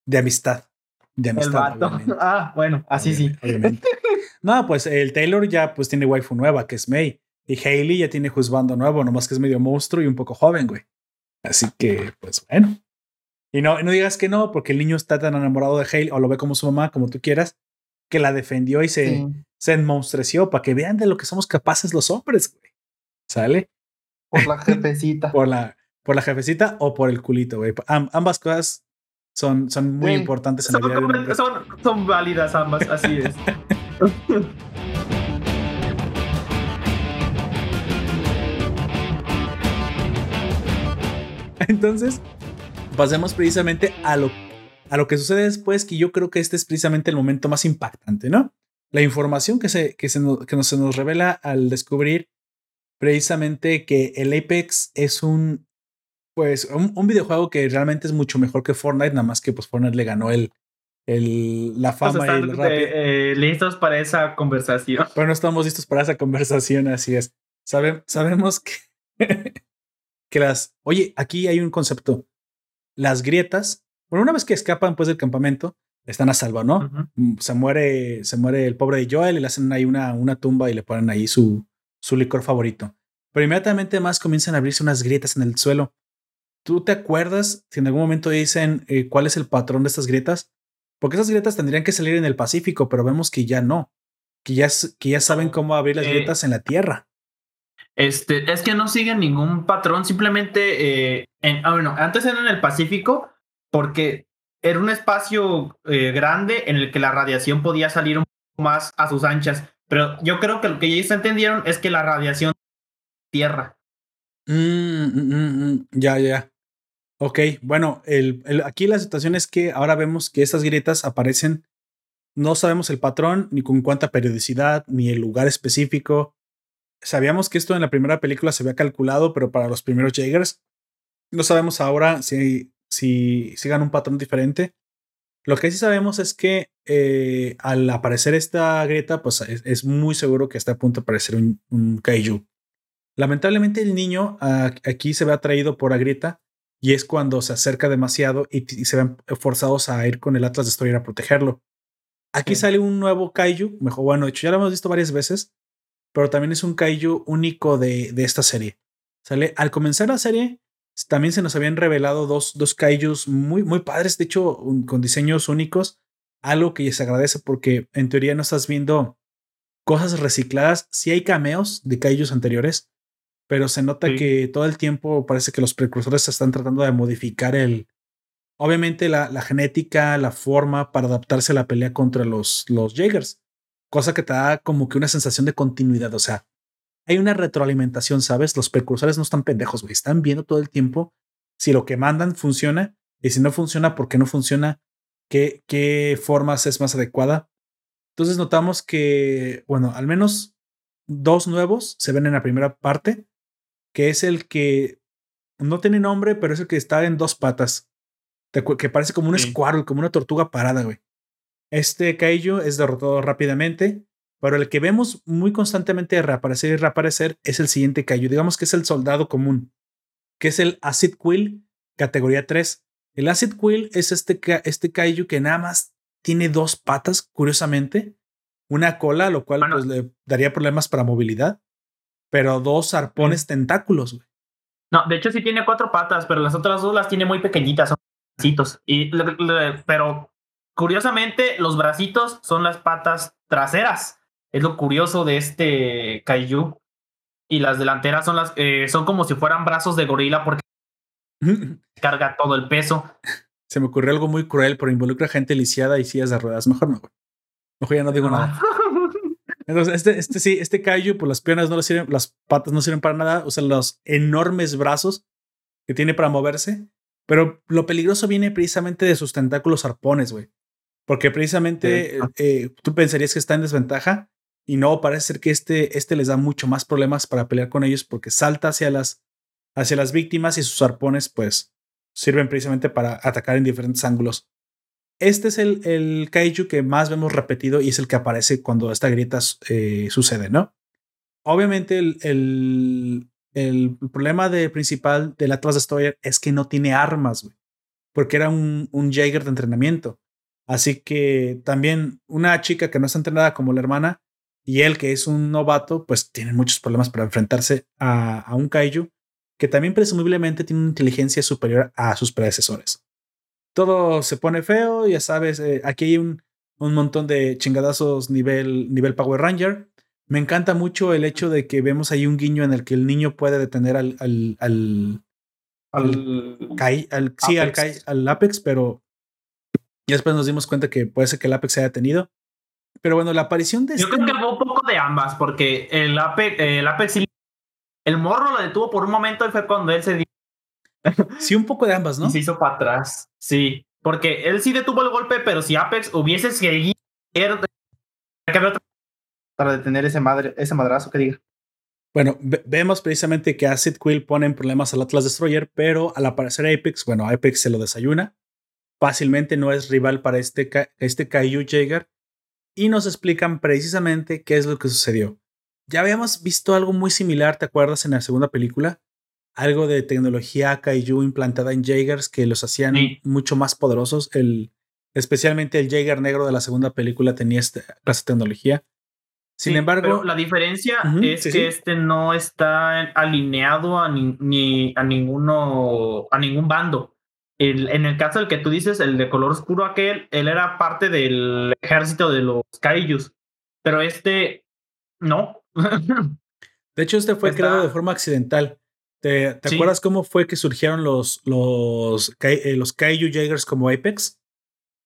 de amistad. De amistad. [laughs] Ah, bueno, así sí. No, pues el Taylor ya pues tiene waifu nueva, que es May. Y Hailey ya tiene juzgando nuevo, nomás que es medio monstruo y un poco joven, güey. Así que, pues bueno. Y no, no digas que no, porque el niño está tan enamorado de Hailey, o lo ve como su mamá, como tú quieras, que la defendió y se, se enmonstreció para que vean de lo que somos capaces los hombres, güey. ¿Sale? Por la jefecita. [laughs] por, la, por la jefecita o por el culito, güey. ambas cosas son, son muy importantes en son, la vida son, son válidas ambas, así es. [laughs] Entonces, pasemos precisamente a lo, a lo que sucede después, que yo creo que este es precisamente el momento más impactante, ¿no? La información que, se, que, se nos, que se nos revela al descubrir precisamente que el Apex es un pues un, videojuego que realmente es mucho mejor que Fortnite, nada más que pues Fortnite le ganó el, el, la fama y el eh, listos para esa conversación. Pero no estamos listos para esa conversación, así es. sabemos que, [laughs] que las... Oye, aquí hay un concepto. Las grietas, bueno, una vez que escapan pues del campamento, están a salvo, ¿no? Mm, se muere, se muere el pobre de Joel y le hacen ahí una, una tumba y le ponen ahí su, su licor favorito. Pero inmediatamente más comienzan a abrirse unas grietas en el suelo ¿Tú te acuerdas si en algún momento dicen eh, cuál es el patrón de estas grietas? Porque esas grietas tendrían que salir en el Pacífico, pero vemos que ya no. Que ya, que ya saben cómo abrir las grietas en la Tierra. Este, es que no siguen ningún patrón, simplemente, eh, en, ah, bueno, antes eran en el Pacífico, porque era un espacio eh, grande en el que la radiación podía salir un poco más a sus anchas. Pero yo creo que lo que ellos entendieron es que la radiación tierra. Mm, mm, mm, ya, ya. Ok, bueno, el, aquí la situación es que ahora vemos que estas grietas aparecen, no sabemos el patrón, ni con cuánta periodicidad, ni el lugar específico. Sabíamos que esto en la primera película se había calculado, pero para los primeros Jaegers, no sabemos ahora si, si sigan un patrón diferente. Lo que sí sabemos es que eh, al aparecer esta grieta, pues es, muy seguro que está a punto de aparecer un, un kaiju. Lamentablemente el niño aquí se ve atraído por la grieta y es cuando se acerca demasiado y, se ven forzados a ir con el Atlas Destroyer a protegerlo. Aquí sale un nuevo kaiju, mejor bueno, de hecho ya lo hemos visto varias veces, pero también es un kaiju único de, de esta serie. Sale al comenzar la serie, también se nos habían revelado dos, dos kaijus muy, muy padres, de hecho, con diseños únicos, algo que se agradece porque en teoría no estás viendo cosas recicladas. Si hay cameos de kaijus anteriores, pero se nota que todo el tiempo parece que los precursores están tratando de modificar el, obviamente la, la, genética, la forma para adaptarse a la pelea contra los, los Jaegers, cosa que te da como que una sensación de continuidad, o sea, hay una retroalimentación, ¿sabes? Los precursores no están pendejos, güey, están viendo todo el tiempo si lo que mandan funciona y si no funciona, ¿por qué no funciona? ¿Qué, qué formas es más adecuada? Entonces notamos que, bueno, al menos dos nuevos se ven en la primera parte que es el que no tiene nombre, pero es el que está en dos patas, que parece como un squirrel, como una tortuga parada, güey. Este Kaiju es derrotado rápidamente, pero el que vemos muy constantemente reaparecer y reaparecer es el siguiente Kaiju. Digamos que es el soldado común, que es el Acid Quill categoría 3. El Acid Quill es este, este Kaiju que nada más tiene dos patas, curiosamente, una cola, lo cual pues, le daría problemas para movilidad pero dos arpones tentáculos, güey. No, de hecho sí tiene cuatro patas, pero las otras dos las tiene muy pequeñitas, son bracitos. Y, pero curiosamente, los bracitos son las patas traseras. Es lo curioso de este Kaiju. Y las delanteras son las, eh, son como si fueran brazos de gorila porque [laughs] carga todo el peso. Se me ocurrió algo muy cruel, pero involucra gente lisiada y sillas de ruedas. Mejor no, güey. Mejor ya no digo nada. [laughs] Entonces, este, este sí, este Kaiju, pues las piernas no le sirven, las patas no sirven para nada, usan los enormes brazos que tiene para moverse. Pero lo peligroso viene precisamente de sus tentáculos arpones, güey. Porque precisamente eh, tú pensarías que está en desventaja y no, parece ser que este, este les da mucho más problemas para pelear con ellos porque salta hacia las, hacia las víctimas y sus arpones pues sirven precisamente para atacar en diferentes ángulos. Este es el, el kaiju que más vemos repetido y es el que aparece cuando esta grieta eh, sucede, ¿no? Obviamente el, el, el, problema de, principal del Atlas Destroyer es que no tiene armas, güey, porque era un, un Jaeger de entrenamiento. Así que también una chica que no está entrenada como la hermana y él que es un novato, pues tienen muchos problemas para enfrentarse a, a un kaiju que también presumiblemente tiene una inteligencia superior a sus predecesores todo se pone feo, ya sabes, eh, aquí hay un, un, montón de chingadazos nivel, nivel Power Ranger. Me encanta mucho el hecho de que vemos ahí un guiño en el que el niño puede detener al, al, al, al, al, sí, Apex. Al, Apex, pero ya después nos dimos cuenta que puede ser que el Apex se haya tenido. Pero bueno, la aparición de... Yo este creo que hubo un poco de ambas, porque el Apex, el Apex, el morro lo detuvo por un momento y fue cuando él se dio Sí, un poco de ambas, ¿no? se hizo para atrás. Sí, porque él sí detuvo el golpe, pero si Apex hubiese seguido para detener ese, madre, ese madrazo que diga. Bueno, vemos precisamente que Acid Quill pone en problemas al Atlas Destroyer, pero al aparecer Apex, bueno, Apex se lo desayuna. Fácilmente no es rival para este, este Kaiju Jaeger. Y nos explican precisamente qué es lo que sucedió. Ya habíamos visto algo muy similar, ¿te acuerdas? En la segunda película, algo de tecnología Kaiju implantada en Jaegers que los hacían mucho más poderosos. El, especialmente el Jaeger negro de la segunda película tenía esta clase de tecnología. Sin embargo, la diferencia es que este no está alineado a, ni, a ninguno a ningún bando. El, en el caso del que tú dices, el de color oscuro aquel, él era parte del ejército de los Kaijus, pero este no. de hecho, este fue creado de forma accidental. ¿Te, acuerdas cómo fue que surgieron los, los, eh, los Kaiju Jaegers como Apex?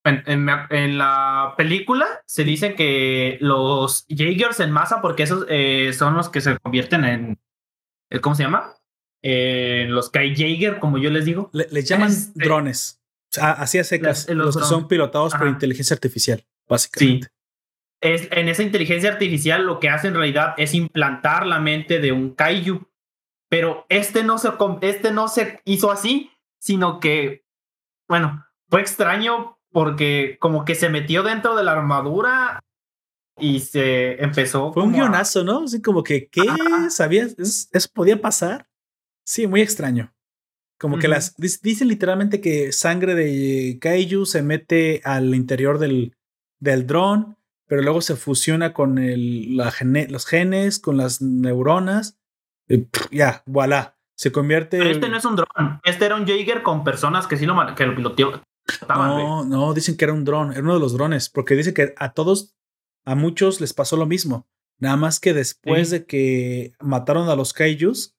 En, la película se dice que los Jaegers en masa, porque esos eh, son los que se convierten en. Eh, ¿Cómo se llama? Los Kai Jaeger, como yo les digo. Le, llaman este drones. así a secas. los, que son pilotados por inteligencia artificial, básicamente. Sí. Es, en esa inteligencia artificial lo que hace en realidad es implantar la mente de un Kaiju pero este no se, este no se hizo así, sino que, bueno, fue extraño porque como que se metió dentro de la armadura y se empezó. Fue un guionazo, ¿no? Así como que, ¿qué? ¿Sabías? ¿Eso, podía pasar? Sí, muy extraño. Como que las. Dicen literalmente que sangre de Kaiju se mete al interior del, del dron, pero luego se fusiona con el, la los genes, con las neuronas ya, voilà. Se convierte. Pero este no es un dron. Este era un Jaeger con personas que sí lo, que lo piloteaban. No, no, dicen que era un dron. Era uno de los drones. Porque dice que a todos, a muchos les pasó lo mismo. Nada más que después de que mataron a los Kaijus,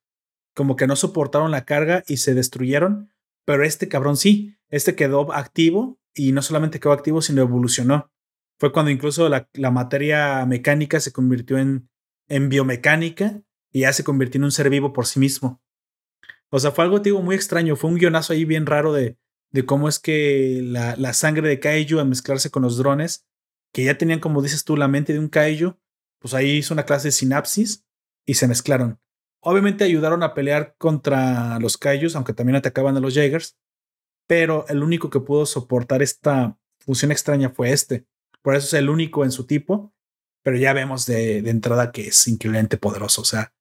como que no soportaron la carga y se destruyeron. Pero este cabrón sí. Este quedó activo y no solamente quedó activo, sino evolucionó. Fue cuando incluso la, la materia mecánica se convirtió en, en biomecánica y ya se convirtió en un ser vivo por sí mismo. O sea, fue algo, digo, muy extraño. Fue un guionazo ahí bien raro de, de cómo es que la, la sangre de Kaiju a mezclarse con los drones, que ya tenían, como dices tú, la mente de un Kaiju, pues ahí hizo una clase de sinapsis y se mezclaron. Obviamente ayudaron a pelear contra los Kaijus, aunque también atacaban a los Jaegers, pero el único que pudo soportar esta fusión extraña fue este. Por eso es el único en su tipo, pero ya vemos de, entrada que es increíblemente poderoso. O sea,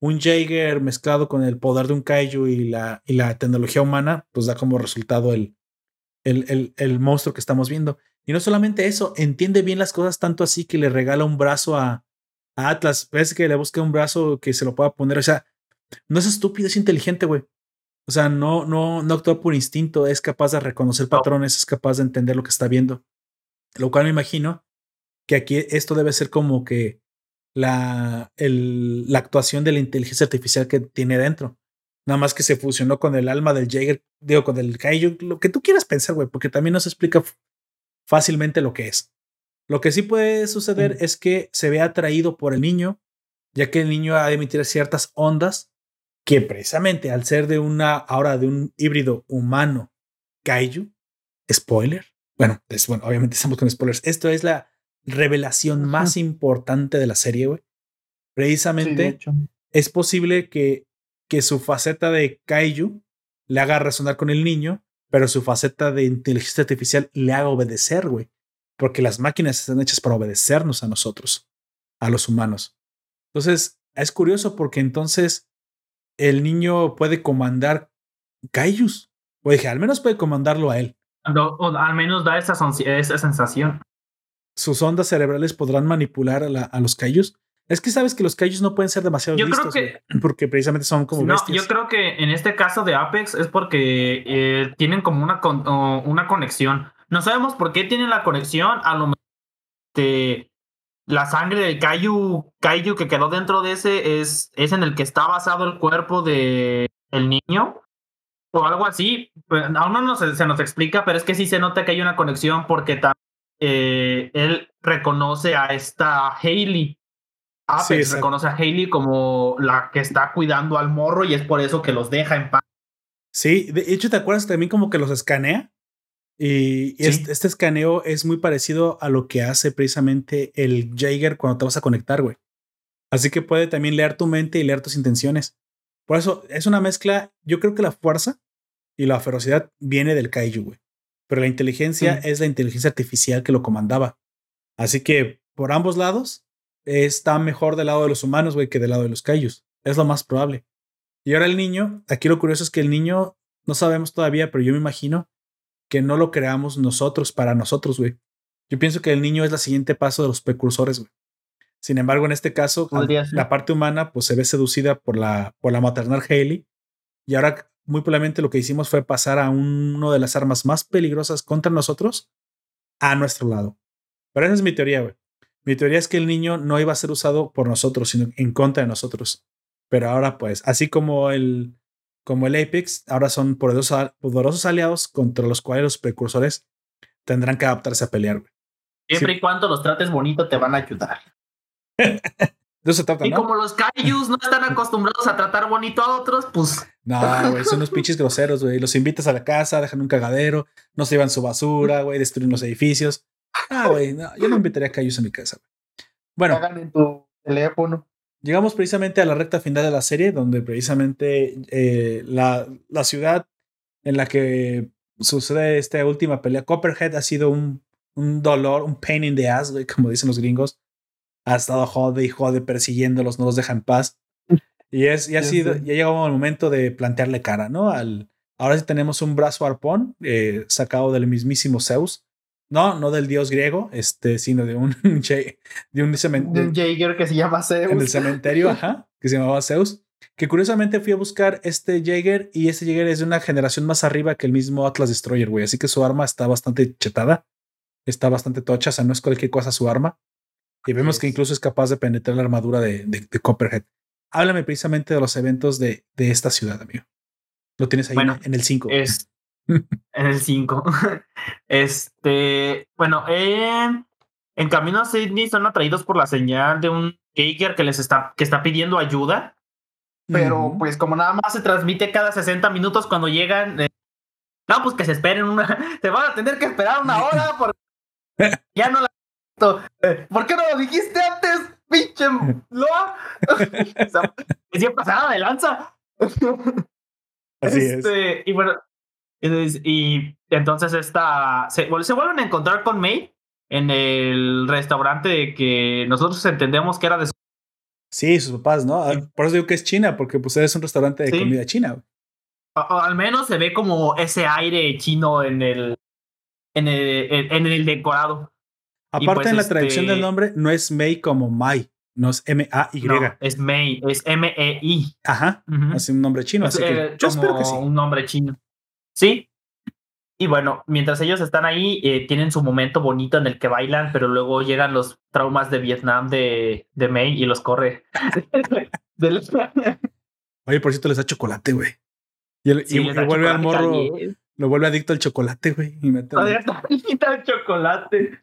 un Jaeger mezclado con el poder de un kaiju y la, tecnología humana, pues da como resultado el, monstruo que estamos viendo. Y no solamente eso, entiende bien las cosas tanto así que le regala un brazo a, Atlas, ves que le busca un brazo que se lo pueda poner. O sea, no es estúpido, es inteligente, güey. O sea, no, no, no actúa por instinto, es capaz de reconocer patrones, es capaz de entender lo que está viendo. Lo cual me imagino que aquí esto debe ser como que la, el, la actuación de la inteligencia artificial que tiene dentro. Nada más que se fusionó con el alma del Jaeger, digo, con el Kaiju, lo que tú quieras pensar, güey, porque también no se explica fácilmente lo que es. Lo que sí puede suceder es que se ve atraído por el niño, ya que el niño ha de emitir ciertas ondas que precisamente al ser de una, ahora de un híbrido humano Kaiju, spoiler, bueno, es, bueno, obviamente estamos con spoilers, esto es la revelación más importante de la serie, güey. Precisamente es posible que, que su faceta de Kaiju le haga resonar con el niño, pero su faceta de inteligencia artificial le haga obedecer, güey. Porque las máquinas están hechas para obedecernos a nosotros, a los humanos. Entonces, es curioso porque entonces el niño puede comandar Kaijus. O dije, al menos puede comandarlo a él. o al menos da esa, esa sensación. Sus ondas cerebrales podrán manipular a, los Kaijus. Es que sabes que los Kaijus no pueden ser demasiado yo creo que, porque precisamente son como no, Yo creo que en este caso de Apex es porque eh, tienen como una, una conexión. No sabemos por qué tienen la conexión. A lo mejor la sangre del Kaiju, Kaiju que quedó dentro de ese es, es en el que está basado el cuerpo de el niño o algo así. Pues, aún no se, nos explica, pero es que sí se nota que hay una conexión porque eh, él reconoce a esta Hailey. Apex reconoce a Hailey como la que está cuidando al morro y es por eso que los deja en paz. Sí, de hecho, ¿te acuerdas también como que los escanea? Y este, escaneo es muy parecido a lo que hace precisamente el Jaeger cuando te vas a conectar, güey. Así que puede también leer tu mente y leer tus intenciones. Por eso es una mezcla. Yo creo que la fuerza y la ferocidad viene del Kaiju, güey. Pero la inteligencia es la inteligencia artificial que lo comandaba. Así que por ambos lados está mejor del lado de los humanos, güey, que del lado de los Kaijus. Es lo más probable. Y ahora el niño, aquí lo curioso es que el niño, no sabemos todavía, pero yo me imagino que no lo creamos nosotros para nosotros, güey. Yo pienso que el niño es el siguiente paso de los precursores, güey. Sin embargo, en este caso, la parte humana pues se ve seducida por la, por la maternal Haley. Y ahora, muy probablemente lo que hicimos fue pasar a uno de las armas más peligrosas contra nosotros a nuestro lado. Pero esa es mi teoría, güey. Mi teoría es que el niño no iba a ser usado por nosotros, sino en contra de nosotros. Pero ahora, pues, así como el, como el Apex, ahora son poderosos, aliados contra los cuales los precursores tendrán que adaptarse a pelear. Siempre y cuando los trates bonito te van a ayudar. [laughs] y como los Kaijus no están acostumbrados a tratar bonito a otros, pues. No, güey, son unos pinches groseros, güey. Los invitas a la casa, dejan un cagadero, no se llevan su basura, güey, destruyen los edificios. Ah, güey, no, yo no invitaría a Kaijus a mi casa, güey. Bueno. Hagan en tu teléfono. Llegamos precisamente a la recta final de la serie, donde precisamente eh, la, la, ciudad en la que sucede esta última pelea, Copperhead, ha sido un, un dolor, un pain in the ass, güey, como dicen los gringos. Ha estado jode y jode persiguiéndolos, no los deja en paz. Y, es, y ha sido, ya llegó el momento de plantearle cara, ¿no? Al, ahora sí tenemos un brazo arpón eh, sacado del mismísimo Zeus no, no del dios griego, este, sino de un, [laughs] de un cementerio. Jaeger que se llama Zeus. En el cementerio, ajá, que se llamaba Zeus. Que curiosamente fui a buscar este Jaeger y este Jaeger es de una generación más arriba que el mismo Atlas Destroyer, güey. Así que su arma está bastante chetada, está bastante tocha, o sea, no es cualquier cosa su arma. Y vemos que incluso es capaz de penetrar la armadura de, de, Copperhead. Háblame precisamente de los eventos de, de esta ciudad, amigo. Lo tienes ahí en el 5. Es, en el 5. [laughs] este, bueno, en, en camino a Sydney son atraídos por la señal de un Jaeger que les está, que está pidiendo ayuda. Pero pues como nada más se transmite cada 60 minutos cuando llegan, eh, no, pues que se esperen una, [laughs] se van a tener que esperar una [laughs] hora porque ya no la... Eh, ¿Por qué no lo dijiste antes, pinche Loa? siempre pasada de lanza. Así este, es. Y bueno, y entonces esta, se, se vuelven a encontrar con May en el restaurante que nosotros entendemos que era de Sí, sus papás, ¿no? Por eso digo que es China, porque pues es un restaurante de comida china. al menos se ve como ese aire chino en el, en el, en el decorado. Aparte pues, en la tradición del este nombre, no es May como Mai, no es M-A-Y. es Mei, es M-E-I. Ajá, es un nombre chino, así que yo espero que sí. Un nombre chino. Sí. Y bueno, mientras ellos están ahí, eh, tienen su momento bonito en el que bailan, pero luego llegan los traumas de Vietnam de, de Mei y los corre. [laughs] Oye, por cierto, les da chocolate, güey. Y, vuelve al morro, lo vuelve adicto al chocolate, güey. Y mete. al chocolate.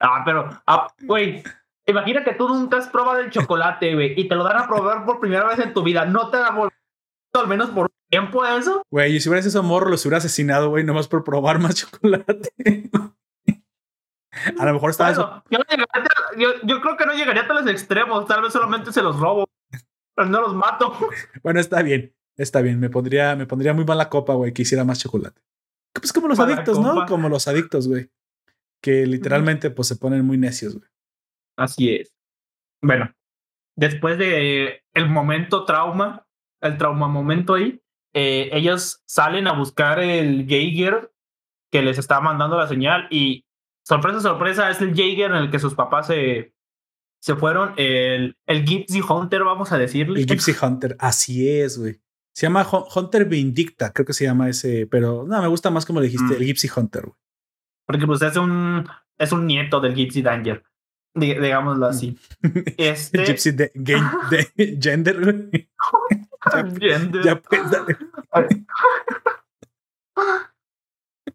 Ah, pero, ah, güey, imagina que tú nunca has probado el chocolate, güey, y te lo dan a probar por primera vez en tu vida. No te da al menos por tiempo eso. Güey, y si hubieras eso morro, los hubiera asesinado, güey, nomás por probar más [laughs] chocolate. a lo mejor estaba eso. Yo, yo, creo que no llegaría a los extremos, tal vez solamente se los robo, pero no los mato. [laughs] bueno, está bien, está bien. Me pondría, me pondría muy mala copa, güey, que hiciera más chocolate. Pues como los adictos, ¿no? Como los adictos, güey que literalmente pues se ponen muy necios, güey. Así es. Bueno, después de el momento trauma, el trauma momento ahí, eh, ellos salen a buscar el Jaeger que les está mandando la señal y sorpresa, sorpresa, es el Jaeger en el que sus papás se, se fueron, el, el Gypsy Hunter, vamos a decirle. El Gypsy Hunter, así es, güey. Se llama Hunter Vindicta, creo que se llama ese, pero no, me gusta más como le dijiste, mm. el Gypsy Hunter, güey. Porque pues es un, es un nieto del Gypsy Danger. Digámoslo así. [laughs] Este... Gypsy de, de [laughs] gender. [laughs] ya,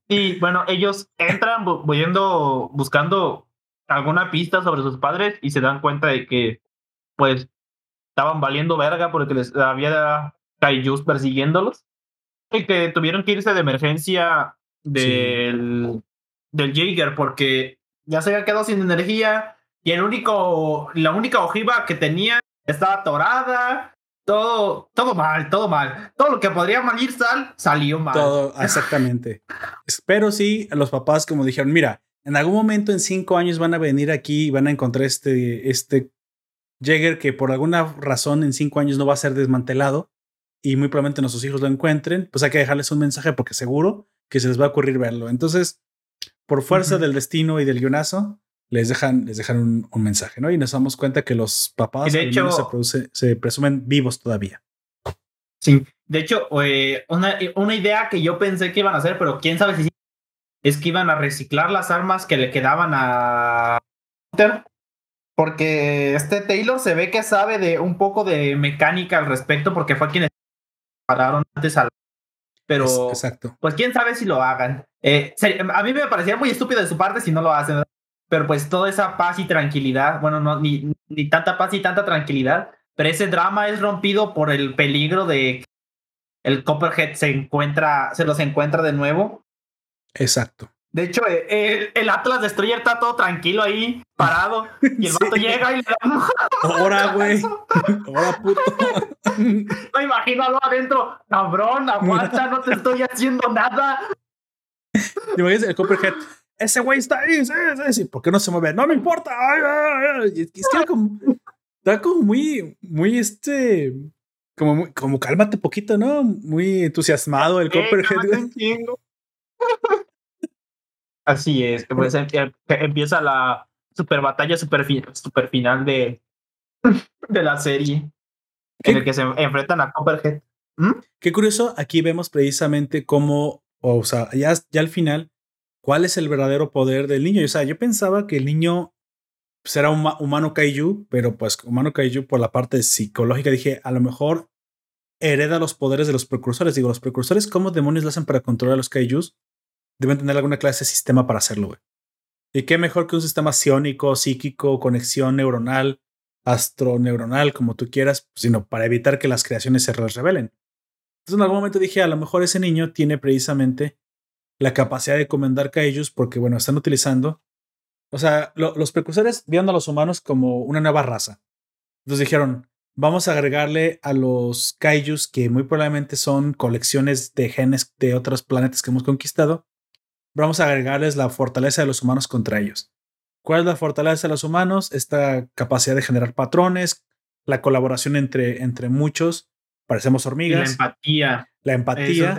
y bueno, ellos entran voyendo, buscando alguna pista sobre sus padres y se dan cuenta de que pues estaban valiendo verga porque les había kaijus persiguiéndolos y que tuvieron que irse de emergencia del, del Jaeger porque ya se había quedado sin energía y el único, la única ojiva que tenía estaba atorada. Todo, todo mal, todo mal. Todo lo que podría salir sal, salió mal. Todo, exactamente. Pero sí, los papás, como dijeron, mira, en algún momento en cinco años van a venir aquí y van a encontrar este, este Jäger que por alguna razón en cinco años no va a ser desmantelado y muy probablemente nuestros hijos lo encuentren, pues hay que dejarles un mensaje porque seguro que se les va a ocurrir verlo. Entonces, por fuerza del destino y del guionazo, les dejan, les dejan un, mensaje, ¿no? Y nos damos cuenta que los papás de hecho, se, presumen vivos todavía. Sí, de hecho, eh, una, una idea que yo pensé que iban a hacer, pero quién sabe si es que iban a reciclar las armas que le quedaban a porque este Taylor se ve que sabe de un poco de mecánica al respecto porque fue quien pararon antes al pero exacto. pues quién sabe si lo hagan. Eh, a mí me parecía muy estúpido de su parte si no lo hacen, pero pues toda esa paz y tranquilidad, bueno, no, ni, ni tanta paz y tanta tranquilidad, pero ese drama es rompido por el peligro de que el Copperhead se encuentra, se los encuentra de nuevo. Exacto. De hecho, eh, el, Atlas Destroyer está todo tranquilo ahí, parado. [laughs] Y el vato llega y le da. [laughs] Ahora, [laughs] güey. Ahora, puto. Me imagino algo adentro. Cabrón, aguanta, no te estoy haciendo nada. Me dice el Copperhead. Ese güey está ahí, sí, sí, sí. ¿Por qué no se mueve? No me importa. Es que como, [laughs] está como muy, muy este. Como, como cálmate poquito, ¿no? Muy entusiasmado el Copperhead. [laughs] Así es, pues em, em, empieza la super batalla super, super final de, [laughs] de la serie en el que se enfrentan a Copperhead. ¿Mm? Qué curioso, aquí vemos precisamente cómo, o sea, ya, ya al final, cuál es el verdadero poder del niño. O sea, yo pensaba que el niño será pues, humano kaiju, pero pues humano kaiju por la parte psicológica dije, a lo mejor hereda los poderes de los precursores. Digo, los precursores, ¿cómo demonios lo hacen para controlar a los kaijus? deben tener alguna clase de sistema para hacerlo, güey. Y qué mejor que un sistema psiónico, psíquico, conexión neuronal, astroneuronal, como tú quieras, sino para evitar que las creaciones se revelen. Entonces en algún momento dije, a lo mejor ese niño tiene precisamente la capacidad de comandar ellos porque, bueno, están utilizando, o sea, los precursores viendo a los humanos como una nueva raza. Entonces dijeron, vamos a agregarle a los kaijus que muy probablemente son colecciones de genes de otros planetas que hemos conquistado, vamos a agregarles la fortaleza de los humanos contra ellos. ¿Cuál es la fortaleza de los humanos? Esta capacidad de generar patrones, la colaboración entre, entre muchos, parecemos hormigas. la empatía. La empatía.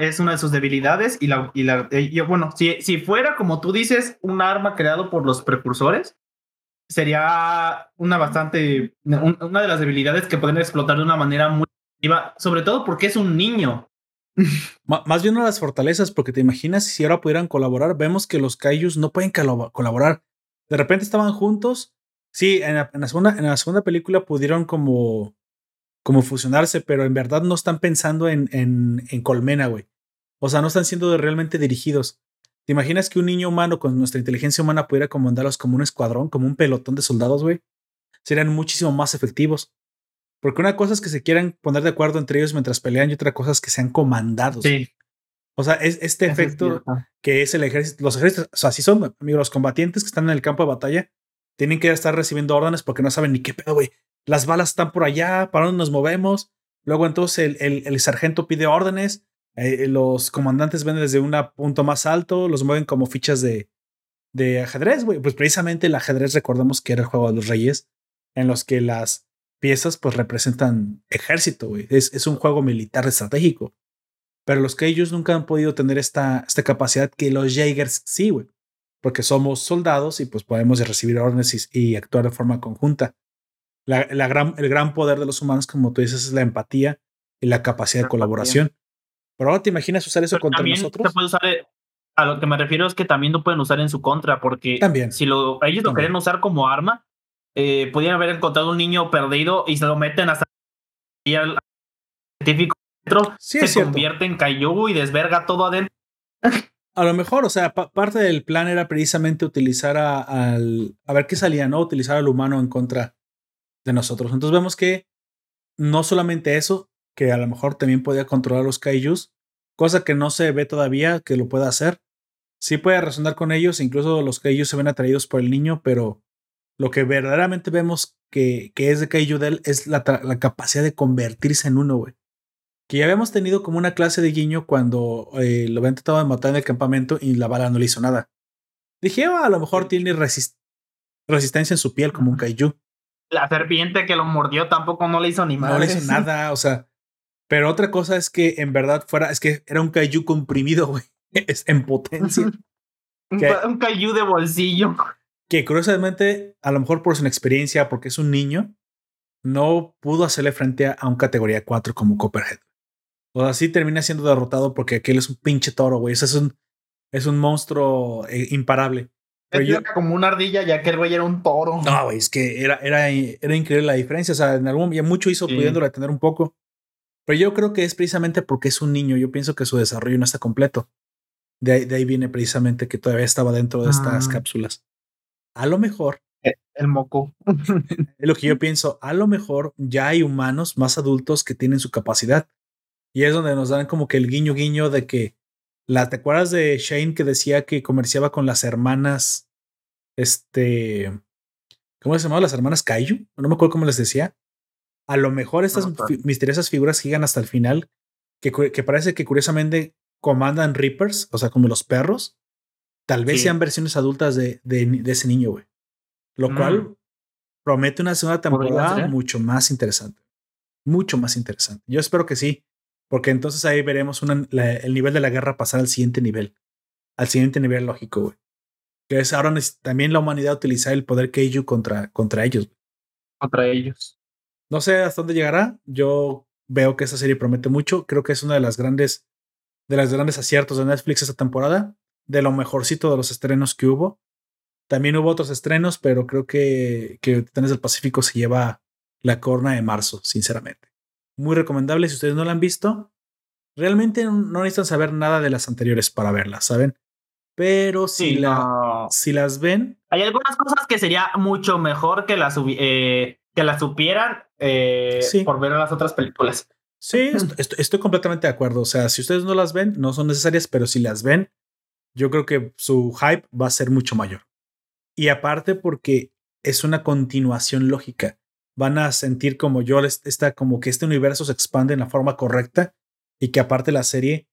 Es, una de sus debilidades y la, y la bueno, si, si fuera como tú dices, un arma creado por los precursores, sería una bastante, una de las debilidades que pueden explotar de una manera muy sobre todo porque es un niño. [laughs] Más bien una de las fortalezas, porque te imaginas si ahora pudieran colaborar, vemos que los Kaijus no pueden colaborar. De repente estaban juntos. Sí, en la, segunda, en la segunda película pudieron como, como fusionarse, pero en verdad no están pensando en, en, en Colmena, güey. O sea, no están siendo realmente dirigidos. ¿Te imaginas que un niño humano con nuestra inteligencia humana pudiera comandarlos como un escuadrón, como un pelotón de soldados, güey? Serían muchísimo más efectivos. Porque una cosa es que se quieran poner de acuerdo entre ellos mientras pelean y otra cosa es que sean comandados. Sí. O sea, es este efecto que es el ejército. Los ejércitos, o sea, así son, amigos, los combatientes que están en el campo de batalla tienen que estar recibiendo órdenes porque no saben ni qué pedo, güey. Las balas están por allá, ¿para dónde nos movemos? Luego entonces el, el, sargento pide órdenes, eh, los comandantes ven desde un punto más alto, los mueven como fichas de, de ajedrez, güey. Pues precisamente el ajedrez, recordemos que era el juego de los reyes, en los que las piezas pues representan ejército, güey. Es, es, un juego militar estratégico. Pero los que ellos nunca han podido tener esta, esta capacidad que los Jaegers sí, güey. Porque somos soldados y pues podemos recibir órdenes y, actuar de forma conjunta. La, la, gran, el gran poder de los humanos, como tú dices, es la empatía y la capacidad de colaboración. Pero ahora te imaginas usar eso contra nosotros. puede usar, eh, a lo que me refiero es que también lo pueden usar en su contra, porque también, si lo, ellos lo quieren usar como arma, eh, podían haber encontrado un niño perdido y se lo meten hasta el científico dentro, se convierte en Kaiju y desverga todo adentro. A lo mejor, o sea, parte del plan era precisamente utilizar al. A ver qué salía, ¿no? Utilizar al humano en contra de nosotros. Entonces vemos que no solamente eso, que a lo mejor también podía controlar los kaijus, cosa que no se ve todavía que lo pueda hacer. Sí puede resonar con ellos, incluso los kaijus se ven atraídos por el niño, pero lo que verdaderamente vemos que, que es de Kaijudel es la, la, capacidad de convertirse en uno, güey. Que ya habíamos tenido como una clase de guiño cuando eh, lo habían tratado de matar en el campamento y la bala no le hizo nada. Dije, oh, a lo mejor tiene resistencia en su piel como un Kaiju. La serpiente que lo mordió tampoco no le hizo ni nada. No le hizo [laughs] nada, o sea. Pero otra cosa es que en verdad fuera, es que era un Kaiju comprimido, güey. [laughs] Es en potencia. un, un Kaiju de bolsillo que curiosamente, a lo mejor por su inexperiencia, porque es un niño, no pudo hacerle frente a un categoría 4 como Copperhead. O así termina siendo derrotado porque aquel es un pinche toro, güey. es un, es un monstruo eh, imparable. Pero yo, como una ardilla, ya que el güey era un toro. No, güey, es que era, era, era increíble la diferencia. O sea, en algún ya mucho hizo pudiendo retener un poco. Pero yo creo que es precisamente porque es un niño. Yo pienso que su desarrollo no está completo. De ahí, de ahí viene precisamente que todavía estaba dentro de estas ah. cápsulas a lo mejor. E, el moco. [laughs] lo que yo pienso, a lo mejor ya hay humanos más adultos que tienen su capacidad. Y es donde nos dan como que el guiño guiño de que la, ¿te acuerdas de Shane que decía que comerciaba con las hermanas? Este. ¿Cómo se llamaban las hermanas Kaiju? No me acuerdo cómo les decía. A lo mejor estas misteriosas figuras gigan hasta el final, que, que parece que curiosamente comandan Reapers, o sea, como los perros, Tal vez sean versiones adultas de, de, ese niño, güey. Lo cual mm. promete una segunda temporada mucho más interesante. Mucho más interesante. Yo espero que sí, porque entonces ahí veremos el nivel de la guerra pasar al siguiente nivel. Al siguiente nivel lógico, güey. Que es ahora también la humanidad utilizar el poder Keiju contra, contra ellos. Contra ellos. No sé hasta dónde llegará. Yo veo que esta serie promete mucho. Creo que es una de las grandes, de las grandes aciertos de Netflix esta temporada de lo mejorcito de los estrenos que hubo. También hubo otros estrenos, pero creo que, que Titanes del Pacífico se lleva la corona de marzo, sinceramente. Muy recomendable si ustedes no la han visto. Realmente no necesitan saber nada de las anteriores para verlas, ¿saben? Pero si, la, si las ven. Hay algunas cosas que sería mucho mejor que las, eh, que las supieran eh, por ver las otras películas. Sí, [laughs] estoy completamente de acuerdo. O sea, si ustedes no las ven, no son necesarias, pero si las ven, yo creo que su hype va a ser mucho mayor. Y aparte porque es una continuación lógica. Van a sentir como yo, está como que este universo se expande en la forma correcta y que aparte la serie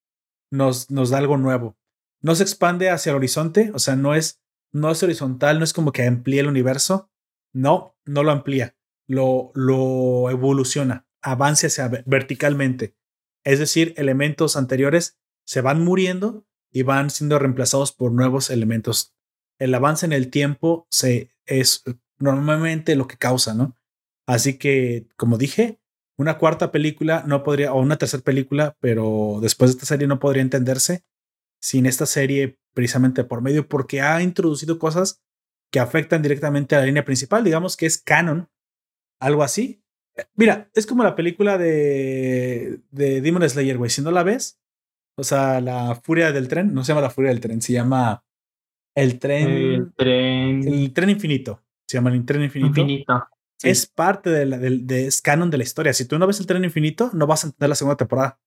nos, nos da algo nuevo. No se expande hacia el horizonte, o sea, no es, no es horizontal, no es como que amplíe el universo. No, no lo amplía, lo, lo evoluciona, avance hacia verticalmente. Es decir, elementos anteriores se van muriendo y van siendo reemplazados por nuevos elementos. El avance en el tiempo se, es normalmente lo que causa, ¿no? Así que, como dije, una cuarta película no podría, o una tercera película, pero después de esta serie no podría entenderse sin esta serie precisamente por medio, porque ha introducido cosas que afectan directamente a la línea principal, digamos que es canon, algo así. Mira, es como la película de, de Demon Slayer, güey. Si no la ves, o sea, la furia del tren, no se llama la furia del tren, se llama el tren. El tren. El tren infinito. Se llama el tren infinito. Infinito. Es parte de, la, de, es canon de la historia. Si tú no ves el tren infinito, no vas a entender la segunda temporada.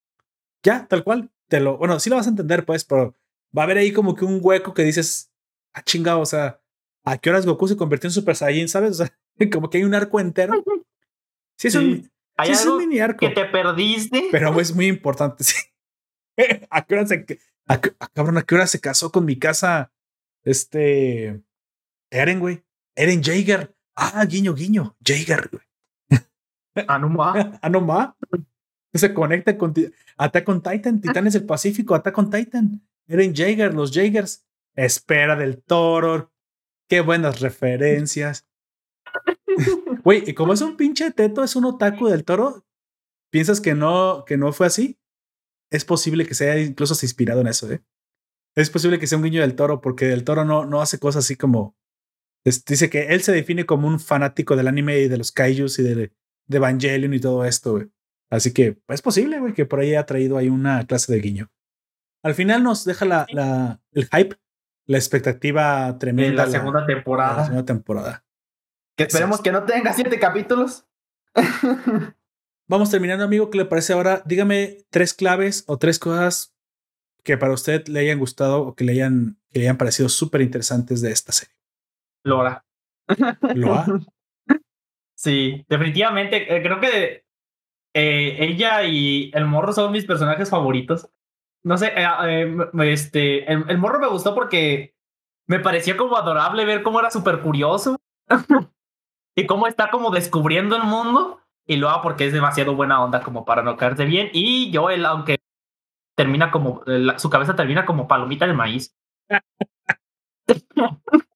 Ya, tal cual. Te lo, bueno, sí lo vas a entender, pues, pero va a haber ahí como que un hueco que dices, ah, chingado, o sea, ¿a qué horas Goku se convirtió en Super Saiyan, sabes? O sea, [laughs] como que hay un arco entero. Sí, es un, ¿Hay mini arco. Que te perdiste. Pero es muy importante, [laughs] sí. ¿A qué hora se, a, cabrón, ¿a qué hora se casó con mi casa? Este. Eren, güey. Eren Jaeger. Ah, guiño, guiño. Jaeger, güey. Anuma. Anuma. [laughs] Se conecta con Attack con Titan, Titanes del Pacífico, Attack con Titan. Eren Jaeger, los Jaegers. Espera del Toro. Qué buenas referencias. [laughs] Güey, y como es un pinche teto, es un otaku del toro, ¿piensas que no, que no fue así? Es posible que sea incluso se inspirado en eso, ¿eh? Es posible que sea un guiño del toro, porque del toro no, no hace cosas así como. Dice que él se define como un fanático del anime y de los kaijus y de, de Evangelion y todo esto, güey. Así que es posible, güey, que por ahí haya traído ahí una clase de guiño. Al final nos deja la, la el hype, la expectativa tremenda. la segunda temporada. La segunda temporada. Que esperemos que no tenga siete capítulos. [laughs] Vamos terminando, amigo. ¿Qué le parece ahora? Dígame tres claves o tres cosas que para usted le hayan gustado o que le hayan, que le hayan parecido súper interesantes de esta serie. Lora. ¿Loa? [laughs] Sí, definitivamente. Eh, creo que eh, ella y el morro son mis personajes favoritos. No sé, eh, este, el, el, morro me gustó porque me parecía como adorable ver cómo era súper curioso [laughs] y cómo está como descubriendo el mundo. Y lo hago porque es demasiado buena onda como para no caerse bien. Y yo, él, aunque termina como, su cabeza termina como palomita de maíz. [laughs]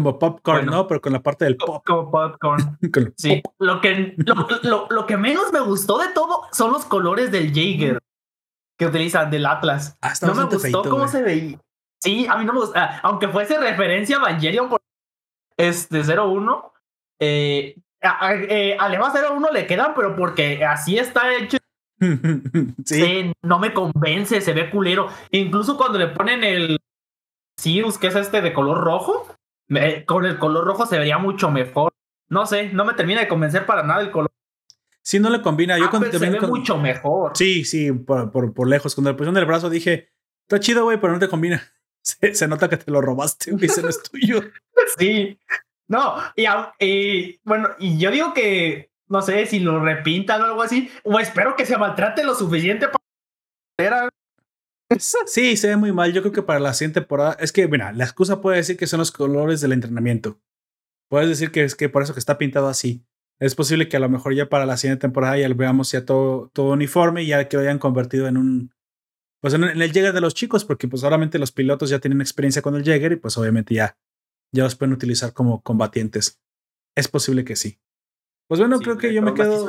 Como popcorn, ¿no? Pero con la parte del pop. Como popcorn. [laughs] sí. Lo que, lo, lo, que menos me gustó de todo son los colores del Jaeger que utilizan, del Atlas. Ah, no me gustó cómo se veía. Sí, a mí no me gusta. Ah, aunque fuese referencia a Evangelion por este 01, eh, eh, a, Lema 01 le quedan, pero porque así está hecho. [laughs] sí. no me convence, se ve culero. Incluso cuando le ponen el Sirius, que es este de color rojo, con el color rojo se vería mucho mejor. No sé, no me termina de convencer para nada el color. Sí, no le combina. Yo cuando se ve mucho mejor. Sí, sí, por, por, por lejos. Cuando le pusieron el brazo dije, está chido, güey, pero no te combina. [laughs] Se, nota que te lo robaste, güey, ese no es tuyo. [laughs] sí. No, y, bueno, y yo digo que, no sé, si lo repintan o algo así, o espero que se maltrate lo suficiente para... Sí, se ve muy mal. Yo creo que para la siguiente temporada, es que, mira, la excusa puede decir que son los colores del entrenamiento. Puedes decir que es que por eso que está pintado así. Es posible que a lo mejor ya para la siguiente temporada ya lo veamos ya todo, todo uniforme y ya que lo hayan convertido en un, pues en, el Jäger de los chicos, porque pues obviamente los pilotos ya tienen experiencia con el Jäger y pues obviamente ya, ya los pueden utilizar como combatientes. Es posible que sí. Pues bueno, creo que yo me quedo,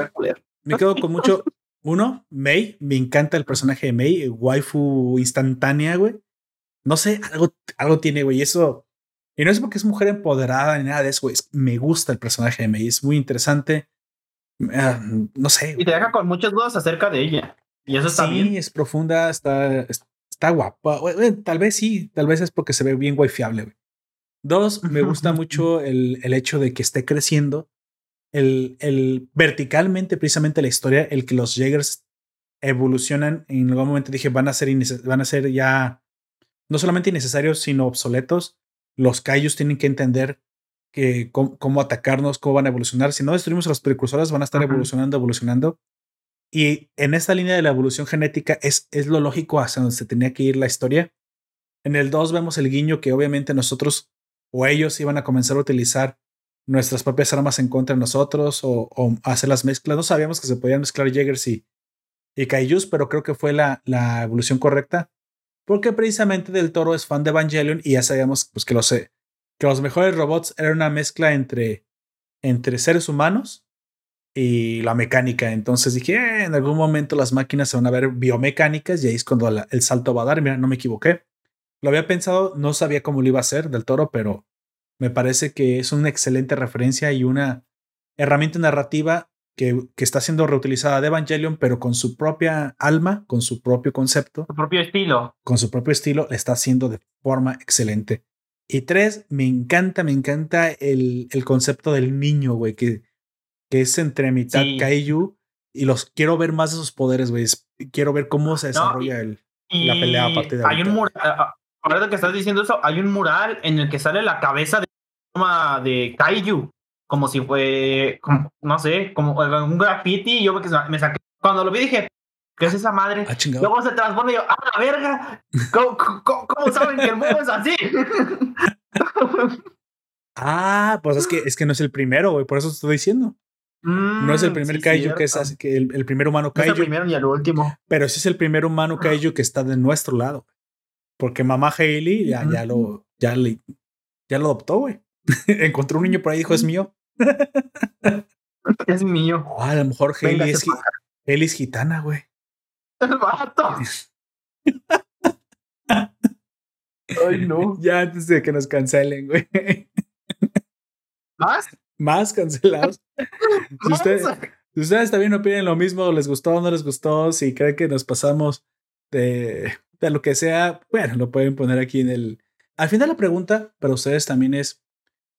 me quedo con mucho. Uno, May, me encanta el personaje de May, waifu instantánea, güey. No sé, algo, algo tiene, güey, eso. Y no es porque es mujer empoderada ni nada de eso, güey. Me gusta el personaje de May, es muy interesante. Ah, no sé. Y te deja con muchas dudas acerca de ella. Y eso está sí, es profunda, está, está guapa. Tal vez sí, tal vez es porque se ve bien fiable. Dos, me gusta [laughs] mucho el, el, hecho de que esté creciendo. El, el verticalmente, precisamente la historia, el que los Jaegers evolucionan. En algún momento dije, van a ser, van a ser ya no solamente innecesarios, sino obsoletos. Los Kaijus tienen que entender que cómo, atacarnos, cómo van a evolucionar. Si no destruimos a los precursores, van a estar evolucionando, evolucionando. Y en esta línea de la evolución genética es, es lo lógico hacia donde se tenía que ir la historia. En el 2 vemos el guiño que obviamente nosotros o ellos iban a comenzar a utilizar nuestras propias armas en contra de nosotros o, hacer las mezclas. No sabíamos que se podían mezclar Jaegers y, y Kaijus, pero creo que fue la, la evolución correcta porque precisamente Del Toro es fan de Evangelion y ya sabíamos pues, que los, que los mejores robots eran una mezcla entre, entre seres humanos y la mecánica. Entonces dije, eh, en algún momento las máquinas se van a ver biomecánicas y ahí es cuando el salto va a dar. Mira, no me equivoqué. Lo había pensado, no sabía cómo lo iba a hacer del toro, pero me parece que es una excelente referencia y una herramienta narrativa que, que, está siendo reutilizada de Evangelion, pero con su propia alma, con su propio concepto. Su propio estilo. Con su propio estilo, le está haciendo de forma excelente. Y tres, me encanta, me encanta el, el concepto del niño, güey, que, que es entre mitad Kaiju. Y los quiero ver más de sus poderes, güey. Quiero ver cómo se desarrolla el, la pelea a partir de Hay un mural, ahora que estás diciendo eso, hay un mural en el que sale la cabeza de, de Kaiju como si fue, no sé, como un graffiti. Yo me saqué, cuando lo vi dije, ¿qué es esa madre? Ah, Luego se transforma y yo, ¡ah, la verga! ¿Cómo, cómo, saben que el mundo es así? [laughs] ah, pues es que, es que no es el primero, güey, por eso te estoy diciendo. no es el mm, primer kaiju que es así, que el, primer humano kaiju. No es el primero ni el último. Pero sí es el primer humano kaiju que está de nuestro lado. Porque mamá Hailey ya, ya lo, ya le, ya lo adoptó, güey. [laughs] Encontró un niño por ahí y dijo, es mío. es mío. a lo mejor Haley es, es, gitana, güey. El vato. [laughs] Ay, no. Ya antes de que nos cancelen, güey. ¿Más? Más cancelados. [laughs] Si ustedes, si ustedes también opinen lo mismo, les gustó o no les gustó, si creen que nos pasamos de, de lo que sea, bueno, lo pueden poner aquí en el. Al final la pregunta para ustedes también es: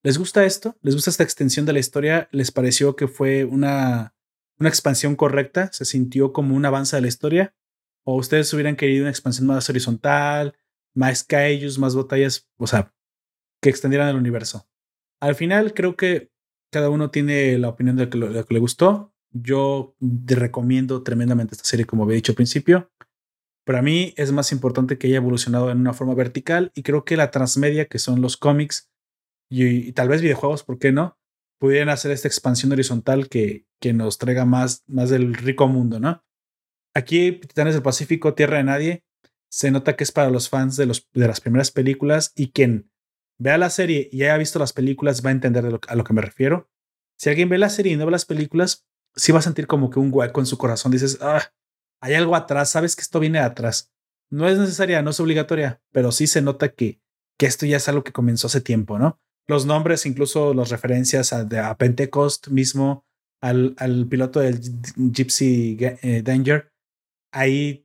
¿Les gusta esto? ¿Les gusta esta extensión de la historia? ¿Les pareció que fue una, una expansión correcta? ¿Se sintió como un avance de la historia? ¿O ustedes hubieran querido una expansión más horizontal, más kaijus, más batallas, o sea, que extendieran el universo? Al final creo que cada uno tiene la opinión de lo, que le gustó. Yo recomiendo tremendamente esta serie, como había dicho al principio. Para mí es más importante que haya evolucionado en una forma vertical y creo que la transmedia, que son los cómics, y, tal vez videojuegos, ¿por qué no? Pudieran hacer esta expansión horizontal que, que nos traiga más, más del rico mundo, ¿no? Aquí, Titanes del Pacífico, Tierra de Nadie, se nota que es para los fans de, los, de las primeras películas y quien vea la serie y haya visto las películas va a entender a lo que me refiero. Si alguien ve la serie y no ve las películas, sí va a sentir como que un hueco en su corazón. Dices, ah, hay algo atrás, sabes que esto viene atrás. No es necesaria, no es obligatoria, pero sí se nota que, que esto ya es algo que comenzó hace tiempo, ¿no? Los nombres, incluso las referencias a, a Pentecost mismo, al, al, piloto del Gypsy eh, Danger, ahí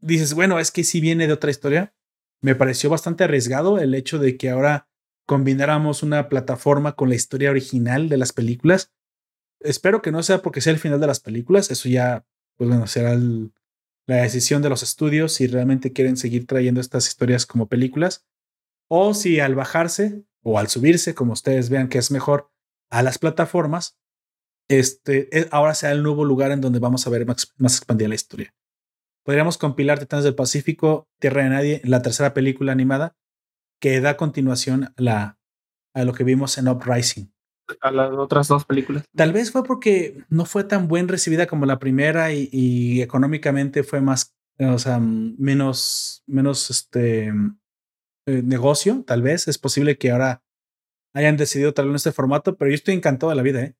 dices, bueno, es que si viene de otra historia. Me pareció bastante arriesgado el hecho de que ahora combináramos una plataforma con la historia original de las películas. Espero que no sea porque sea el final de las películas, eso ya, pues bueno, será la decisión de los estudios si realmente quieren seguir trayendo estas historias como películas o si al bajarse o al subirse, como ustedes vean que es mejor, a las plataformas, este, eh, ahora sea el nuevo lugar en donde vamos a ver más, expandida la historia. Podríamos compilar Titanes del Pacífico, Tierra de Nadie, la tercera película animada, que da continuación a, la, a lo que vimos en Uprising. A las otras dos películas. Tal vez fue porque no fue tan buen recibida como la primera y, y económicamente fue más, o sea, menos, menos, este, eh, negocio, tal vez. Es posible que ahora hayan decidido traerlo en este formato, pero yo estoy encantado de la vida, ¿eh?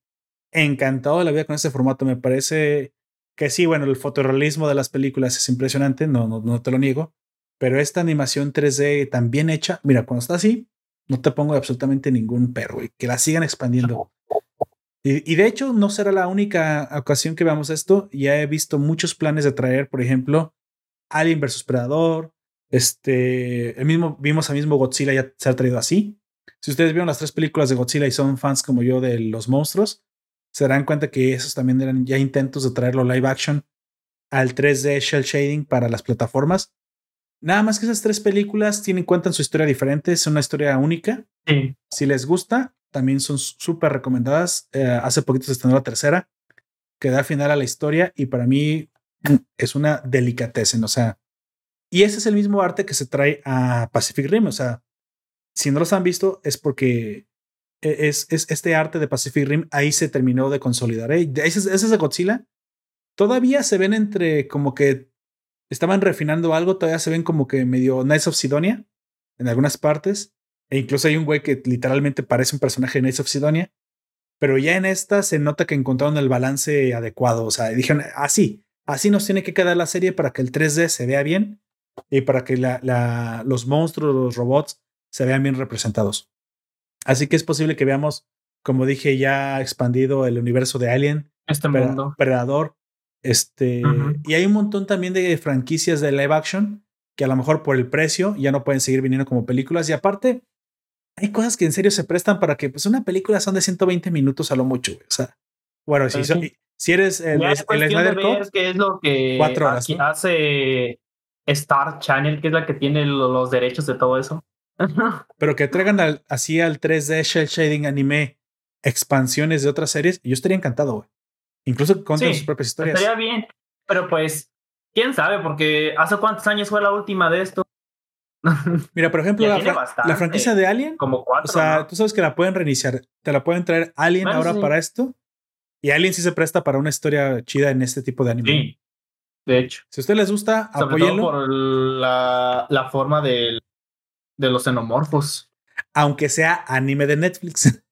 Encantado de la vida con este formato. Me parece que sí, bueno, el fotorrealismo de las películas es impresionante, no, no, no te lo niego, pero esta animación 3D tan bien hecha, mira, cuando está así, no te pongo absolutamente ningún perro, que la sigan expandiendo. Y, y, de hecho, no será la única ocasión que veamos esto. Ya he visto muchos planes de traer, por ejemplo, Alien vs Predador, este, el mismo, vimos al mismo Godzilla ya se ha traído así. Si ustedes vieron las tres películas de Godzilla y son fans como yo de los monstruos, se darán cuenta que esos también eran ya intentos de traerlo live action al 3D shell shading para las plataformas. Nada más que esas tres películas tienen cuenta en su historia diferente, es una historia única. Si les gusta, también son súper recomendadas. Eh, hace poquito se estrenó la tercera, que da final a la historia y para mí mm, es una delicatessen. O sea, y ese es el mismo arte que se trae a Pacific Rim. O sea, si no los han visto, es porque e, es, es este arte de Pacific Rim ahí se terminó de consolidar. ¿eh? Ese, es de Godzilla. Todavía se ven entre como que estaban refinando algo, todavía se ven como que medio Nice of Sidonia en algunas partes. E incluso hay un güey que literalmente parece un personaje de Knights of Sidonia. Pero ya en esta se nota que encontraron el balance adecuado. O sea, dijeron, así, así nos tiene que quedar la serie para que el 3D se vea bien y para que la, los monstruos, los robots se vean bien representados. Así que es posible que veamos, como dije, ya expandido el universo de Alien, este mundo. Predador, este, y hay un montón también de franquicias de live action que a lo mejor por el precio ya no pueden seguir viniendo como películas. Y aparte, hay cosas que en serio se prestan para que, pues, una película son de 120 minutos a lo mucho, O sea, bueno, si, si eres el, el Snyder ¿Qué es lo que hace Star Channel, que es la que tiene los derechos de todo eso? Pero que traigan así al 3D Shell Shading anime expansiones de otras series, yo estaría encantado, güey. Incluso con sus propias historias. Estaría bien, pero pues, quién sabe, porque hace cuántos años fue la última de esto. [laughs] Mira, por ejemplo, la, franquicia de Alien. Como cuatro. O sea, tú sabes que la pueden reiniciar. Te la pueden traer Alien ahora para esto. Y Alien sí se presta para una historia chida en este tipo de anime. Sí, de hecho. Si a ustedes les gusta, Sobre por la, la forma de, de los xenomorfos. Aunque sea anime de Netflix.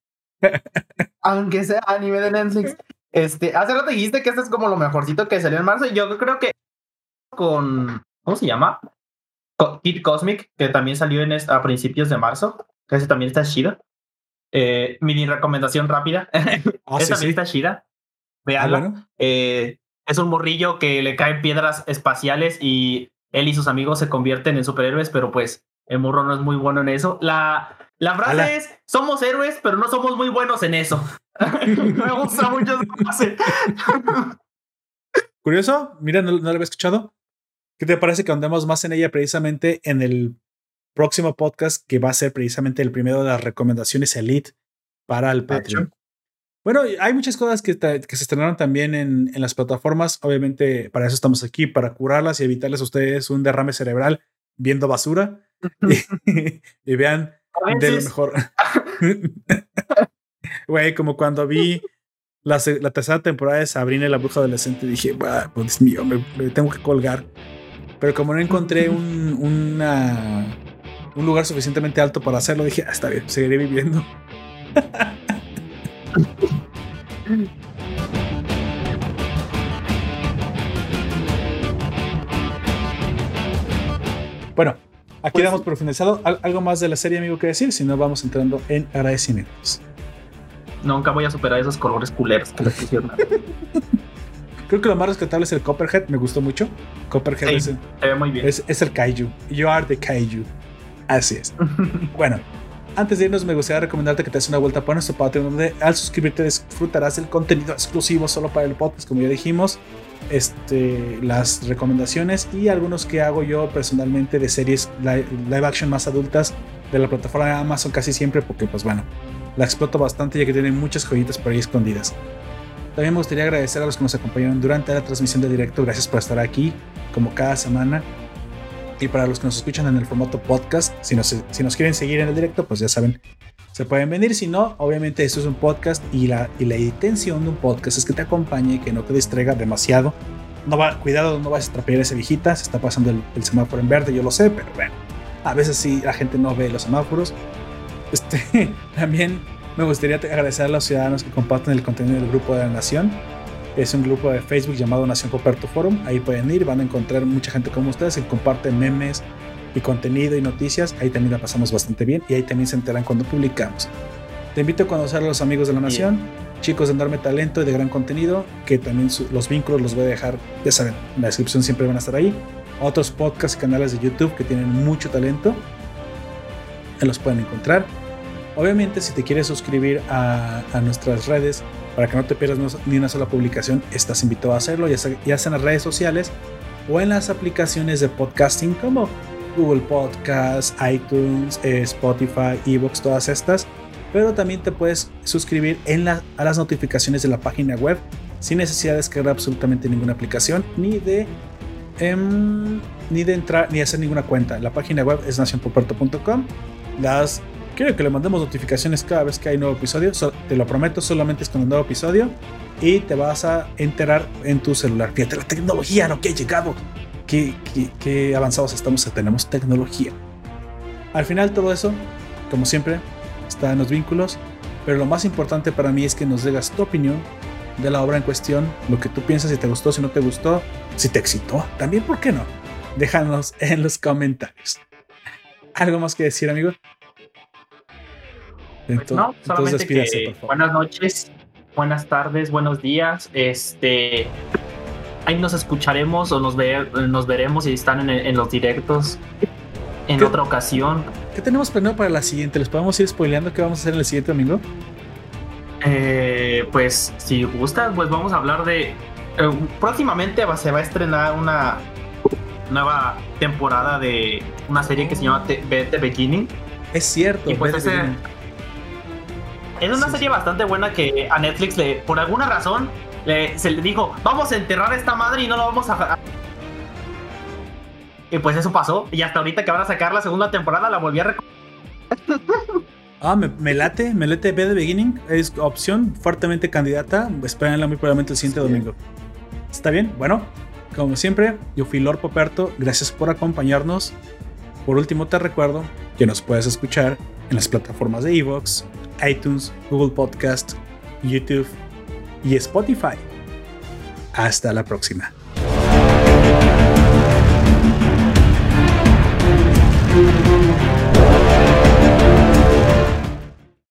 [laughs] Aunque sea anime de Netflix. Este, hace rato dijiste que este es como lo mejorcito que salió en marzo. Yo creo que con. ¿Cómo se llama? Kid Cosmic, que también salió en a principios de marzo. Que ese también está chida. Eh, mini recomendación rápida. Ah, [laughs] esa también está chida. Veanla. Ah, eh, es un morrillo que le caen piedras espaciales y él y sus amigos se convierten en superhéroes, pero pues el morro no es muy bueno en eso. La, la frase es: somos héroes, pero no somos muy buenos en eso. [laughs] Me gusta mucho [laughs] Curioso, mira, no, lo había escuchado. ¿Qué te parece que andemos más en ella precisamente en el próximo podcast que va a ser precisamente el primero de las recomendaciones Elite para el Patreon? Bueno, hay muchas cosas que, que se estrenaron también en, en, las plataformas. Obviamente, para eso estamos aquí, para curarlas y evitarles a ustedes un derrame cerebral viendo basura [laughs] y, vean de lo mejor. [laughs] Güey, como cuando vi la, la, tercera temporada de Sabrina la bruja adolescente, dije, pues mío, me, tengo que colgar. Pero como no encontré un, una, un lugar suficientemente alto para hacerlo, dije, ah, está bien, seguiré viviendo. [laughs] bueno, aquí pues damos por finalizado. ¿Algo más de la serie, amigo, que decir? Si no, vamos entrando en agradecimientos. Nunca voy a superar esos colores culeros que le pusieron. Creo que lo más rescatable es el Copperhead, me gustó mucho. Copperhead es, muy bien. Es, el Kaiju. You are the Kaiju. Así es. [laughs] bueno, antes de irnos, me gustaría recomendarte que te des una vuelta por nuestro Patreon, donde al suscribirte disfrutarás del contenido exclusivo solo para el podcast, como ya dijimos, este, las recomendaciones y algunos que hago yo personalmente de series live, live action más adultas de la plataforma de Amazon casi siempre, porque, pues bueno, la exploto bastante ya que tiene muchas joyitas por ahí escondidas. También me gustaría agradecer a los que nos acompañaron durante la transmisión de directo. Gracias por estar aquí, como cada semana. Y para los que nos escuchan en el formato podcast, si nos, si nos quieren seguir en el directo, pues ya saben, se pueden venir. Si no, obviamente esto es un podcast y la, y la intención de un podcast es que te acompañe y que no te distraiga demasiado. No va, cuidado, no vas a atrapar a esa viejita. Se está pasando el, el semáforo en verde, yo lo sé, pero bueno, a veces sí la gente no ve los semáforos. Este, [laughs] también me gustaría agradecer a los ciudadanos que comparten el contenido del grupo de la Nación. Es un grupo de Facebook llamado Nación Poperto Forum. Ahí pueden ir, van a encontrar mucha gente como ustedes que comparte memes y contenido y noticias. Ahí también la pasamos bastante bien y ahí también se enteran cuando publicamos. Te invito a conocer a los amigos de la Nación, chicos de enorme talento y de gran contenido, que también los vínculos los voy a dejar, ya saben, en la descripción siempre van a estar ahí. Otros podcasts y canales de YouTube que tienen mucho talento los pueden encontrar. Obviamente, si te quieres suscribir a, nuestras redes para que no te pierdas ni una sola publicación, estás invitado a hacerlo, ya sea, en las redes sociales o en las aplicaciones de podcasting como Google Podcasts, iTunes, eh, Spotify, Evox, todas estas. Pero también te puedes suscribir a las notificaciones de la página web sin necesidad de descargar absolutamente ninguna aplicación ni de em, ni de entrar ni hacer ninguna cuenta. La página web es nacionpopuerto.com las quiero que le mandemos notificaciones cada vez que hay nuevo episodio. te lo prometo, solamente es con un nuevo episodio y te vas a enterar en tu celular. Fíjate la tecnología, lo que ha llegado. Qué, qué, avanzados estamos, tenemos tecnología. Al final todo eso como siempre, está en los vínculos, pero lo más importante para mí es que nos digas tu opinión de la obra en cuestión, lo que tú piensas, si te gustó, si no te gustó, si te excitó, también, ¿por qué no? Déjanos en los comentarios. ¿Algo más que decir, amigo? Entonces, no, solamente que buenas noches, buenas tardes, buenos días. Este, ahí nos escucharemos o nos, nos veremos si están en, los directos en otra ocasión. ¿Qué tenemos planeado para la siguiente? ¿Les podemos ir spoileando qué vamos a hacer en el siguiente domingo? Eh, pues si gustas, pues vamos a hablar de... Eh, próximamente se va a estrenar una nueva temporada de una serie que se llama The, Beginning. Es cierto. Y pues ese, es una serie bastante buena que a Netflix le, por alguna razón, se le dijo, vamos a enterrar a esta madre y no lo vamos a... Y pues eso pasó. Y hasta ahorita que van a sacar la segunda temporada, la volví a [laughs] Ah, me, late, me late B de Beginning. Es opción fuertemente candidata. Espérenla muy probablemente el siguiente domingo. ¿Está bien? Bueno, como siempre, yo fui Lord Poperto. Gracias por acompañarnos. Por último, te recuerdo que nos puedes escuchar en las plataformas de Evox, iTunes, Google Podcast, YouTube y Spotify. Hasta la próxima.